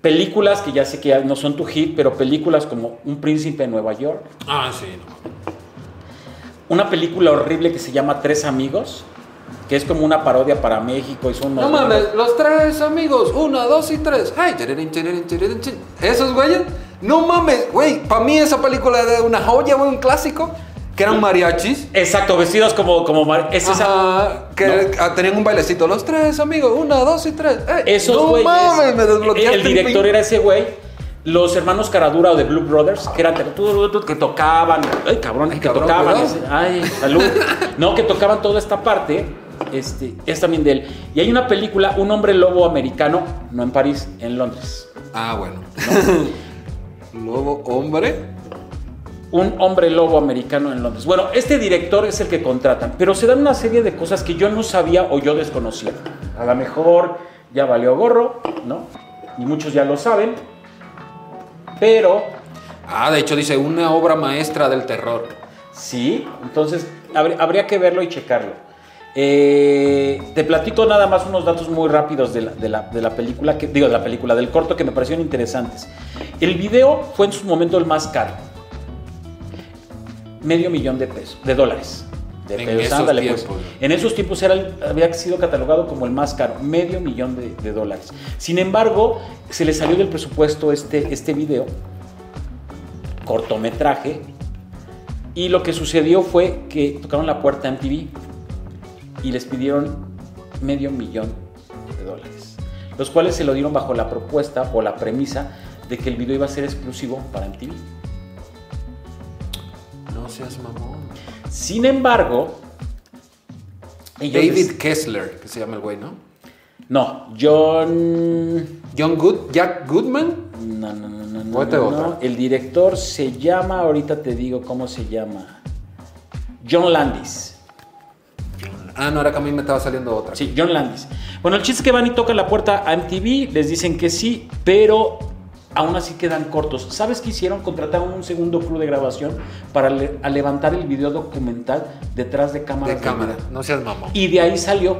Películas que ya sé que no son tu hit, pero películas como Un príncipe en Nueva York. Ah, sí. Una película horrible que se llama Tres Amigos, que es como una parodia para México. y son No mames, los tres amigos, una, dos y tres. Ay, tirirín, tirirín, tirirín. Esos güeyes, no mames, güey, para mí esa película era una joya, güey, un clásico, que eran mariachis. Exacto, vestidos como... como mar- es esa- Ajá, que No. ah, tenían un bailecito, los tres amigos, una, dos y tres. Ey, Esos no güeyes... mames, me desbloqueaste El director era ese güey. Los hermanos Caradura o de Blue Brothers, que eran que tocaban, ay cabrón, que cabrón, tocaban, ese- ay, salud, no, que tocaban toda esta parte, este, es también de él. Y hay una película, Un hombre lobo americano, no en París, en Londres. Ah, bueno. Lobo, hombre. Un hombre lobo americano en Londres. Bueno, este director es el que contratan, pero se dan una serie de cosas que yo no sabía o yo desconocía. A lo mejor ya valió gorro, ¿no? Y muchos ya lo saben, pero Ah, de hecho dice una obra maestra del terror. sí, entonces habr- habría que verlo y checarlo. Eh, te platico nada más unos datos muy rápidos de la, de la- de la película, que, digo, de la película, del corto que me parecieron interesantes. El video fue en su momento el más caro. Medio millón de pesos, de dólares. De En pesos, esos ándale, pues. tiempos. En esos tiempos era el- había sido catalogado como el más caro, medio millón de, de dólares. Sin embargo, se le salió del presupuesto este, este video, cortometraje, y lo que sucedió fue que tocaron la puerta en TV y les pidieron medio millón de dólares, los cuales se lo dieron bajo la propuesta o la premisa de que el video iba a ser exclusivo para MTV. No seas mamón. Sin embargo, ellos David Kessler, que se llama el güey, ¿no? no, John John Good, Jack Goodman. No, no, no, no, no, no, no. El director se llama, ahorita te digo cómo se llama. John Landis. Ah, no, era que a mí me estaba saliendo otra. Sí, John Landis. Bueno, el chiste es que van y tocan la puerta a MTV, les dicen que sí, pero aún así quedan cortos. ¿Sabes qué hicieron? Contrataron un segundo crew de grabación para le- a levantar el video documental detrás de cámaras. De cámara. video. No seas mamón. Y de ahí salió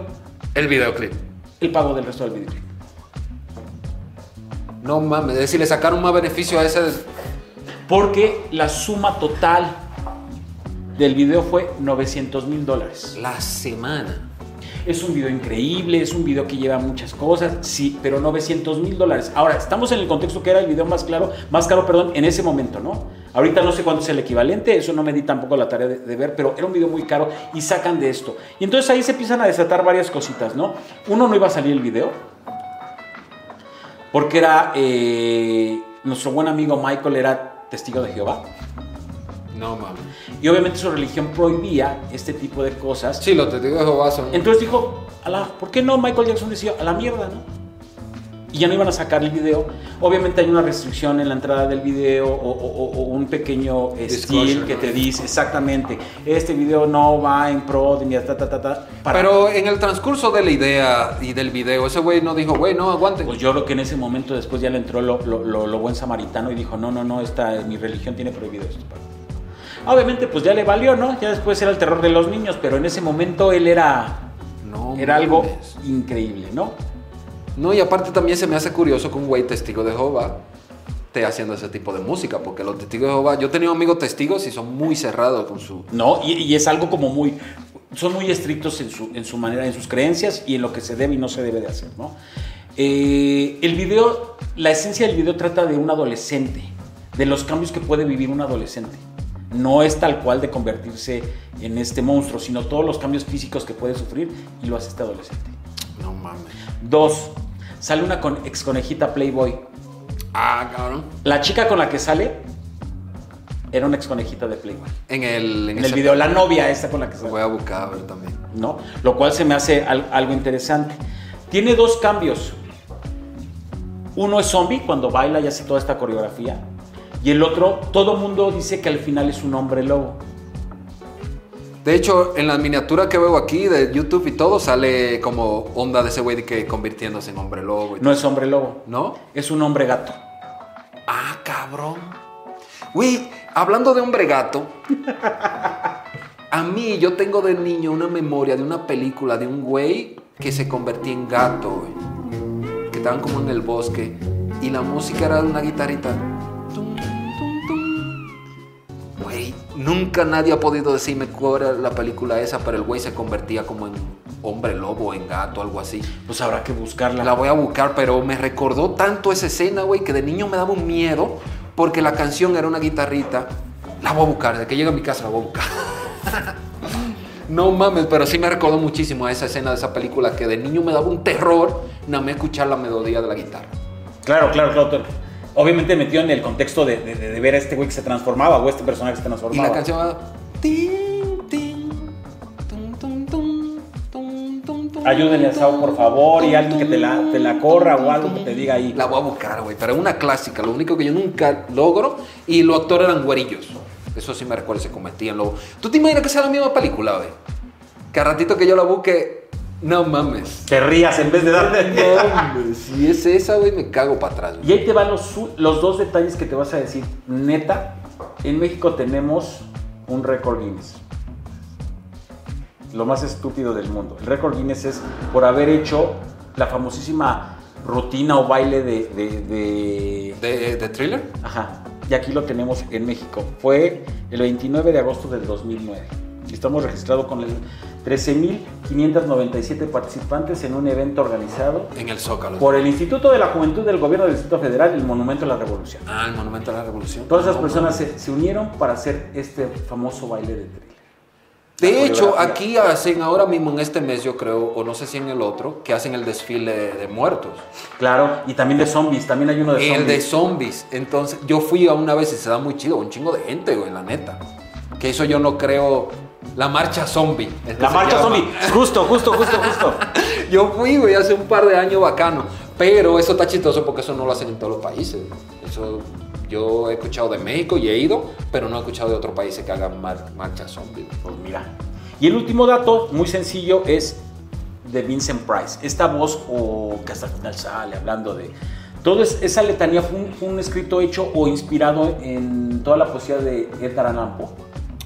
El videoclip. el pago del resto del videoclip. No mames, es decir, le sacaron más beneficio a ese. Porque la suma total del video fue 900 mil dólares. La semana. Es un video increíble, es un video que lleva muchas cosas, sí, pero 900 mil dólares. Ahora, estamos en el contexto que era el video más claro, más caro, perdón, en ese momento, ¿no? Ahorita no sé cuánto es el equivalente, eso no me di tampoco la tarea de, ver, pero era un video muy caro y sacan de esto. Y entonces ahí se empiezan a desatar varias cositas, ¿no? Uno, no iba a salir el video, porque era, eh, nuestro buen amigo Michael era testigo de Jehová. No mames. Y obviamente su religión prohibía este tipo de cosas. Sí, los testigos de Jehová son. Entonces dijo, a la, ¿por qué no? Michael Jackson decía, a la mierda, ¿no? Y ya no iban a sacar el video. Obviamente hay una restricción en la entrada del video o, o- o un pequeño steel que te dice exactamente, este video no va en pro de mi ta, ta, ta, ta, para- Pero en el transcurso de la idea y del video, ese güey no dijo, güey, no, aguante. Pues yo creo que en ese momento después ya le entró lo, lo- lo- lo buen samaritano y dijo, no, no, no, esta, mi religión tiene prohibido esto. Obviamente pues ya le valió, ¿no? Ya después era el terror de los niños, pero en ese momento él era, no, era algo mames. increíble, ¿no? No, y aparte también se me hace curioso que un güey testigo de Jehová esté haciendo ese tipo de música, porque los testigos de Jehová, yo he tenido amigos testigos y son muy cerrados con su... ¿no? Y, y es algo como muy, son muy estrictos en su, en su manera, en sus creencias y en lo que se debe y no se debe de hacer, ¿no? Eh, el video, la esencia del video trata de un adolescente, de los cambios que puede vivir un adolescente. No es tal cual de convertirse en este monstruo, sino todos los cambios físicos que puede sufrir y lo hace este adolescente. No mames. Dos, sale una con, ex conejita Playboy. Ah, cabrón. La chica con la que sale era una ex conejita de Playboy. En el, En el video, la novia esta con la que sale. voy a buscar a ver también. ¿no? Lo cual se me hace al- algo interesante. Tiene dos cambios. Uno es zombie, cuando baila y hace toda esta coreografía. Y el otro, todo mundo dice que al final es un hombre lobo. De hecho, en la miniatura que veo aquí de YouTube y todo, sale como onda de ese güey de que convirtiéndose en hombre lobo. y No es hombre lobo, ¿No? es un hombre gato. Ah, cabrón. Güey, hablando de hombre gato, a mí yo tengo de niño una memoria de una película de un güey que se convertía en gato, güey. Que estaban como en el bosque y la música era de una guitarrita. Tum, tum, tum. Güey, nunca nadie ha podido decirme cuál era la película esa, pero el güey se convertía como en hombre lobo, en gato, algo así. Pues habrá que buscarla. La voy a buscar, pero me recordó tanto esa escena, güey, que de niño me daba un miedo porque la canción era una guitarrita. La voy a buscar, de que llegue a mi casa la voy a buscar. no mames, pero sí me recordó muchísimo a esa escena de esa película que de niño me daba un terror nada más escuchar la melodía de la guitarra. Claro, claro, claro. Obviamente metió en el contexto de, de- de ver a este güey que se transformaba o este personaje que se Y transformaba. la canción va... tin, tin, tum, tum, tum, tum, tum, tum, Ayúdenle a Sao, por favor, y alguien que te la, te la corra o algo que te diga ahí. La voy a buscar, güey. Pero es una clásica. Lo único que yo nunca logro. Y los actores eran güerillos. Eso sí me recuerdo, se cometían luego. ¿Tú te imaginas que sea la misma película, güey? Que a ratito que yo la busque. No mames. Te rías en vez de darle. No mames. Si es esa, güey, me cago para atrás. güey. Y ahí te van los, los dos detalles que te vas a decir. Neta, en México tenemos un récord Guinness. Lo más estúpido del mundo. El récord Guinness es por haber hecho la famosísima rutina o baile de... de- de- ¿De, de thriller? Ajá. Y aquí lo tenemos en México. Fue el 29 de agosto del 2009. Y estamos registrados con el 13.597 participantes en un evento organizado En el Zócalo. por el Instituto de la Juventud del Gobierno del Distrito Federal y el Monumento a la Revolución. Ah, el Monumento a la Revolución. Todas esas personas se, se unieron para hacer este famoso baile de thriller. De hecho, aquí hacen ahora mismo en este mes, yo creo, o no sé si en el otro, que hacen el desfile de, muertos. Claro, y también de zombies, también hay uno de El zombies. de zombies. Entonces, yo fui a una vez y se da muy chido, un chingo de gente, güey, la neta. Que eso yo no creo. La marcha zombie. es que La marcha llama. zombie. Justo, justo, justo, justo. Yo fui, güey, hace un par de años bacano. Pero eso está chistoso porque eso no lo hacen en todos los países. Eso yo he escuchado de México y he ido, pero no he escuchado de otros países que hagan mar- marcha zombie. Pues mira. Y el último dato, muy sencillo, es de Vincent Price. Esta voz, o que hasta el final sale hablando de. Todo es- esa letanía fue un, un escrito hecho o inspirado en toda la poesía de Edgar Allan Poe.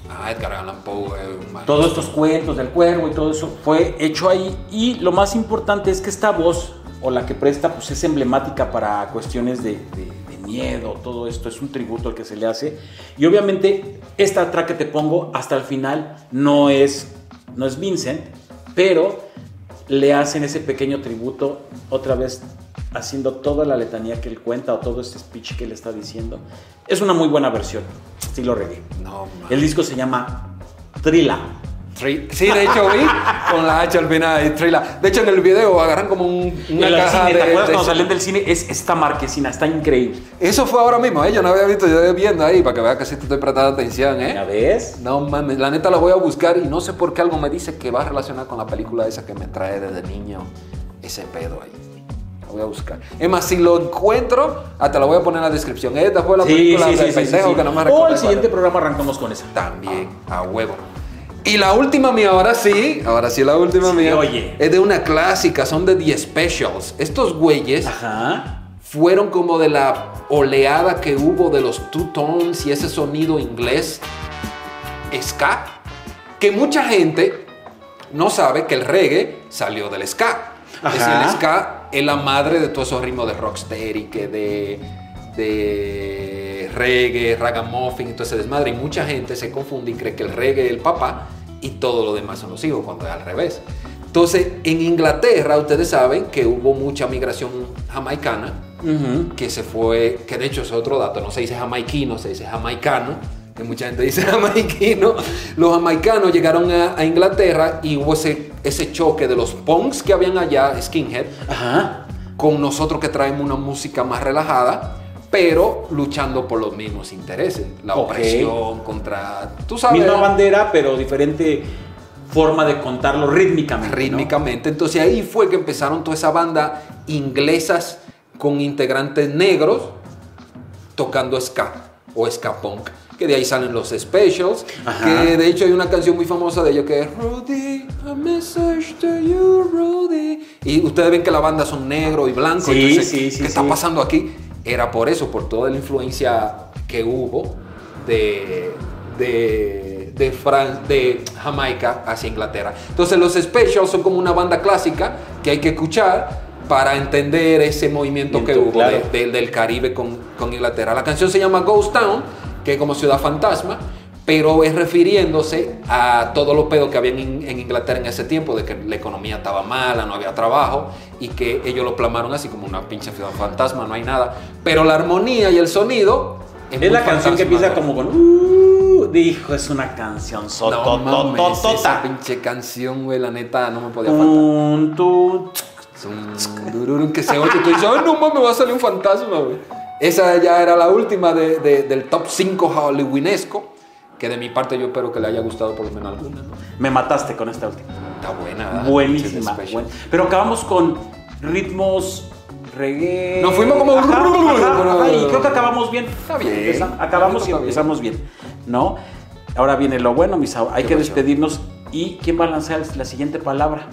Ah, Edgar Allan Poe man- Todos estos cuentos del cuervo y todo eso fue hecho ahí. Y lo más importante es que esta voz, o la que presta, pues es emblemática para cuestiones de, de- de miedo, todo esto es un tributo al que se le hace. Y obviamente, esta track que te pongo hasta el final no es, no es Vincent, pero le hacen ese pequeño tributo otra vez haciendo toda la letanía que él cuenta o todo este speech que él está diciendo. Es una muy buena versión, estilo reggae. No, man. El disco se llama Trilla. Tri- Sí, de hecho vi con la H al final. y Trilla. De hecho, en el video agarran como un, una el caja cine, de, ¿te acuerdas de- cuando salían del cine? Es esta marquesina, está increíble. Eso fue ahora mismo, ¿eh? Yo no había visto, yo viendo ahí para que vea que sí te estoy prestando atención, ¿Ya ¿eh? ves? No mames, la neta la voy a buscar y no sé por qué algo me dice que va a relacionar con la película esa que me trae desde niño ese pedo ahí. Voy a buscar. Es más, si lo encuentro, hasta la voy a poner en la descripción. Esta fue la película del pendejo que no me O el siguiente es. programa arrancamos con esa. También, a huevo. Y la última mía, ahora sí, ahora sí la última Sí, mía. oye. Es de una clásica, son de The Specials. Estos güeyes Ajá. fueron como de la oleada que hubo de los two tones y ese sonido inglés ska, que mucha gente no sabe que el reggae salió del ska. Es Ajá. el ska es la madre de todos esos ritmos de rocksteady, que de, de reggae, ragamuffin ese desmadre. Y mucha gente se confunde y cree que el reggae es el papá y todo lo demás son los hijos, cuando es al revés. Entonces, en Inglaterra, ustedes saben que hubo mucha migración jamaicana, que se fue, que de hecho es otro dato, no se dice jamaiquino, se dice jamaicano, que mucha gente dice jamaiquino. Los jamaicanos llegaron a, a Inglaterra y hubo ese, ese choque de los punks que habían allá, skinhead, Ajá. con nosotros que traemos una música más relajada, pero luchando por los mismos intereses. La opresión contra, tú sabes, Misma bandera, pero diferente forma de contarlo rítmicamente. ¿no? rítmicamente. Entonces ahí fue que empezaron toda esa banda inglesas con integrantes negros tocando ska o ska punk. Que de ahí salen los specials. Ajá. Que de hecho hay una canción muy famosa de ellos que es Rudy, a message to you, Rudy. Y ustedes ven que la banda son negro y blanco. Sí, entonces, sí, sí, ¿qué está pasando aquí? Era por eso, por toda la influencia que hubo de, de, de, Fran- de Jamaica hacia Inglaterra. Entonces los specials son como una banda clásica que hay que escuchar para entender ese movimiento que hubo claro. de- de- del Caribe con, con Inglaterra. La canción se llama Ghost Town, que es como ciudad fantasma, pero es refiriéndose a todos los pedos que había en, en Inglaterra en ese tiempo, de que la economía estaba mala, no había trabajo, y que ellos lo plamaron así como una pinche ciudad fantasma, no hay nada. Pero la armonía y el sonido... Es la canción que empieza como con. Uh, dijo, es una canción No mames, esa pinche canción, güey, la neta no me podía faltar. Que se oye, tú dices, ay, no mames, va a salir un fantasma, güey. Esa ya era la última de- de- del top 5 hollywoonesco, que de mi parte yo espero que le haya gustado por lo menos alguna, ¿no? Me mataste con esta última. Está buena, ¿verdad? Buenísima. Buen- Pero acabamos con ritmos reggae. Nos fuimos como- Ajá, ajá, ajá, y creo que acabamos bien. Está bien. Acabamos y Está bien. empezamos bien. ¿No? Ahora viene lo bueno, mis Hay ¿Qué que despedirnos. ¿Y quién va a lanzar la siguiente palabra?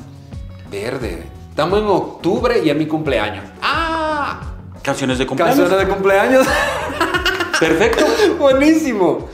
Verde. Estamos en octubre y es mi cumpleaños. ¡Ah! Canciones de cumpleaños. Canciones de cumpleaños. Perfecto. Buenísimo.